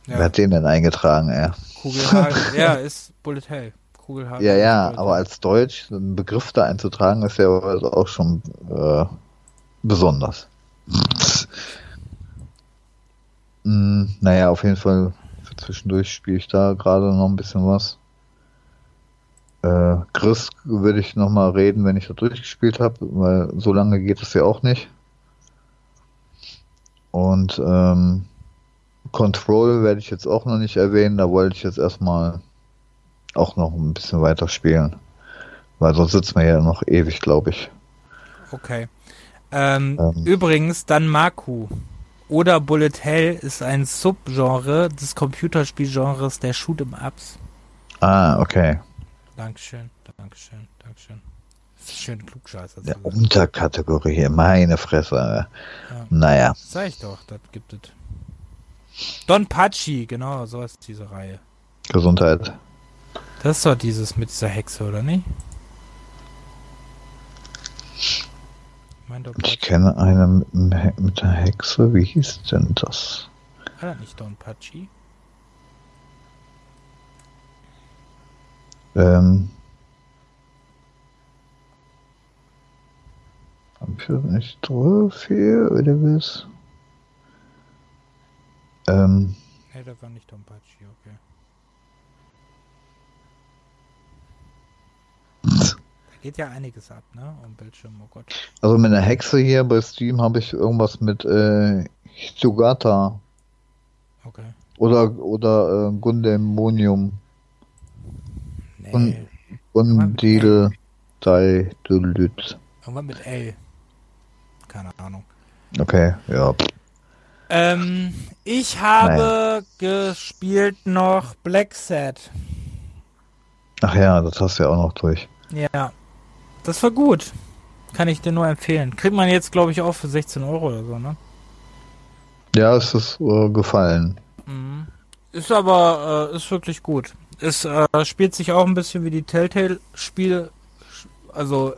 Speaker 2: Ja. Wer hat den denn eingetragen, ey?
Speaker 1: Kugelhagel, ja, ist Bullet Hell.
Speaker 2: Kugelhagel. Ja, ja, aber als Deutsch einen Begriff da einzutragen, ist ja auch schon äh, besonders. mm, naja, auf jeden Fall für zwischendurch spiele ich da gerade noch ein bisschen was. Äh, Chris würde ich noch mal reden, wenn ich da durchgespielt habe, weil so lange geht es ja auch nicht. Und ähm, Control werde ich jetzt auch noch nicht erwähnen, da wollte ich jetzt erstmal auch noch ein bisschen weiter spielen. Weil sonst sitzt man ja noch ewig, glaube ich.
Speaker 1: Okay. Ähm, ähm. Übrigens, dann Maku oder Bullet Hell ist ein Subgenre des Computerspielgenres der Shoot'em Ups.
Speaker 2: Ah, okay.
Speaker 1: Dankeschön, Dankeschön, Dankeschön. Das ist schön klugscheißer.
Speaker 2: Der Unterkategorie, meine Fresse. Ja. Naja.
Speaker 1: Sag ich doch, das gibt es. Don Pachi, genau, so ist diese Reihe.
Speaker 2: Gesundheit.
Speaker 1: Das ist doch dieses mit dieser Hexe, oder nicht?
Speaker 2: Ich kenne eine mit, mit der Hexe. Wie hieß denn das?
Speaker 1: War das nicht Don Pachi?
Speaker 2: Ähm. Hab ich das nicht drauf hier, oder was? Ähm,
Speaker 1: nee, das war nicht Dompachi, okay. Da geht ja einiges ab, ne? Am Bildschirm, oh Gott.
Speaker 2: Also mit einer Hexe hier bei Steam habe ich irgendwas mit äh, Hitsugata.
Speaker 1: Okay.
Speaker 2: Oder, oder äh, Gundemonium. Nee. Gundil Dai
Speaker 1: Irgendwann mit L. Keine Ahnung.
Speaker 2: Okay, ja.
Speaker 1: Ähm, ich habe Nein. gespielt noch Black Set.
Speaker 2: Ach ja, das hast du ja auch noch durch.
Speaker 1: Ja, das war gut. Kann ich dir nur empfehlen. Kriegt man jetzt, glaube ich, auch für 16 Euro oder so, ne?
Speaker 2: Ja, es ist äh, gefallen.
Speaker 1: Mhm. Ist aber, äh, ist wirklich gut. Es äh, spielt sich auch ein bisschen wie die Telltale-Spiele. Also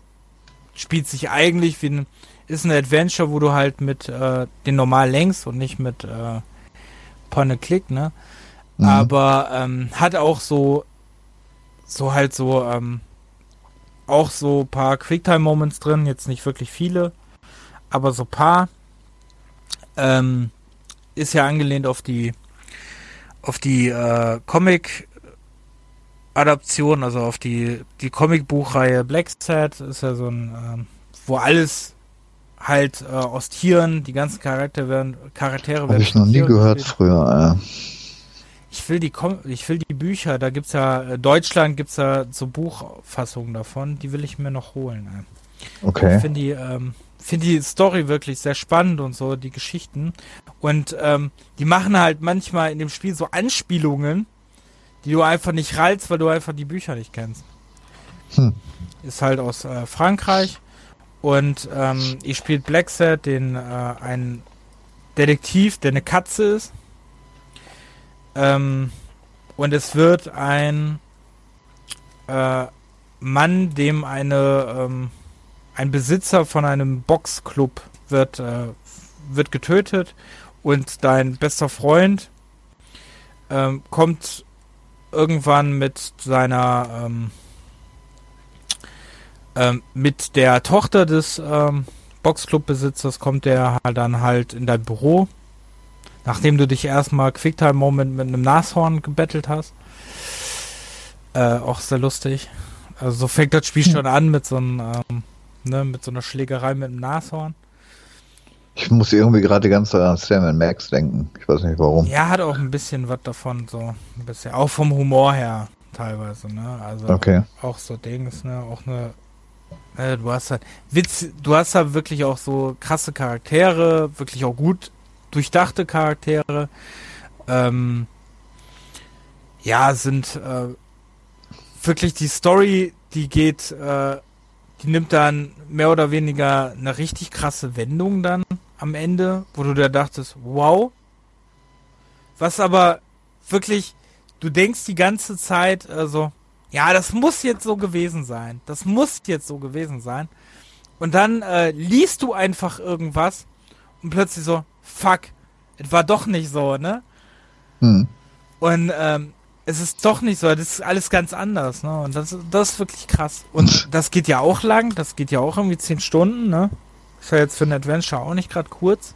Speaker 1: spielt sich eigentlich wie ein, ist ein Adventure, wo du halt mit äh, den normal längst und nicht mit äh, Point-and-Click, ne? Mhm. Aber ähm, hat auch so, so halt so, ähm, auch so paar Quicktime-Moments drin, jetzt nicht wirklich viele, aber so paar. Ähm, ist ja angelehnt auf die auf die äh, Comic Adaption, also auf die die Comicbuchreihe Black Sad ist ja so ein ähm, wo alles halt äh, aus Tieren, die ganzen Charaktere werden Charaktere
Speaker 2: werden. Habe ich noch nie gehört gespielt. früher. Äh.
Speaker 1: Ich will die ich will die Bücher, da gibt's ja äh, Deutschland gibt's ja so Buchfassungen davon, die will ich mir noch holen.
Speaker 2: Äh. Okay.
Speaker 1: Ich finde die ähm, finde die Story wirklich sehr spannend und so, die Geschichten. Und ähm, die machen halt manchmal in dem Spiel so Anspielungen, die du einfach nicht rallst, weil du einfach die Bücher nicht kennst. Hm. Ist halt aus äh, Frankreich. Und ähm, ich spiele Blackset, den äh, ein Detektiv, der eine Katze ist. Ähm, und es wird ein äh, Mann, dem eine ähm, ein Besitzer von einem Boxclub wird, äh, wird getötet und dein bester Freund ähm, kommt irgendwann mit seiner ähm, mit der Tochter des ähm, Boxclub-Besitzers kommt der halt dann halt in dein Büro, nachdem du dich erstmal Quicktime-Moment mit einem Nashorn gebettelt hast. Äh, auch sehr lustig. Also so fängt das Spiel hm. schon an mit so einem ähm, Ne, mit so einer Schlägerei mit dem Nashorn.
Speaker 2: Ich muss irgendwie gerade ganz an Sam Max denken. Ich weiß nicht warum.
Speaker 1: Ja, hat auch ein bisschen was davon, so ein bisschen. Auch vom Humor her teilweise, ne? Also
Speaker 2: okay.
Speaker 1: auch so Dings, ne? Auch eine. Äh, du hast halt Witz, du hast da wirklich auch so krasse Charaktere, wirklich auch gut durchdachte Charaktere. Ähm, ja, sind äh, wirklich die Story, die geht äh, die nimmt dann mehr oder weniger eine richtig krasse Wendung dann am Ende, wo du da dachtest, wow. Was aber wirklich, du denkst die ganze Zeit, also, ja, das muss jetzt so gewesen sein. Das muss jetzt so gewesen sein. Und dann äh, liest du einfach irgendwas und plötzlich so, fuck, es war doch nicht so, ne? Hm. Und ähm, es ist doch nicht so, das ist alles ganz anders, ne? Und das, das ist wirklich krass. Und das geht ja auch lang, das geht ja auch irgendwie zehn Stunden, ne? Ist ja jetzt für ein Adventure auch nicht gerade kurz.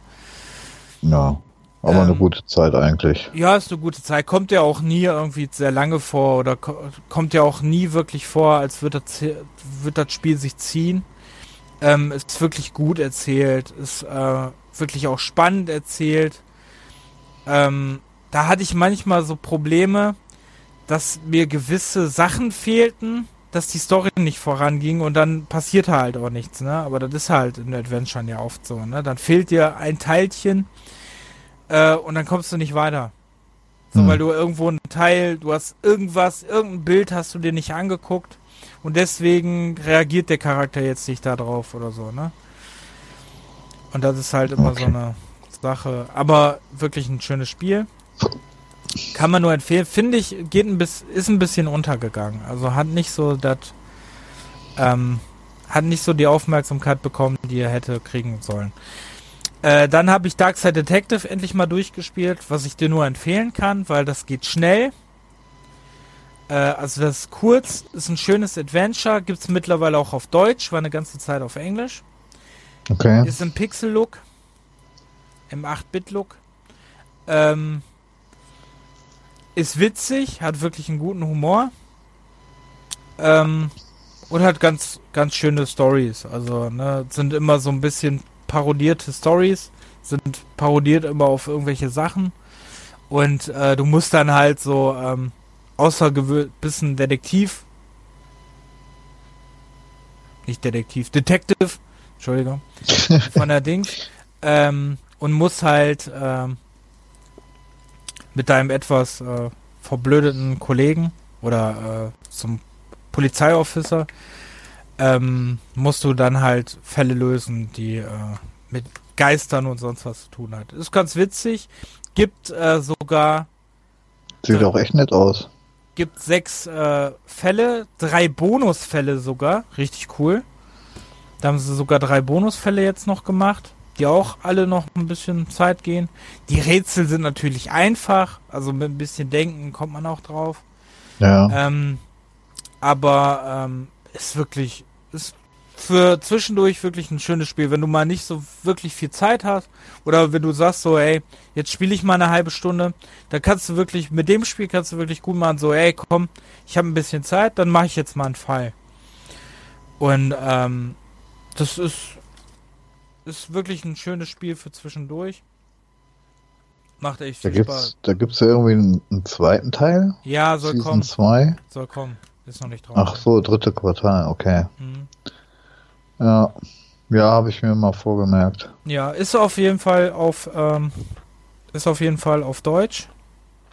Speaker 2: Ja, aber ähm, eine gute Zeit eigentlich.
Speaker 1: Ja, ist eine gute Zeit. Kommt ja auch nie irgendwie sehr lange vor oder kommt ja auch nie wirklich vor, als wird das, wird das Spiel sich ziehen. Ähm, ist wirklich gut erzählt, ist äh, wirklich auch spannend erzählt. Ähm, da hatte ich manchmal so Probleme, dass mir gewisse Sachen fehlten, dass die Story nicht voranging und dann passiert halt auch nichts, ne? Aber das ist halt in Adventure ja oft so, ne? Dann fehlt dir ein Teilchen äh, und dann kommst du nicht weiter. So, hm. weil du irgendwo ein Teil, du hast irgendwas, irgendein Bild hast du dir nicht angeguckt und deswegen reagiert der Charakter jetzt nicht darauf oder so, ne? Und das ist halt immer okay. so eine Sache. Aber wirklich ein schönes Spiel. Kann man nur empfehlen. Finde ich, geht ein bisschen, ist ein bisschen untergegangen. Also hat nicht so das, ähm, hat nicht so die Aufmerksamkeit bekommen, die er hätte kriegen sollen. Äh, dann habe ich Darkside Detective endlich mal durchgespielt, was ich dir nur empfehlen kann, weil das geht schnell. Äh, also das ist kurz, ist ein schönes Adventure, gibt es mittlerweile auch auf Deutsch, war eine ganze Zeit auf Englisch.
Speaker 2: Okay.
Speaker 1: Ist im Pixel-Look, im 8-Bit-Look. Ähm, ist witzig, hat wirklich einen guten Humor. Ähm, und hat ganz, ganz schöne Stories. Also, ne, sind immer so ein bisschen parodierte Stories, sind parodiert immer auf irgendwelche Sachen. Und äh, du musst dann halt so ähm, außergewöhnlich bisschen Detektiv. Nicht Detektiv, Detective, Entschuldigung, von der Dings. Ähm, und musst halt äh, mit deinem etwas äh, verblödeten Kollegen oder äh, zum Polizeiofficer ähm, musst du dann halt Fälle lösen, die äh, mit Geistern und sonst was zu tun hat. Ist ganz witzig. Gibt äh, sogar.
Speaker 2: Sieht auch echt nett aus.
Speaker 1: Gibt sechs äh, Fälle, drei Bonusfälle sogar. Richtig cool. Da haben sie sogar drei Bonusfälle jetzt noch gemacht, die auch alle noch ein bisschen Zeit gehen. Die Rätsel sind natürlich einfach, also mit ein bisschen Denken kommt man auch drauf.
Speaker 2: Ja.
Speaker 1: Ähm, aber ähm, ist wirklich, ist für zwischendurch wirklich ein schönes Spiel. Wenn du mal nicht so wirklich viel Zeit hast oder wenn du sagst so, ey, jetzt spiele ich mal eine halbe Stunde, dann kannst du wirklich, mit dem Spiel kannst du wirklich gut machen, so, ey, komm, ich habe ein bisschen Zeit, dann mache ich jetzt mal einen Fall. Und ähm, das ist, ist wirklich ein schönes Spiel für zwischendurch. Macht echt
Speaker 2: viel da Spaß. Gibt's, da gibt es ja irgendwie einen, einen, zweiten Teil?
Speaker 1: Ja, soll
Speaker 2: Season
Speaker 1: kommen.
Speaker 2: 2?
Speaker 1: Soll kommen. Ist noch nicht drauf.
Speaker 2: Ach so, dritte Quartal, okay. Mhm. Ja, ja, habe ich mir mal vorgemerkt.
Speaker 1: Ja, ist auf jeden Fall auf, ähm, ist auf jeden Fall auf Deutsch.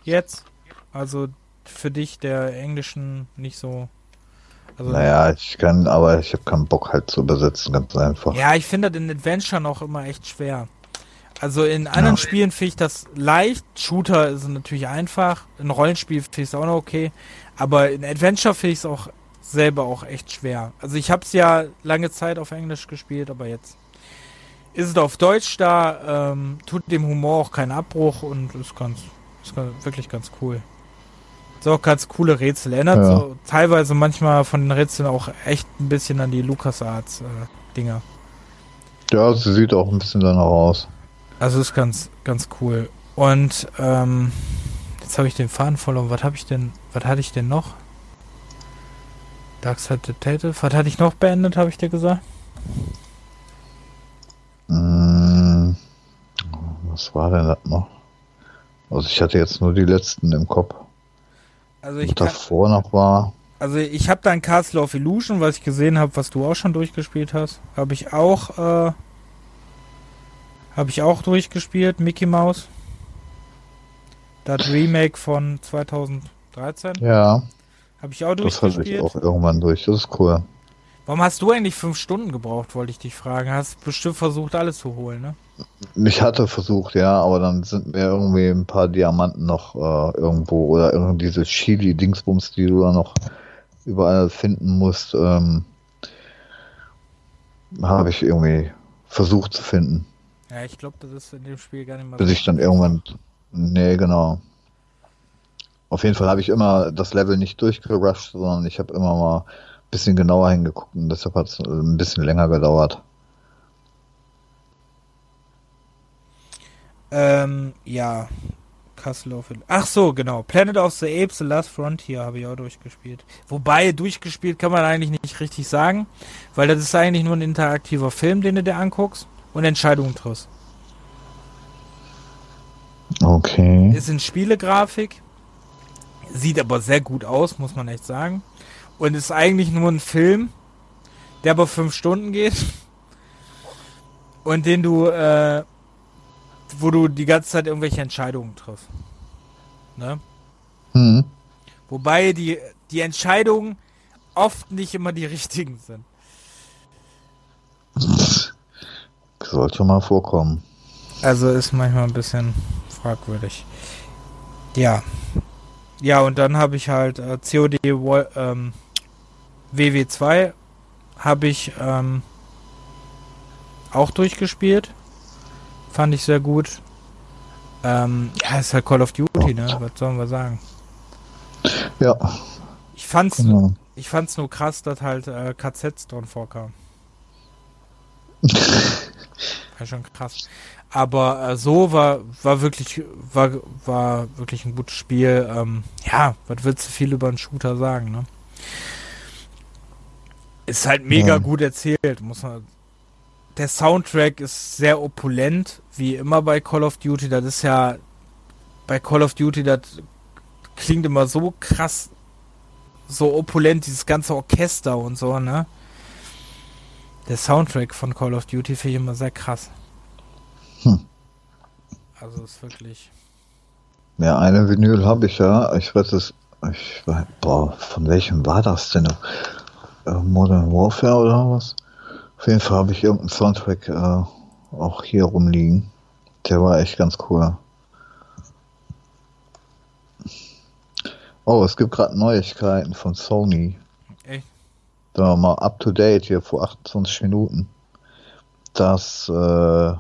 Speaker 1: Jetzt. Also für dich, der Englischen nicht so
Speaker 2: also, naja, ich kann, aber ich habe keinen Bock halt zu übersetzen, ganz einfach.
Speaker 1: Ja, ich finde in Adventure noch immer echt schwer. Also in anderen ja. Spielen finde ich das leicht. Shooter ist natürlich einfach. In Rollenspiel finde ich es auch noch okay. Aber in Adventure finde ich es auch selber auch echt schwer. Also ich habe es ja lange Zeit auf Englisch gespielt, aber jetzt ist es auf Deutsch da. Ähm, tut dem Humor auch keinen Abbruch und ist ganz, ist ganz, wirklich ganz cool. Ist auch ganz coole Rätsel. Erinnert ja. so teilweise manchmal von den Rätseln auch echt ein bisschen an die LucasArts äh, Dinger.
Speaker 2: Ja, sie sieht auch ein bisschen danach aus.
Speaker 1: Also ist ganz, ganz cool. Und ähm, jetzt habe ich den Faden verloren. Was habe ich denn, was hatte ich denn noch? Darkside Detective. Was hatte ich noch beendet, habe ich dir gesagt?
Speaker 2: Hm, was war denn das noch? Also ich hatte jetzt nur die letzten im Kopf.
Speaker 1: Also ich
Speaker 2: davor kann, noch war.
Speaker 1: Also ich habe dann Castle of Illusion, was ich gesehen habe, was du auch schon durchgespielt hast, habe ich auch äh, habe ich auch durchgespielt, Mickey Mouse. Das Remake von 2013.
Speaker 2: Ja.
Speaker 1: Habe ich auch durchgespielt. Das hatte ich
Speaker 2: auch irgendwann durch. Das ist cool.
Speaker 1: Warum hast du eigentlich fünf Stunden gebraucht, wollte ich dich fragen. Hast bestimmt versucht, alles zu holen, ne?
Speaker 2: Ich hatte versucht, ja, aber dann sind mir irgendwie ein paar Diamanten noch äh, irgendwo oder irgendwie diese Chili-Dingsbums, die du da noch überall finden musst, ähm, habe ich irgendwie versucht zu finden.
Speaker 1: Ja, ich glaube, das ist in dem Spiel gar nicht mal
Speaker 2: Bis ich dann irgendwann. Nee, genau. Auf jeden Fall habe ich immer das Level nicht durchgerusht, sondern ich habe immer mal bisschen genauer hingeguckt und deshalb hat es ein bisschen länger gedauert.
Speaker 1: Ähm, ja. Castle of Ach so, genau. Planet of the Apes, The Last Frontier habe ich auch durchgespielt. Wobei, durchgespielt kann man eigentlich nicht richtig sagen, weil das ist eigentlich nur ein interaktiver Film, den du dir anguckst und Entscheidungen triffst.
Speaker 2: Okay.
Speaker 1: Ist in Spielegrafik. Sieht aber sehr gut aus, muss man echt sagen und ist eigentlich nur ein Film, der aber fünf Stunden geht und den du, äh, wo du die ganze Zeit irgendwelche Entscheidungen triffst. Ne?
Speaker 2: Mhm.
Speaker 1: Wobei die, die Entscheidungen oft nicht immer die richtigen sind.
Speaker 2: Sollte mal vorkommen.
Speaker 1: Also ist manchmal ein bisschen fragwürdig. Ja. Ja, und dann habe ich halt äh, COD ähm, WW2 habe ich ähm, auch durchgespielt. Fand ich sehr gut. Ähm, ja, ist halt Call of Duty, ne? Was sollen wir sagen?
Speaker 2: Ja.
Speaker 1: Ich fand's, genau. ich fand's nur krass, dass halt äh, KZs drin vorkamen. war schon krass. Aber äh, so war, war wirklich, war, war wirklich ein gutes Spiel. Ähm, ja, was willst du viel über einen Shooter sagen, ne? Ist halt mega ja. gut erzählt, muss man. Der Soundtrack ist sehr opulent, wie immer bei Call of Duty. Das ist ja bei Call of Duty, das klingt immer so krass, so opulent, dieses ganze Orchester und so, ne? Der Soundtrack von Call of Duty finde ich immer sehr krass.
Speaker 2: Hm.
Speaker 1: Also ist wirklich.
Speaker 2: Ja, eine Vinyl habe ich ja. Ich weiß es. Ich weiß, boah, von welchem war das denn? Äh, Modern Warfare oder was? Auf jeden Fall habe ich irgendeinen Soundtrack äh, auch hier rumliegen. Der war echt ganz cool. Oh, es gibt gerade Neuigkeiten von Sony. Echt? Da mal up to date hier vor 28 Minuten. Dass äh,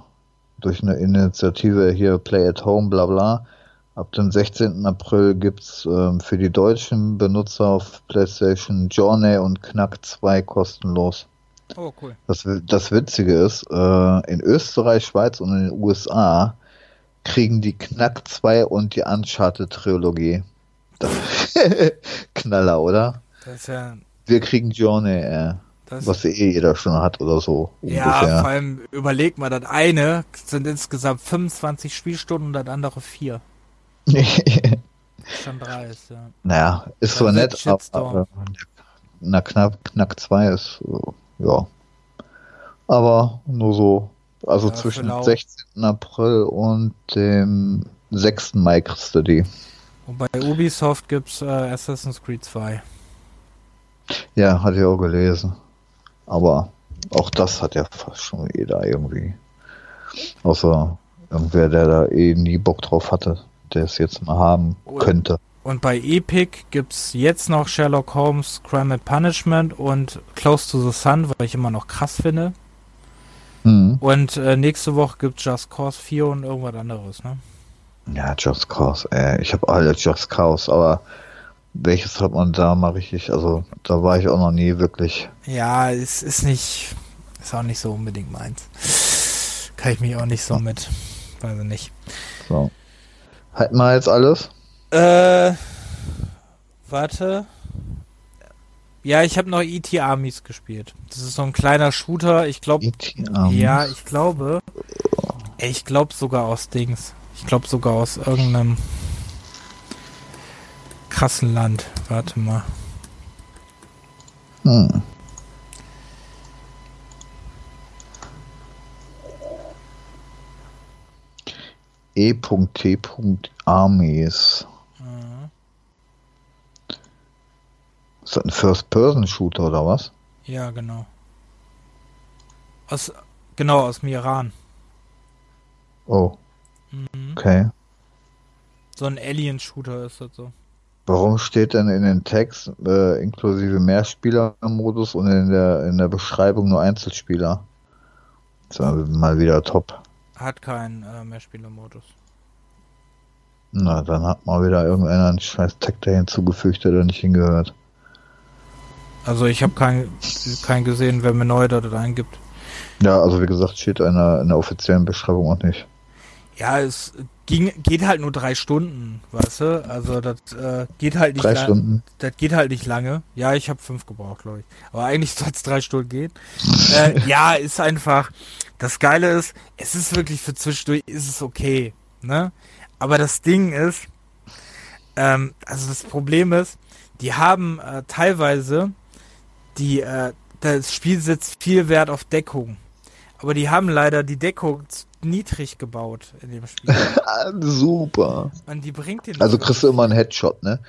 Speaker 2: durch eine Initiative hier Play at Home, bla bla, ab dem 16. April gibt's ähm, für die deutschen Benutzer auf PlayStation Journey und Knack 2 kostenlos. Oh, cool. Das, das Witzige ist, äh, in Österreich, Schweiz und in den USA kriegen die Knack 2 und die Uncharted-Trilogie. Knaller, oder? Das ist ja. Wir kriegen Journey, äh, was eh jeder schon hat oder so.
Speaker 1: Ja, ungefähr. vor allem überleg mal, das eine sind insgesamt 25 Spielstunden und das andere vier.
Speaker 2: schon drei ist, ja. Naja, ist so nett, aber, aber na, knapp, knack 2 ist, ja. Aber nur so. Also ja, zwischen dem 16. April und dem 6. Mai kriegst du die.
Speaker 1: Und bei Ubisoft gibt's äh, Assassin's Creed 2.
Speaker 2: Ja, hatte ich auch gelesen. Aber auch das hat ja fast schon jeder irgendwie. Außer irgendwer, der da eh nie Bock drauf hatte, der es jetzt mal haben könnte.
Speaker 1: Und bei Epic gibt's jetzt noch Sherlock Holmes Crime and Punishment und Close to the Sun, weil ich immer noch krass finde. Mhm. Und äh, nächste Woche gibt's Just Cause 4 und irgendwas anderes, ne?
Speaker 2: Ja, Just Cause, ey. Ich habe alle Just Cause, aber welches hat man da mal richtig, also da war ich auch noch nie wirklich.
Speaker 1: Ja, es ist nicht, ist auch nicht so unbedingt meins. Kann ich mich auch nicht so mit, weiß ich nicht.
Speaker 2: So. Halten wir jetzt alles?
Speaker 1: Äh, warte. Ja, ich habe noch E.T. Armies gespielt. Das ist so ein kleiner Shooter. Ich glaube, ja, ich glaube, ich glaube sogar aus Dings. Ich glaube sogar aus irgendeinem krassen Land. Warte mal. Hm.
Speaker 2: E.T. Armies. Mhm. Ist das ein First-Person-Shooter oder was?
Speaker 1: Ja, genau. Aus, genau, aus dem Iran.
Speaker 2: Oh. Mhm. Okay.
Speaker 1: So ein Alien-Shooter ist das so.
Speaker 2: Warum steht denn in den Text äh, inklusive Mehrspieler-Modus und in der, in der Beschreibung nur Einzelspieler? Das ist mal wieder top.
Speaker 1: Hat keinen äh, Mehrspieler-Modus.
Speaker 2: Na, dann hat mal wieder irgendeiner einen scheiß Tag da hinzugefügt, der da nicht hingehört.
Speaker 1: Also ich habe keinen kein gesehen, wer mir neu da eingibt.
Speaker 2: Ja, also wie gesagt, steht in der, in der offiziellen Beschreibung auch nicht.
Speaker 1: Ja, es ging, geht halt nur drei Stunden, weißt du? Also das äh, geht halt nicht
Speaker 2: drei Stunden.
Speaker 1: Das geht halt nicht lange. Ja, ich habe fünf gebraucht, glaube ich. Aber eigentlich soll es drei Stunden gehen. äh, ja, ist einfach. Das Geile ist, es ist wirklich für zwischendurch ist es okay, ne? Aber das Ding ist, ähm, also das Problem ist, die haben äh, teilweise die äh, das Spiel setzt viel Wert auf Deckung. Aber die haben leider die Deckung niedrig gebaut in dem Spiel.
Speaker 2: Super.
Speaker 1: Und die bringt den.
Speaker 2: Also kriegst du immer einen Headshot, ne?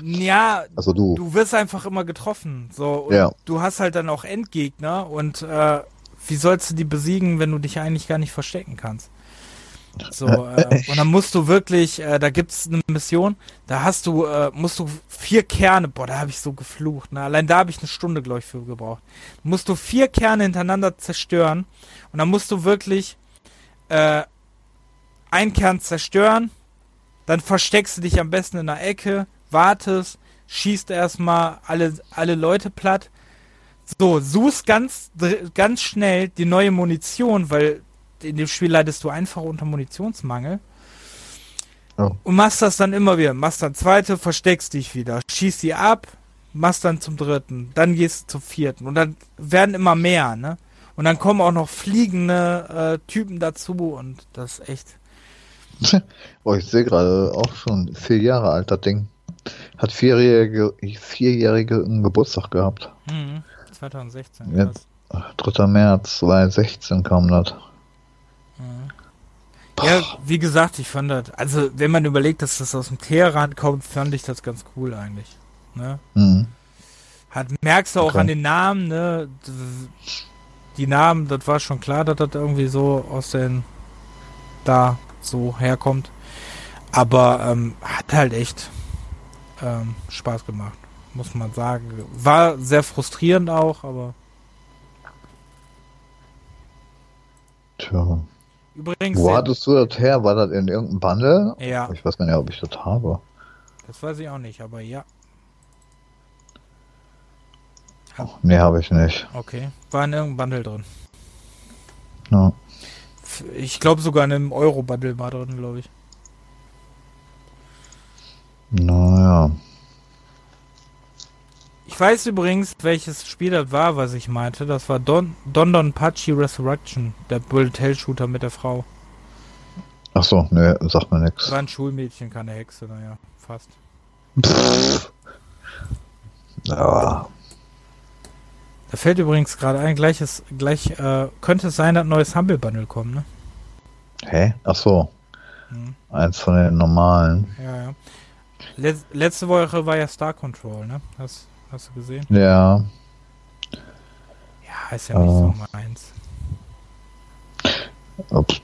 Speaker 1: Ja, also du. Du wirst einfach immer getroffen. So, ja. du hast halt dann auch Endgegner und äh, wie sollst du die besiegen, wenn du dich eigentlich gar nicht verstecken kannst? So, äh, und dann musst du wirklich, äh, da gibt's eine Mission, da hast du, äh, musst du vier Kerne, boah, da habe ich so geflucht, ne? Allein da habe ich eine Stunde, glaube ich, für gebraucht. Musst du vier Kerne hintereinander zerstören und dann musst du wirklich äh, einen Kern zerstören, dann versteckst du dich am besten in der Ecke, wartest, schießt erstmal alle, alle Leute platt. So, suchst ganz, ganz schnell die neue Munition, weil in dem Spiel leidest du einfach unter Munitionsmangel. Oh. Und machst das dann immer wieder. Machst dann zweite, versteckst dich wieder, schießt sie ab, machst dann zum dritten, dann gehst du zum vierten. Und dann werden immer mehr, ne? Und dann kommen auch noch fliegende äh, Typen dazu und das ist echt.
Speaker 2: oh, ich sehe gerade auch schon vier Jahre alt, das Ding. Hat vierjährige, vierjährige Geburtstag gehabt.
Speaker 1: Mhm, 2016.
Speaker 2: Jetzt, 3. März 2016 kam das.
Speaker 1: Ja. Wie gesagt, ich fand das, also wenn man überlegt, dass das aus dem Teheran kommt, fand ich das ganz cool eigentlich. Ne? Mhm. Hat, merkst du auch okay. an den Namen, ne? Die Namen, das war schon klar, dass das irgendwie so aus den da so herkommt. Aber ähm, hat halt echt ähm, Spaß gemacht, muss man sagen. War sehr frustrierend auch, aber.
Speaker 2: Tja. Übrigens. Wo hattest du das her? War das in irgendeinem Bundle?
Speaker 1: Ja.
Speaker 2: Ich weiß gar nicht, ob ich das habe.
Speaker 1: Das weiß ich auch nicht, aber ja.
Speaker 2: Oh, nee, habe ich nicht.
Speaker 1: Okay. War in irgendeinem Bundle drin.
Speaker 2: Ja.
Speaker 1: Ich glaube sogar in einem Euro-Bundle war drin, glaube ich.
Speaker 2: Naja.
Speaker 1: Ich weiß übrigens, welches Spiel das war, was ich meinte. Das war Don Don, Don Pachi Resurrection, der Bullet Hell Shooter mit der Frau.
Speaker 2: Ach so, ne, sagt mir nix.
Speaker 1: War ein Schulmädchen, keine Hexe, naja, fast.
Speaker 2: Pff. Ja.
Speaker 1: Da fällt übrigens gerade ein, gleiches, gleich, äh, könnte es sein, dass ein neues Humble Bundle kommt, ne?
Speaker 2: Hä? Ach so. Hm. Eins von den normalen.
Speaker 1: Ja, ja. Letz letzte Woche war ja Star Control, ne? Hast, hast du gesehen?
Speaker 2: Ja.
Speaker 1: Ja, ist ja nicht uh. so meins.
Speaker 2: Ups.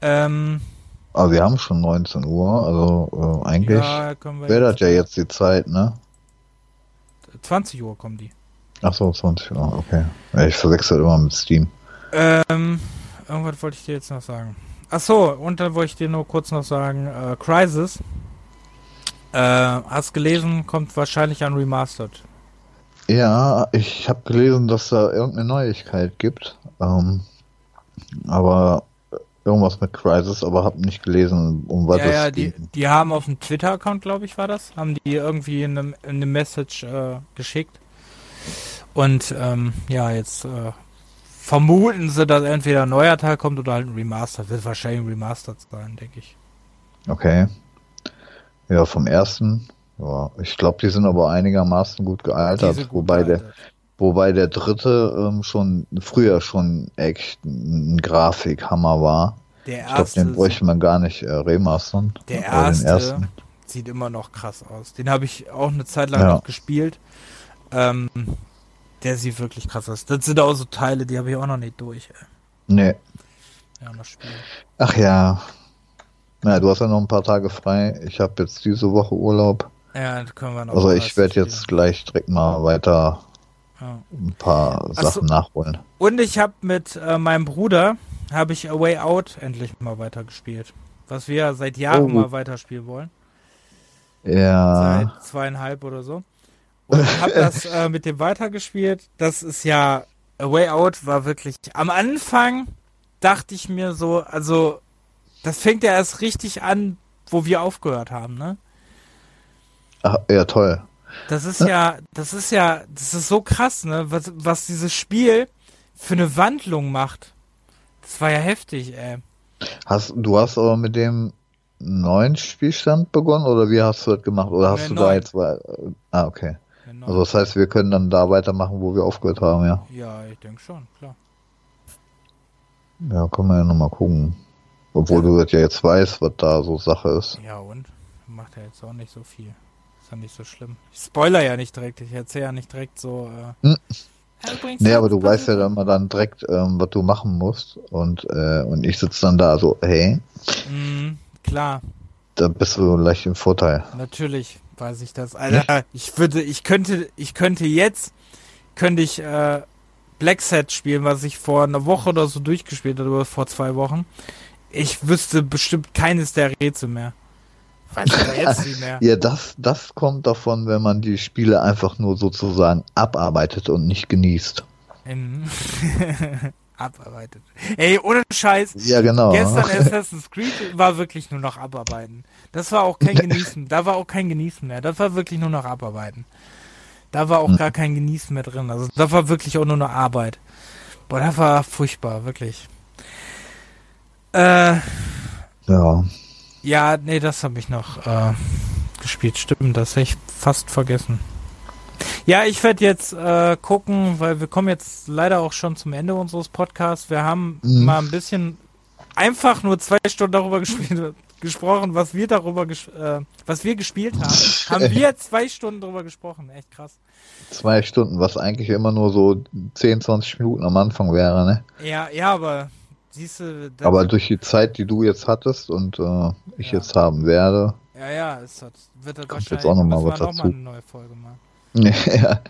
Speaker 1: ähm.
Speaker 2: Aber wir haben schon 19 Uhr, also äh, eigentlich ja, wäre das ja jetzt die Zeit, ne?
Speaker 1: 20 Uhr kommen die.
Speaker 2: Ach so, 20 Uhr, okay. Ich verwechsel immer mit Steam.
Speaker 1: Ähm, irgendwas wollte ich dir jetzt noch sagen. Ach so, und dann wollte ich dir nur kurz noch sagen, äh, Crisis. Äh, hast gelesen, kommt wahrscheinlich an Remastered.
Speaker 2: Ja, ich habe gelesen, dass da irgendeine Neuigkeit gibt. Ähm, aber irgendwas mit Crisis, aber habe nicht gelesen, um was
Speaker 1: ja, es ja, die, die haben auf dem Twitter-Account, glaube ich, war das, haben die irgendwie eine, eine Message äh, geschickt. Und ähm, ja, jetzt äh, vermuten sie, dass entweder ein neuer Teil kommt oder halt ein Remaster. Wird wahrscheinlich ein Remastered sein, denke ich.
Speaker 2: Okay. Ja, vom ersten. Ja, ich glaube, die sind aber einigermaßen gut gealtert, gut wobei gealtert. der wobei der dritte ähm, schon früher schon echt ein Grafikhammer war.
Speaker 1: Der
Speaker 2: ich glaube, den bräuchte man gar nicht äh, remastern.
Speaker 1: Der erste sieht immer noch krass aus. Den habe ich auch eine Zeit lang ja. noch gespielt. Ähm, der sieht wirklich krass aus. Das sind auch so Teile, die habe ich auch noch nicht durch. Ey.
Speaker 2: Nee. Ja, noch spielen. Ach ja. Naja, du hast ja noch ein paar Tage frei. Ich habe jetzt diese Woche Urlaub.
Speaker 1: Ja, können wir noch.
Speaker 2: Also ich werde jetzt gleich direkt mal weiter ja. ein paar Sachen so. nachholen.
Speaker 1: Und ich habe mit äh, meinem Bruder habe ich A Way Out endlich mal weitergespielt. Was wir seit Jahren oh. mal weiterspielen wollen.
Speaker 2: Ja.
Speaker 1: Seit zweieinhalb oder so. Und habe das äh, mit dem weitergespielt. Das ist ja, A Way Out war wirklich, am Anfang dachte ich mir so, also, das fängt ja erst richtig an, wo wir aufgehört haben, ne?
Speaker 2: Ach, ja, toll.
Speaker 1: Das ist ja, das ist ja, das ist so krass, ne? Was, was dieses Spiel für eine Wandlung macht. Das war ja heftig, ey.
Speaker 2: Hast, du hast aber mit dem neuen Spielstand begonnen oder wie hast du das gemacht? Oder hast ja, du neun. da jetzt, ah, okay. Genau. Also das heißt, wir können dann da weitermachen, wo wir aufgehört haben, ja?
Speaker 1: Ja, ich denke schon, klar.
Speaker 2: Ja, können wir ja nochmal gucken. Obwohl ja. du das ja jetzt weißt, was da so Sache ist.
Speaker 1: Ja, und? Macht ja jetzt auch nicht so viel. Ist ja nicht so schlimm. Ich spoiler ja nicht direkt, ich erzähle ja nicht direkt so. Äh, hm.
Speaker 2: ja, nee, aber du weißt ja dann mal dann direkt, ähm, was du machen musst. Und, äh, und ich sitze dann da so, hey.
Speaker 1: Mm, klar.
Speaker 2: Da bist du leicht im Vorteil.
Speaker 1: Natürlich weiß ich das. Alter, ich würde, ich könnte, ich könnte jetzt, könnte ich äh, Black Set spielen, was ich vor einer Woche oder so durchgespielt habe, oder vor zwei Wochen. Ich wüsste bestimmt keines der Rätsel mehr.
Speaker 2: Ja, das, das kommt davon, wenn man die Spiele einfach nur sozusagen abarbeitet und nicht genießt.
Speaker 1: abarbeitet. Ey, ohne Scheiß.
Speaker 2: Ja, genau.
Speaker 1: Gestern Assassin's Creed war wirklich nur noch abarbeiten. Das war auch kein Genießen. Da war auch kein Genießen mehr. Das war wirklich nur noch abarbeiten. Da war auch gar kein Genießen mehr drin. Also da war wirklich auch nur noch Arbeit. Boah, das war furchtbar, wirklich. Äh,
Speaker 2: ja.
Speaker 1: Ja, nee, das habe ich noch äh, gespielt. Stimmt, das hätte ich fast vergessen. Ja, ich werde jetzt äh, gucken, weil wir kommen jetzt leider auch schon zum Ende unseres Podcasts. Wir haben mhm. mal ein bisschen einfach nur zwei Stunden darüber gespielt, gesprochen, was wir darüber, äh, was wir gespielt haben. haben wir zwei Stunden darüber gesprochen. Echt krass.
Speaker 2: Zwei Stunden, was eigentlich immer nur so 10, 20 Minuten am Anfang wäre, ne?
Speaker 1: Ja, ja, aber siehst
Speaker 2: du. Aber durch die Zeit, die du jetzt hattest und äh, ich ja. jetzt haben werde.
Speaker 1: Ja, ja, es hat, wird das
Speaker 2: wahrscheinlich jetzt auch noch mal was dazu. Noch mal eine
Speaker 1: neue Folge machen. ja.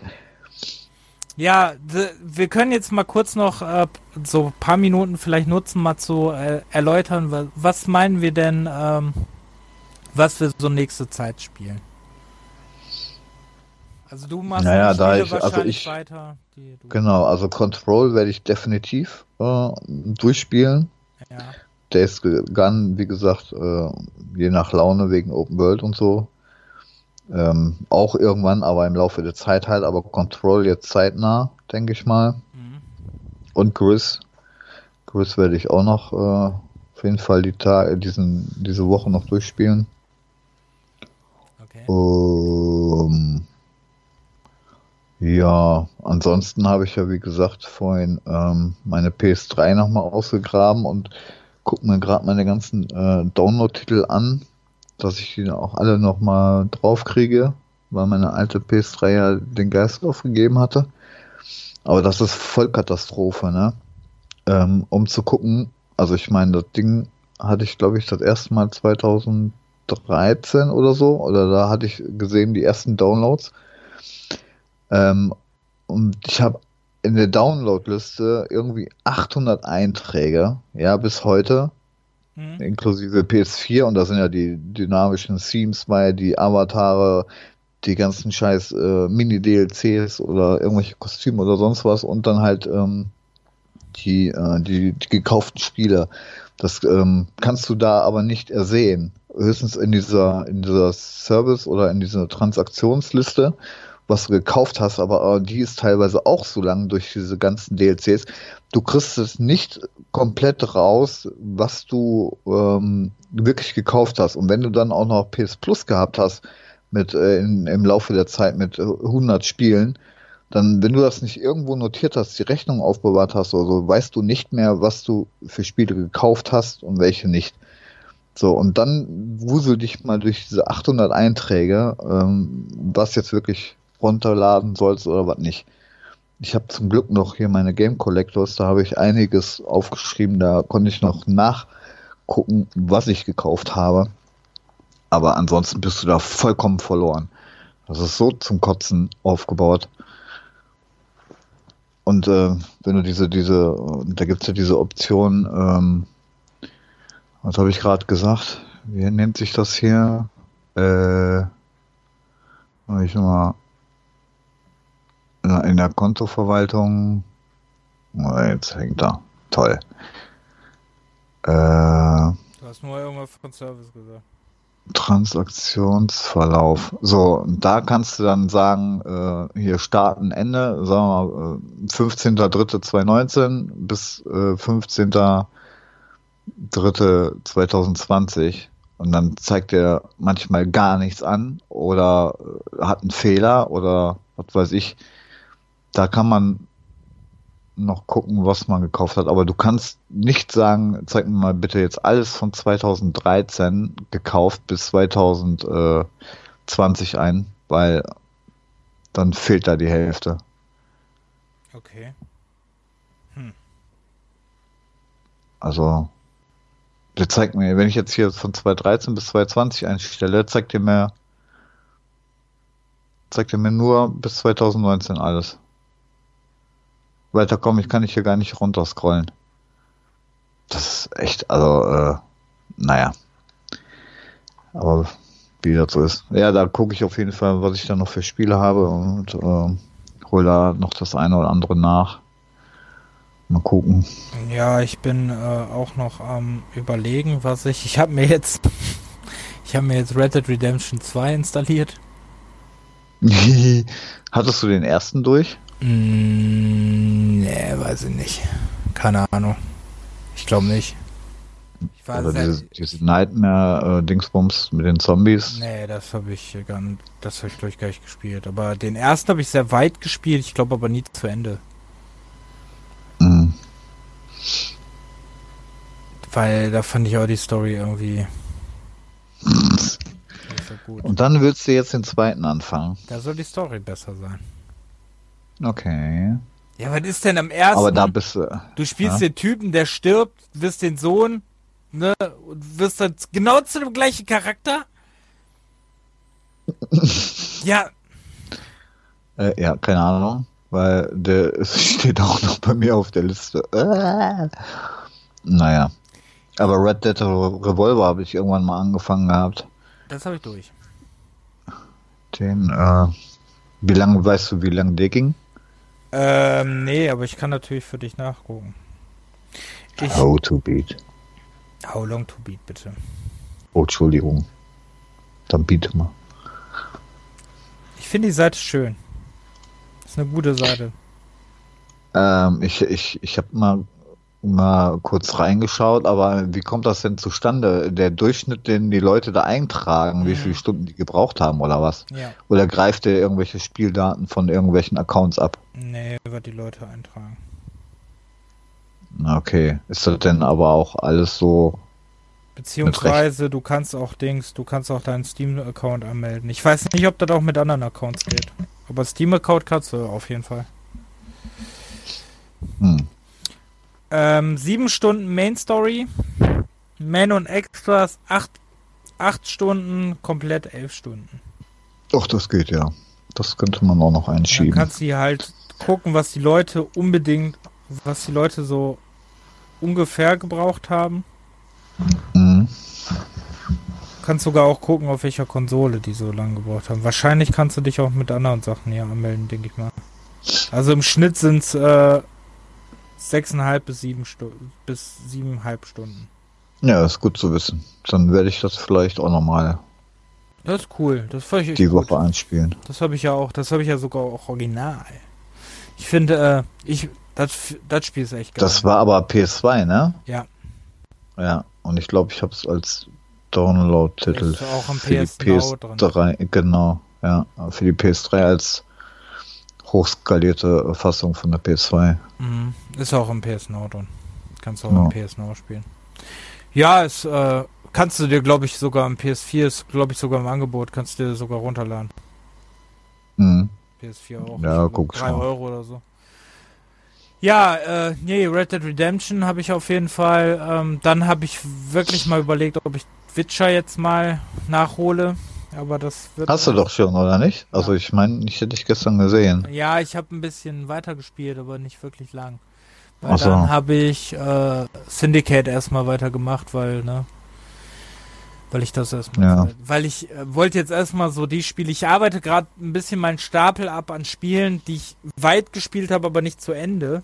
Speaker 1: Ja, wir können jetzt mal kurz noch äh, so ein paar Minuten vielleicht nutzen, mal zu äh, erläutern, was, was, meinen wir denn, ähm, was wir so nächste Zeit spielen.
Speaker 2: Also du machst naja, da ich, also ich, weiter. Die, genau, also Control werde ich definitiv äh, durchspielen. Ja. Days Gun, wie gesagt, äh, je nach Laune wegen Open World und so. Ähm, auch irgendwann, aber im Laufe der Zeit halt, aber Control jetzt zeitnah, denke ich mal. Mhm. Und Gris. Gris werde ich auch noch äh, auf jeden Fall die Tage, diesen, diese Woche noch durchspielen. Okay. Um, ja, ansonsten habe ich ja, wie gesagt, vorhin ähm, meine PS3 nochmal ausgegraben und gucke mir gerade meine ganzen äh, Download-Titel an dass ich die auch alle nochmal draufkriege, weil meine alte PS3 ja den Geist aufgegeben hatte. Aber das ist Vollkatastrophe, ne? Ähm, um zu gucken, also ich meine, das Ding hatte ich, glaube ich, das erste Mal 2013 oder so, oder da hatte ich gesehen die ersten Downloads. Ähm, und ich habe in der Downloadliste irgendwie 800 Einträge, ja, bis heute. Mhm. Inklusive PS4 und da sind ja die dynamischen Themes bei, die Avatare, die ganzen scheiß äh, Mini-DLCs oder irgendwelche Kostüme oder sonst was und dann halt ähm, die, äh, die, die gekauften Spiele. Das ähm, kannst du da aber nicht ersehen. Höchstens in dieser, in dieser Service oder in dieser Transaktionsliste was du gekauft hast, aber die ist teilweise auch so lang durch diese ganzen DLCs. Du kriegst es nicht komplett raus, was du ähm, wirklich gekauft hast. Und wenn du dann auch noch PS Plus gehabt hast, mit äh, in, im Laufe der Zeit mit 100 Spielen, dann, wenn du das nicht irgendwo notiert hast, die Rechnung aufbewahrt hast oder so, weißt du nicht mehr, was du für Spiele gekauft hast und welche nicht. So, und dann wusel dich mal durch diese 800 Einträge, ähm, was jetzt wirklich runterladen sollst oder was nicht. Ich habe zum Glück noch hier meine Game Collectors, da habe ich einiges aufgeschrieben, da konnte ich noch nachgucken, was ich gekauft habe. Aber ansonsten bist du da vollkommen verloren. Das ist so zum Kotzen aufgebaut. Und äh, wenn du diese, diese, da gibt es ja diese Option, ähm, was habe ich gerade gesagt? Wie nennt sich das hier? Äh, ich mal in der Kontoverwaltung. Oh, jetzt hängt da. Toll.
Speaker 1: Äh, du hast nur irgendwas von Service gesagt.
Speaker 2: Transaktionsverlauf. So, da kannst du dann sagen, äh, hier starten, Ende, sagen wir mal, 15.03.2019 äh, bis äh, 15.03.2020. Und dann zeigt er manchmal gar nichts an oder äh, hat einen Fehler oder was weiß ich da kann man noch gucken, was man gekauft hat, aber du kannst nicht sagen, zeig mir mal bitte jetzt alles von 2013 gekauft bis 2020 ein, weil dann fehlt da die Hälfte.
Speaker 1: Okay. Hm.
Speaker 2: Also, der zeigt mir, wenn ich jetzt hier von 2013 bis 2020 einstelle, zeigt er mir, zeigt er mir nur bis 2019 alles. Weiter komme ich, kann ich hier gar nicht runterscrollen. Das ist echt, also, äh, naja. Aber wie das so ist. Ja, da gucke ich auf jeden Fall, was ich da noch für Spiele habe und äh, hole da noch das eine oder andere nach. Mal gucken.
Speaker 1: Ja, ich bin äh, auch noch am überlegen, was ich. Ich habe mir jetzt. ich habe mir jetzt Red Dead Redemption 2 installiert.
Speaker 2: Hattest du den ersten durch?
Speaker 1: Mm, nee, weiß ich nicht. Keine Ahnung. Ich glaube nicht.
Speaker 2: Ich war Oder diese, diese Nightmare-Dingsbums mit den Zombies.
Speaker 1: Nee, das habe ich gar nicht, das habe ich glaube ich gar nicht gespielt. Aber den ersten habe ich sehr weit gespielt, ich glaube aber nie zu Ende. Mhm. Weil da fand ich auch die Story irgendwie.
Speaker 2: so Und dann willst du jetzt den zweiten anfangen.
Speaker 1: Da soll die Story besser sein.
Speaker 2: Okay.
Speaker 1: Ja, was ist denn am ersten?
Speaker 2: Aber da bist du.
Speaker 1: Du spielst ja? den Typen, der stirbt, wirst den Sohn, ne, und wirst dann genau zu dem gleichen Charakter? ja.
Speaker 2: Äh, ja, keine Ahnung, weil der steht auch noch bei mir auf der Liste. Äh. Naja. Aber Red Dead Revolver habe ich irgendwann mal angefangen gehabt.
Speaker 1: Das habe ich durch.
Speaker 2: Den, äh, wie lange, weißt du, wie lange der ging?
Speaker 1: Ähm, nee, aber ich kann natürlich für dich nachgucken.
Speaker 2: Ich, How to beat.
Speaker 1: How long to beat, bitte.
Speaker 2: Oh, Entschuldigung. Dann biete mal.
Speaker 1: Ich finde die Seite schön. ist eine gute Seite.
Speaker 2: Ähm, ich ich, ich habe mal mal kurz reingeschaut, aber wie kommt das denn zustande? Der Durchschnitt, den die Leute da eintragen, mhm. wie viele Stunden die gebraucht haben oder was? Ja. Oder greift der irgendwelche Spieldaten von irgendwelchen Accounts ab?
Speaker 1: Nee, wird die Leute eintragen.
Speaker 2: Okay. Ist das denn aber auch alles so?
Speaker 1: Beziehungsweise du kannst auch Dings, du kannst auch deinen Steam-Account anmelden. Ich weiß nicht, ob das auch mit anderen Accounts geht. Aber Steam-Account kannst du auf jeden Fall. Hm. Ähm, sieben Stunden Main Story. Man und Extras acht, acht Stunden, komplett elf Stunden.
Speaker 2: Doch, das geht ja. Das könnte man auch noch einschieben.
Speaker 1: Dann kannst du halt gucken, was die Leute unbedingt, was die Leute so ungefähr gebraucht haben. Mhm. Kannst sogar auch gucken, auf welcher Konsole die so lange gebraucht haben. Wahrscheinlich kannst du dich auch mit anderen Sachen hier anmelden, denke ich mal. Also im Schnitt sind es äh, sechseinhalb bis sieben Stunden bis siebeneinhalb Stunden.
Speaker 2: Ja, ist gut zu wissen. Dann werde ich das vielleicht auch nochmal.
Speaker 1: Das ist cool. Das ich
Speaker 2: die Woche gut. einspielen.
Speaker 1: Das habe ich ja auch. Das habe ich ja sogar auch original. Ich finde, äh, ich das, das Spiel ist echt
Speaker 2: geil. Das war aber PS2, ne?
Speaker 1: Ja.
Speaker 2: Ja. Und ich glaube, ich habe es als Download-Titel
Speaker 1: auch am PS PS3
Speaker 2: drin. Genau. Ja. Für die PS3 als hochskalierte Fassung von der PS2.
Speaker 1: Mhm. Ist auch im PS Now drin. Kannst du auch ja. im PS Now spielen. Ja, es äh, kannst du dir, glaube ich, sogar im PS4 ist, glaube ich, sogar im Angebot, kannst du dir sogar runterladen.
Speaker 2: Mhm.
Speaker 1: PS4 auch.
Speaker 2: Ja, guck
Speaker 1: 3 Euro oder so. Ja, äh, nee, Red Dead Redemption habe ich auf jeden Fall. Ähm, dann habe ich wirklich mal überlegt, ob ich Witcher jetzt mal nachhole. Aber das wird.
Speaker 2: Hast du doch schon, oder nicht? Ja. Also ich meine, ich hätte dich gestern gesehen.
Speaker 1: Ja, ich habe ein bisschen weiter gespielt, aber nicht wirklich lang. Weil so. dann habe ich äh, Syndicate erstmal weitergemacht, weil, ne? Weil ich das erstmal. Ja. Weil ich äh, wollte jetzt erstmal so die Spiele. Ich arbeite gerade ein bisschen meinen Stapel ab an Spielen, die ich weit gespielt habe, aber nicht zu Ende.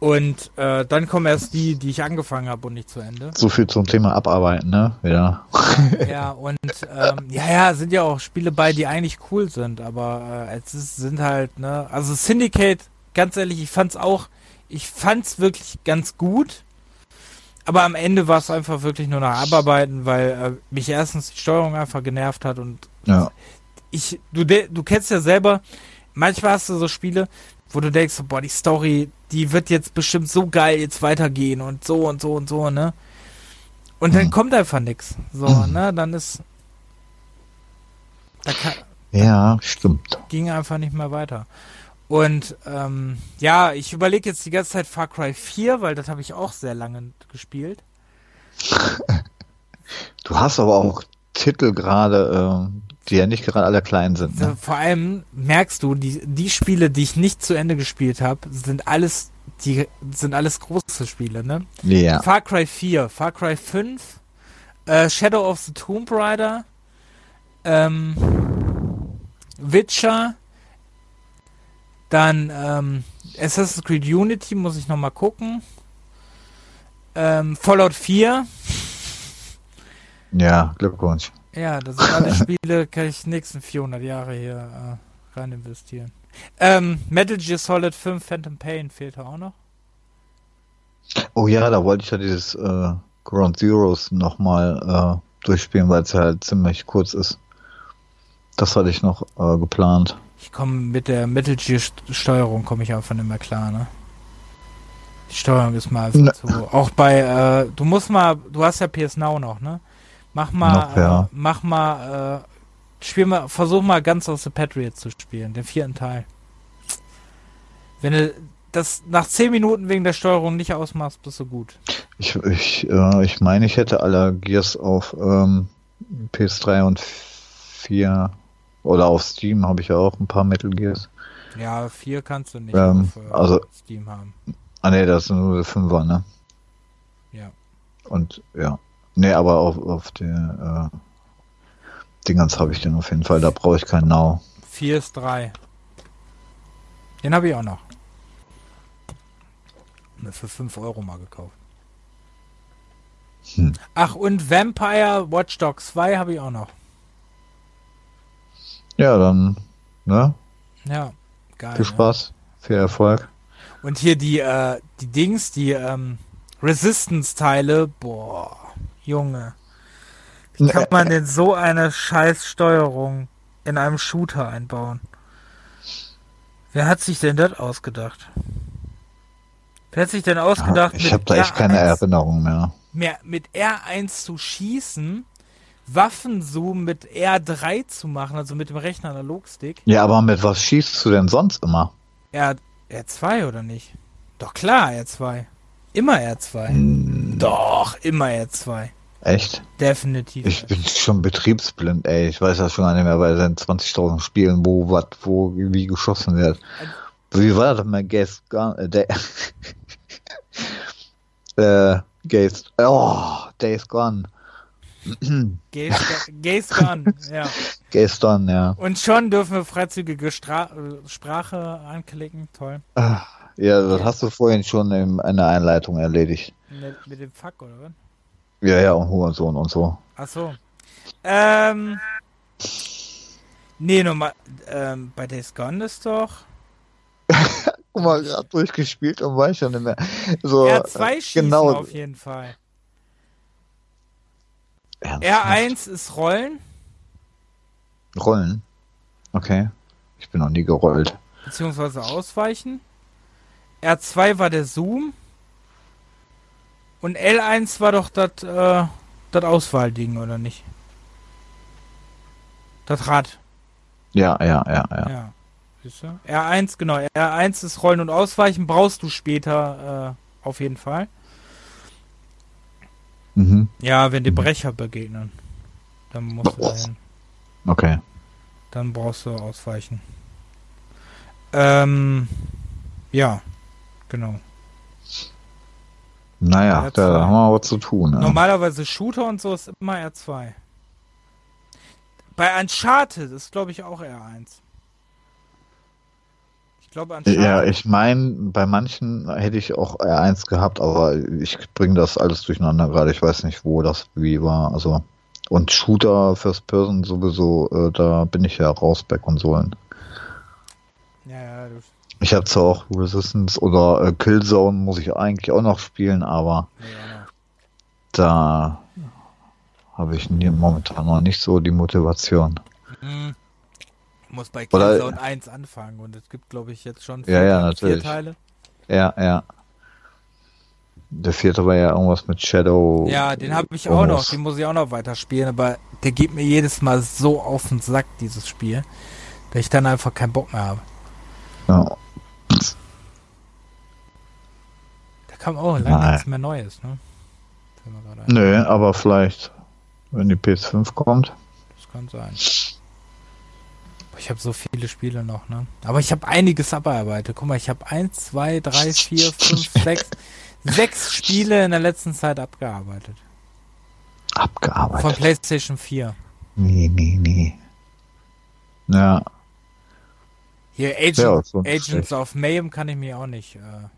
Speaker 1: Und äh, dann kommen erst die, die ich angefangen habe und nicht zu Ende.
Speaker 2: So viel zum Thema Abarbeiten, ne? Ja.
Speaker 1: ja, und ähm, ja, ja, sind ja auch Spiele bei, die eigentlich cool sind, aber äh, es ist, sind halt, ne? Also Syndicate, ganz ehrlich, ich fand's auch, ich fand's wirklich ganz gut. Aber am Ende war es einfach wirklich nur noch Abarbeiten, weil äh, mich erstens die Steuerung einfach genervt hat und
Speaker 2: ja.
Speaker 1: ich, du, du kennst ja selber, manchmal hast du so Spiele, wo du denkst, boah, die Story, die wird jetzt bestimmt so geil jetzt weitergehen und so und so und so, ne? Und dann mhm. kommt einfach nix. So, mhm. ne? Dann ist.
Speaker 2: Da kann, ja, stimmt.
Speaker 1: Ging einfach nicht mehr weiter. Und ähm, ja, ich überlege jetzt die ganze Zeit Far Cry 4, weil das habe ich auch sehr lange gespielt.
Speaker 2: Du hast aber auch Titel gerade, äh, die ja nicht gerade alle klein sind. Ne?
Speaker 1: Vor allem merkst du, die, die Spiele, die ich nicht zu Ende gespielt habe, sind alles, die sind alles große Spiele, ne?
Speaker 2: Ja.
Speaker 1: Far Cry 4, Far Cry 5, äh, Shadow of the Tomb Raider, ähm, Witcher, dann ähm, Assassin's Creed Unity, muss ich nochmal gucken. Ähm, Fallout 4.
Speaker 2: Ja, Glückwunsch.
Speaker 1: Ja, das sind alle Spiele, kann ich nächsten 400 Jahre hier äh, rein investieren. Ähm, Metal Gear Solid 5 Phantom Pain fehlt auch noch.
Speaker 2: Oh ja, da wollte ich ja dieses äh, Ground Zeroes nochmal äh, durchspielen, weil es halt ziemlich kurz ist. Das hatte ich noch äh, geplant.
Speaker 1: Ich komme mit der Metal Gear Steuerung komme ich einfach nicht mehr klar, ne? Die Steuerung ist mal ne. so. Auch bei, äh, du musst mal, du hast ja PS Now noch, ne? Mach mal, noch, ja. äh, mach mal, äh, spiel mal, versuch mal ganz aus The Patriot zu spielen, den vierten Teil. Wenn du das nach 10 Minuten wegen der Steuerung nicht ausmachst, bist du gut.
Speaker 2: Ich, ich, äh, ich meine, ich hätte alle Gears auf ähm, PS3 und 4 oder auf Steam habe ich ja auch ein paar Metal Gears.
Speaker 1: Ja, 4 kannst du nicht
Speaker 2: ähm, auf äh, also,
Speaker 1: Steam haben.
Speaker 2: Ah ne, das sind nur die 5er, ne?
Speaker 1: Ja.
Speaker 2: Und ja. Ne, aber auf, auf der äh, Dingens habe ich den auf jeden Fall, da brauche ich keinen Now.
Speaker 1: 4 ist 3. Den habe ich auch noch. Für 5 Euro mal gekauft. Hm. Ach, und Vampire Watch Dogs 2 habe ich auch noch.
Speaker 2: Ja, dann, ne?
Speaker 1: Ja, geil.
Speaker 2: Viel ne? Spaß, ne? viel Erfolg.
Speaker 1: Und hier die, äh, die Dings, die ähm, Resistance-Teile, boah, Junge. Wie kann man denn so eine Scheißsteuerung in einem Shooter einbauen? Wer hat sich denn das ausgedacht? Wer hat sich denn ausgedacht,
Speaker 2: ich habe da echt R1, keine Erinnerung mehr.
Speaker 1: mehr. Mit R1 zu schießen, Waffenzoom mit R3 zu machen, also mit dem Rechner Analogstick.
Speaker 2: Ja, aber mit was schießt du denn sonst immer?
Speaker 1: R, R2 oder nicht? Doch klar, R2. Immer R2. Hm. Doch, immer R2.
Speaker 2: Echt?
Speaker 1: Definitiv.
Speaker 2: Ich bin schon betriebsblind, ey. Ich weiß das schon gar nicht mehr bei seinen 20.000 Spielen, wo was, wo wie geschossen wird. Wie war das mal? Gaze äh, der, äh, Gaze, oh, Days Gone.
Speaker 1: Gaze Gone, ja.
Speaker 2: Gaze Gone, ja.
Speaker 1: Und schon dürfen wir freizügige Stra Sprache anklicken, toll.
Speaker 2: Ah, ja, das hast du vorhin schon in einer Einleitung erledigt.
Speaker 1: Mit, mit dem Fuck, oder was?
Speaker 2: Ja, ja, und Hurensohn und so.
Speaker 1: Ach so. Ähm. Nee, nochmal, ähm, bei Days Gone ist doch.
Speaker 2: Guck mal, gerade durchgespielt und weiß schon nicht mehr. So,
Speaker 1: R2 äh, schießen genau. auf jeden Fall. Ernsthaft? R1 ist Rollen.
Speaker 2: Rollen? Okay. Ich bin noch nie gerollt.
Speaker 1: Beziehungsweise ausweichen. R2 war der Zoom. Und L1 war doch das äh, Auswahlding, oder nicht? Das Rad.
Speaker 2: Ja, ja, ja, ja.
Speaker 1: ja. R1, genau. R1 ist Rollen und Ausweichen, brauchst du später äh, auf jeden Fall.
Speaker 2: Mhm.
Speaker 1: Ja, wenn die Brecher begegnen. Dann musst du dahin.
Speaker 2: Okay.
Speaker 1: Dann brauchst du ausweichen. Ähm, ja, genau.
Speaker 2: Naja, R2. da haben wir was zu tun.
Speaker 1: Ja. Normalerweise Shooter und so ist immer R2. Bei Uncharted ist, glaube ich, auch R1. Ich glaube
Speaker 2: Uncharted. Ja, ich meine, bei manchen hätte ich auch R1 gehabt, aber ich bringe das alles durcheinander gerade. Ich weiß nicht, wo das wie war. Also und Shooter First Person sowieso, äh, da bin ich ja raus bei Konsolen.
Speaker 1: Ja, ja, du
Speaker 2: ich habe zwar auch Resistance oder äh, Killzone muss ich eigentlich auch noch spielen, aber ja. da habe ich nie, momentan noch nicht so die Motivation.
Speaker 1: Mhm. Muss bei Killzone oder, 1 anfangen und es gibt glaube ich jetzt schon
Speaker 2: vier, ja, ja, natürlich.
Speaker 1: vier Teile.
Speaker 2: Ja, ja. Der vierte war ja irgendwas mit Shadow.
Speaker 1: Ja, den habe ich auch noch, den muss ich auch noch weiterspielen, aber der geht mir jedes Mal so auf den Sack, dieses Spiel, dass ich dann einfach keinen Bock mehr habe.
Speaker 2: Ja.
Speaker 1: Da kam auch lange nichts mehr Neues, ne?
Speaker 2: Nö, aber vielleicht, wenn die PS5 kommt.
Speaker 1: Das kann sein. Ich habe so viele Spiele noch, ne? Aber ich habe einiges abgearbeitet. Guck mal, ich habe 1, 2, 3, 4, 5, 6, sechs Spiele in der letzten Zeit abgearbeitet.
Speaker 2: Abgearbeitet?
Speaker 1: Von PlayStation 4.
Speaker 2: Nee, nee, nee. Ja.
Speaker 1: Hier Agent, ja, Agents of Mayhem kann ich mir auch nicht. Äh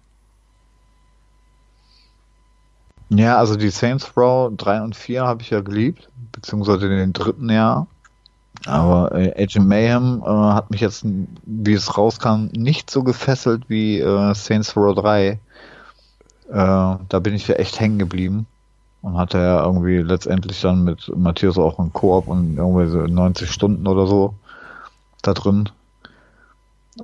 Speaker 2: ja, also die Saints Row 3 und 4 habe ich ja geliebt, beziehungsweise den dritten Jahr. Aber äh, Agent Mayhem äh, hat mich jetzt, wie es rauskam, nicht so gefesselt wie äh, Saints Row 3. Äh, da bin ich ja echt hängen geblieben und hatte ja irgendwie letztendlich dann mit Matthias auch einen Koop und irgendwie so 90 Stunden oder so da drin.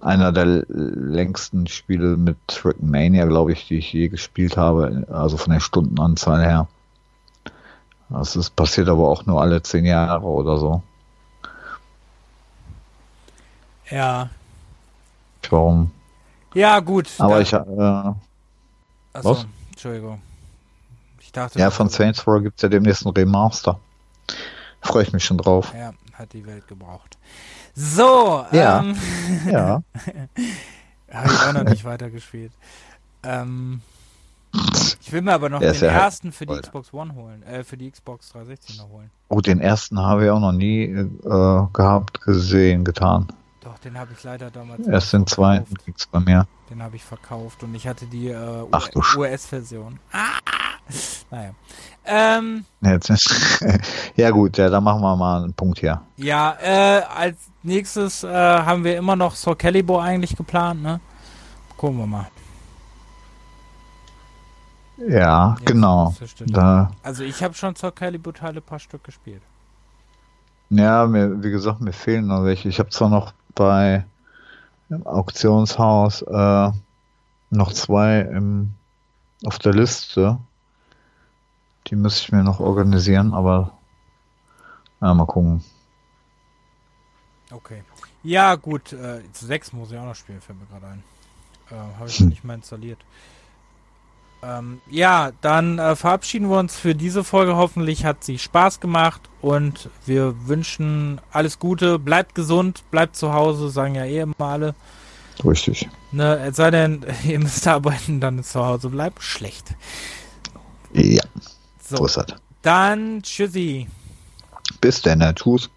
Speaker 2: Einer der längsten Spiele mit Trackmania, glaube ich, die ich je gespielt habe, also von der Stundenanzahl her. Das ist passiert aber auch nur alle zehn Jahre oder so.
Speaker 1: Ja.
Speaker 2: Warum?
Speaker 1: Ja, gut.
Speaker 2: Aber ich, äh,
Speaker 1: Achso, was? Entschuldigung.
Speaker 2: Ich dachte, ja, von Saints Row gibt es ja demnächst ein Remaster. Freue ich mich schon drauf.
Speaker 1: Ja, hat die Welt gebraucht. So,
Speaker 2: ja. Ähm, ja.
Speaker 1: Habe ich auch noch nicht weitergespielt. Ähm, ich will mir aber noch den ja ersten für die Alter. Xbox One holen, äh, für die Xbox 360 noch holen.
Speaker 2: Oh, den ersten habe ich auch noch nie äh, gehabt, gesehen, getan.
Speaker 1: Doch, den habe ich leider damals.
Speaker 2: Erst den zweiten nichts bei mir.
Speaker 1: Den habe ich verkauft und ich hatte die äh, US-Version. Ah! Naja. Ähm,
Speaker 2: ja gut, ja, dann machen wir mal einen Punkt hier.
Speaker 1: Ja, äh, als nächstes äh, haben wir immer noch Soul Calibur eigentlich geplant, ne? Gucken wir mal.
Speaker 2: Ja, ja genau.
Speaker 1: Da. Also ich habe schon Soul Calibur Teile paar Stück gespielt.
Speaker 2: Ja, mir, wie gesagt, mir fehlen noch welche. Ich habe zwar noch bei im Auktionshaus äh, noch zwei im, auf der Liste. Die müsste ich mir noch organisieren, aber ja, mal gucken.
Speaker 1: Okay. Ja, gut. Äh, sechs muss ich auch noch spielen, fällt mir gerade ein. Äh, Habe ich hm. nicht mal installiert. Ähm, ja, dann äh, verabschieden wir uns für diese Folge. Hoffentlich hat sie Spaß gemacht und wir wünschen alles Gute. Bleibt gesund, bleibt zu Hause, sagen ja eh immer alle.
Speaker 2: Richtig.
Speaker 1: Ne, es sei denn, ihr müsst arbeiten, dann ist zu Hause bleibt schlecht.
Speaker 2: Ja.
Speaker 1: So. Dann tschüssi.
Speaker 2: Bis dann, tschüss.